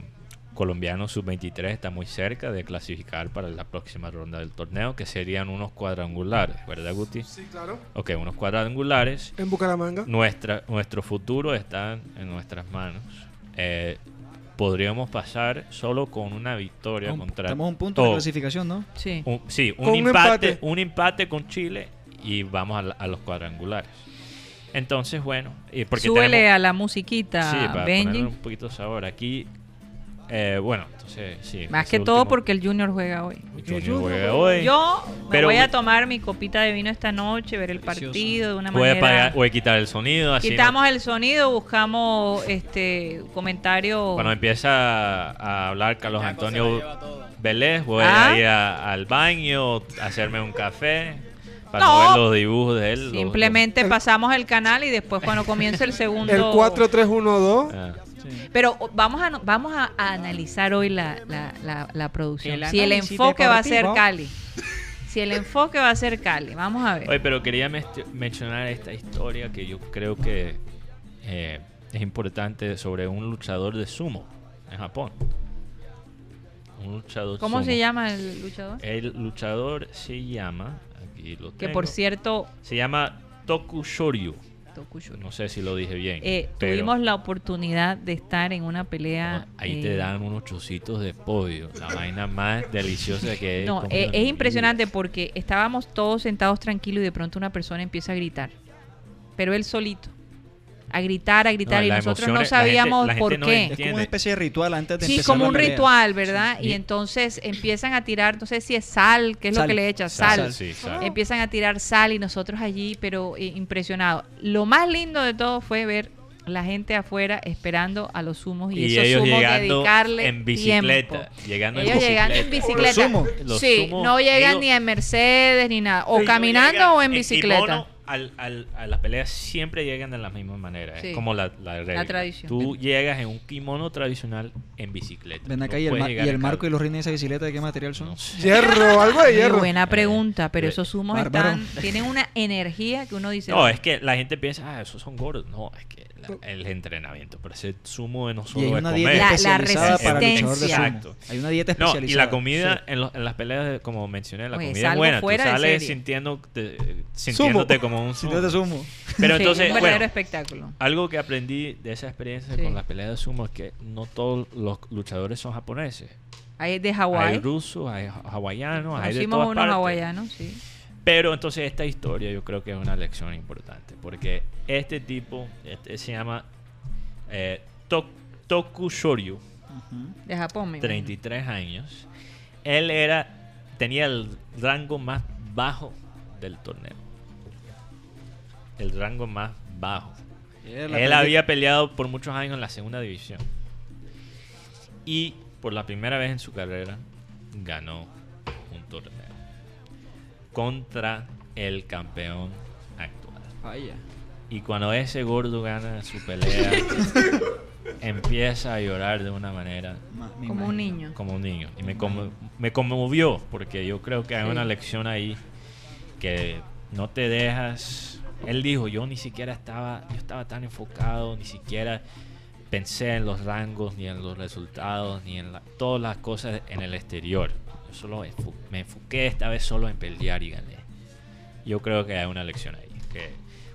Speaker 4: colombiano sub-23 está muy cerca de clasificar para la próxima ronda del torneo, que serían unos cuadrangulares, ¿verdad, Guti?
Speaker 1: Sí, claro.
Speaker 4: Ok, unos cuadrangulares.
Speaker 1: En Bucaramanga.
Speaker 4: Nuestra, nuestro futuro está en nuestras manos. Eh, podríamos pasar solo con una victoria
Speaker 6: Un-
Speaker 4: contra
Speaker 6: Tenemos un punto de clasificación, ¿no?
Speaker 3: Sí.
Speaker 4: Un, sí, un
Speaker 1: Con un
Speaker 4: empate, un empate con Chile y vamos a, la- a los cuadrangulares. Entonces, bueno, porque
Speaker 3: Súbele
Speaker 4: tenemos-
Speaker 3: a la musiquita,
Speaker 4: Sí, para
Speaker 3: Benji.
Speaker 4: un poquito de sabor. Aquí, eh, bueno, entonces, sí.
Speaker 3: Más que todo
Speaker 4: último-
Speaker 3: porque el Junior juega hoy.
Speaker 4: Junior juega hoy.
Speaker 3: Yo me
Speaker 4: Pero
Speaker 3: voy a tomar mi copita de vino esta noche, ver el partido de una manera.
Speaker 4: pagar- puede quitar el sonido. Así
Speaker 3: Quitamos el sonido, buscamos este comentario.
Speaker 4: Cuando empieza a hablar Carlos Antonio Vélez, voy
Speaker 3: Ah.
Speaker 4: a ir a- al baño, a hacerme un café, para
Speaker 3: No.
Speaker 4: no ver los dibujos de él. los-
Speaker 3: Simplemente pasamos el canal y después cuando comience el segundo.
Speaker 1: El 4312.
Speaker 4: Ah.
Speaker 3: Pero vamos a vamos a, a analizar hoy la, la, la, la producción.
Speaker 6: El
Speaker 3: Si el enfoque va a ser. Cali. Si el enfoque va a ser Cali. Vamos a ver.
Speaker 4: Oye, pero quería mencionar esta historia que yo creo que eh, es importante sobre un luchador de sumo en Japón. Un luchador
Speaker 3: ¿Cómo
Speaker 4: sumo.
Speaker 3: se llama el luchador?
Speaker 4: El luchador se llama, aquí lo
Speaker 3: Que por cierto,
Speaker 4: se llama Toku Shoryu. No sé si lo dije bien.
Speaker 3: eh,
Speaker 4: pero
Speaker 3: tuvimos la oportunidad de estar en una pelea.
Speaker 4: ahí
Speaker 3: eh,
Speaker 4: te dan unos chocitos de pollo, la vaina más deliciosa que
Speaker 3: No, eh, es
Speaker 4: mi
Speaker 3: impresionante porque estábamos todos sentados tranquilos y de pronto una persona empieza a gritar. Pero él solito. A gritar, a gritar
Speaker 4: No,
Speaker 3: y nosotros
Speaker 4: emoción
Speaker 3: no
Speaker 4: es- la gente-
Speaker 3: sabíamos
Speaker 4: la gente
Speaker 3: por
Speaker 4: no
Speaker 3: qué.
Speaker 6: Es como una especie de ritual antes de
Speaker 3: Sí,
Speaker 6: empezar
Speaker 3: como
Speaker 6: la
Speaker 3: un
Speaker 6: pelea.
Speaker 3: ritual, ¿verdad?
Speaker 4: Sí.
Speaker 3: Y entonces empiezan a tirar, no sé si es sal, ¿qué es lo que le echan?
Speaker 4: Sal,
Speaker 3: Sal.
Speaker 4: sí, sal.
Speaker 3: Empiezan a tirar sal y nosotros allí, pero eh, impresionados. Lo más lindo de todo fue ver la gente afuera esperando a los humos y,
Speaker 4: Y
Speaker 3: esos
Speaker 4: ellos
Speaker 3: humos
Speaker 4: llegando
Speaker 3: dedicarle
Speaker 4: en bicicleta,
Speaker 3: tiempo.
Speaker 4: llegando en
Speaker 3: ellos llegando en
Speaker 4: bicicleta.
Speaker 6: Los sumos.
Speaker 4: Los
Speaker 3: sí,
Speaker 4: sumos,
Speaker 3: no llegan
Speaker 4: ellos-
Speaker 3: ni en Mercedes ni nada, o caminando o en bicicleta.
Speaker 4: Al, al- a las peleas siempre llegan de la misma manera.
Speaker 3: Sí.
Speaker 4: Es como la, la regla.
Speaker 3: tradición.
Speaker 4: Tú llegas en un kimono tradicional en bicicleta.
Speaker 6: Ven acá
Speaker 4: No
Speaker 6: y el, y marco y los rines de esa bicicleta, ¿de qué material son?
Speaker 4: No sé.
Speaker 1: Hierro, algo de
Speaker 3: Qué
Speaker 1: hierro.
Speaker 3: buena pregunta, pero esos humos
Speaker 6: Bárbaro.
Speaker 3: están, tienen una energía que uno dice.
Speaker 4: No, es que la gente piensa, ah, esos son gordos. No, es que la- el entrenamiento. Pero ese sumo no
Speaker 6: Y
Speaker 4: solo
Speaker 6: hay
Speaker 4: es
Speaker 6: una
Speaker 4: comer.
Speaker 6: dieta
Speaker 3: La- la
Speaker 6: para
Speaker 3: resistencia.
Speaker 6: sumo.
Speaker 4: Exacto.
Speaker 6: Hay una dieta
Speaker 4: No,
Speaker 6: especializada.
Speaker 4: y la comida en, los- en las peleas, de- como mencioné, la
Speaker 3: Oye,
Speaker 4: comida es buena. Tú sales
Speaker 3: serie.
Speaker 4: sintiéndote, sintiéndote como un sumo.
Speaker 6: no te sumo.
Speaker 4: Pero
Speaker 3: Sí,
Speaker 4: entonces,
Speaker 3: un verdadero
Speaker 4: bueno,
Speaker 3: espectáculo.
Speaker 4: algo que aprendí de esa experiencia
Speaker 3: Sí.
Speaker 4: con las peleas de sumo es que no todos los luchadores son japoneses.
Speaker 3: Hay de
Speaker 4: Hay
Speaker 3: Hawái.
Speaker 4: rusos, hay ha- hawaianos, hay de todas
Speaker 3: unos
Speaker 4: partes.
Speaker 3: hawaianos, sí.
Speaker 4: Pero entonces esta historia yo creo que es una lección importante. Porque este tipo este se llama eh, To- Toku Shoryu,
Speaker 3: De Japón, me imagino.
Speaker 4: 33 años. Él era tenía el rango más bajo del torneo. El rango más bajo. Él había peleado por muchos años en la segunda división. Y por la primera vez en su carrera ganó un torneo contra el campeón actual.
Speaker 6: Vaya.
Speaker 4: Y cuando ese gordo gana su pelea, empieza a llorar de una manera
Speaker 3: Como un niño.
Speaker 4: como un niño. Y me, conmo- me conmovió porque yo creo que hay
Speaker 3: Sí.
Speaker 4: una lección ahí que no te dejas. Él dijo, yo ni siquiera estaba, yo estaba tan enfocado, ni siquiera pensé en los rangos, ni en los resultados, ni en la- todas las cosas en el exterior. Yo solo me enfoqué esta vez solo en pelear y gané. Yo creo que hay una lección ahí. Que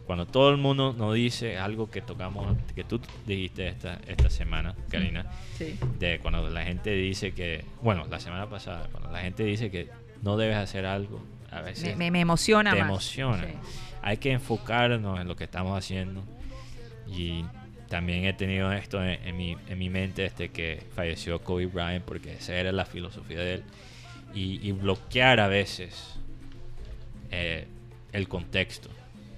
Speaker 4: cuando todo el mundo nos dice algo que tocamos, que tú dijiste esta, esta semana, Karina,
Speaker 3: Sí.
Speaker 4: de cuando la gente dice que, bueno, la semana pasada, cuando la gente dice que no debes hacer algo, a veces
Speaker 3: Me, me- me emociona
Speaker 4: te
Speaker 3: más.
Speaker 4: emociona.
Speaker 3: Sí.
Speaker 4: Hay que enfocarnos en lo que estamos haciendo. Y también he tenido esto en, en mi, en mi mente desde que falleció Kobe Bryant, porque esa era la filosofía de él. Y, y bloquear a veces eh, el contexto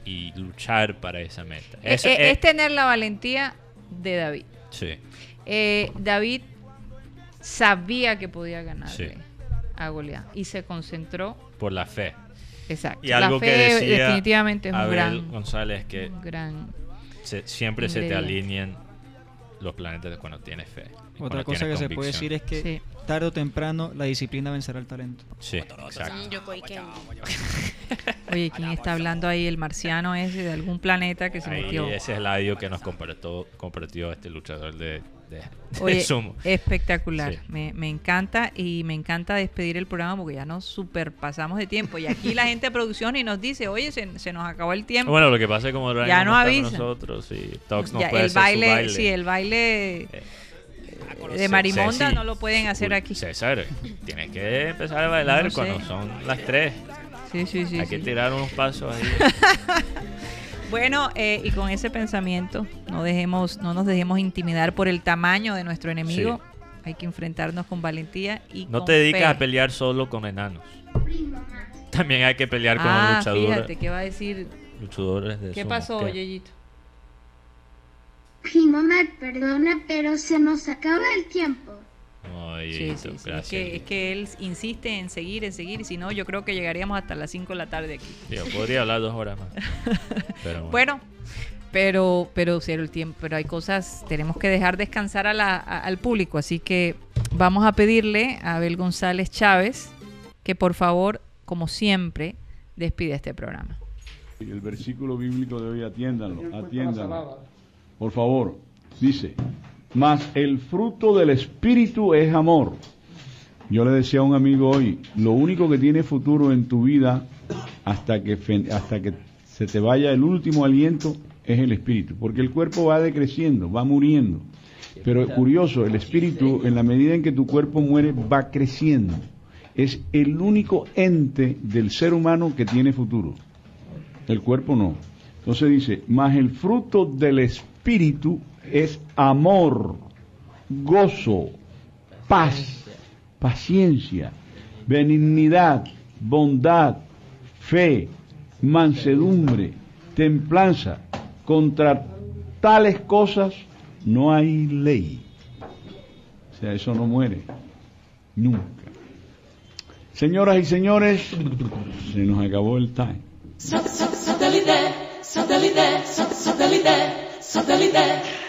Speaker 4: y luchar para esa meta.
Speaker 3: Eh, eh,
Speaker 4: es-
Speaker 3: es tener la valentía de David.
Speaker 4: sí.
Speaker 3: Eh, David sabía que podía ganarle
Speaker 4: Sí.
Speaker 3: a Goliat y se concentró.
Speaker 4: Por la fe.
Speaker 3: Exacto.
Speaker 4: Y algo
Speaker 3: la
Speaker 4: que decía
Speaker 3: definitivamente es un
Speaker 4: Abel
Speaker 3: gran,
Speaker 4: González que
Speaker 3: un gran
Speaker 4: se- siempre se te alinean los planetas cuando tienes fe.
Speaker 6: Otra cosa que se puede decir es que tarde o temprano la disciplina vencerá el talento.
Speaker 4: Sí, exacto.
Speaker 11: Yo coí que-
Speaker 3: Oye, ¿quién está hablando ahí? El marciano ese de algún planeta que se
Speaker 4: Ahí,
Speaker 3: metió.
Speaker 4: ese es el audio que nos compartió, compartió este luchador de, de, de
Speaker 3: Oye,
Speaker 4: sumo.
Speaker 3: espectacular.
Speaker 4: Sí.
Speaker 3: Me, me encanta y me encanta despedir el programa porque ya nos superpasamos de tiempo. Y aquí la gente de producción y nos dice, oye, se, se nos acabó el tiempo.
Speaker 4: Bueno, lo que pasa es que como Brian
Speaker 3: Ya
Speaker 4: no nosotros y Tox no
Speaker 3: Ya,
Speaker 4: puede
Speaker 3: el
Speaker 4: hacer su
Speaker 3: baile,
Speaker 4: baile.
Speaker 3: sí, el baile eh, de
Speaker 4: Ce-
Speaker 3: marimonda
Speaker 4: Ceci,
Speaker 3: no lo pueden hacer aquí.
Speaker 4: César, tienes que empezar a bailar
Speaker 3: No sé.
Speaker 4: cuando son las 3.
Speaker 3: Sí, sí, sí.
Speaker 4: Hay que tirar unos pasos ahí.
Speaker 3: Bueno, eh, y con ese pensamiento, no dejemos, no nos dejemos intimidar por el tamaño de nuestro enemigo. Hay que enfrentarnos con valentía y
Speaker 4: No
Speaker 3: con
Speaker 4: te dedicas
Speaker 3: fe.
Speaker 4: a pelear solo con enanos. También hay que pelear con
Speaker 3: Ah,
Speaker 4: luchadores.
Speaker 3: fíjate, ¿qué va a decir?
Speaker 4: Luchadores de
Speaker 3: ¿Qué pasó. Yeyito?
Speaker 5: Primo Matt, perdona, pero se nos acaba el tiempo.
Speaker 4: Ay,
Speaker 3: Sí, sí, sí, Es que, es que él insiste en seguir, en seguir, y si no, yo creo que llegaríamos hasta las 5 de la tarde aquí.
Speaker 4: Yo podría hablar dos horas más. Pero
Speaker 3: Bueno, pero, pero, cero el tiempo, pero hay cosas, tenemos que dejar descansar a la- a- al público, así que vamos a pedirle a Abel González Chávez que por favor, como siempre, despide este programa.
Speaker 16: El versículo bíblico de hoy, atiéndanlo, atiéndanlo. Por favor, dice, mas el fruto del Espíritu es amor. Yo le decía a un amigo hoy, lo único que tiene futuro en tu vida hasta que, hasta que se te vaya el último aliento es el Espíritu, porque el cuerpo va decreciendo, va muriendo. Pero curioso, el Espíritu, en la medida en que tu cuerpo muere, va creciendo. Es el único ente del ser humano que tiene futuro. El cuerpo no. Entonces dice, mas el fruto del Espíritu es amor, gozo, paz, paciencia, benignidad, bondad, fe, mansedumbre, templanza. Contra tales cosas no hay ley. O sea, eso no muere. Nunca. Señoras y señores, se nos acabó el time.
Speaker 2: Satellite.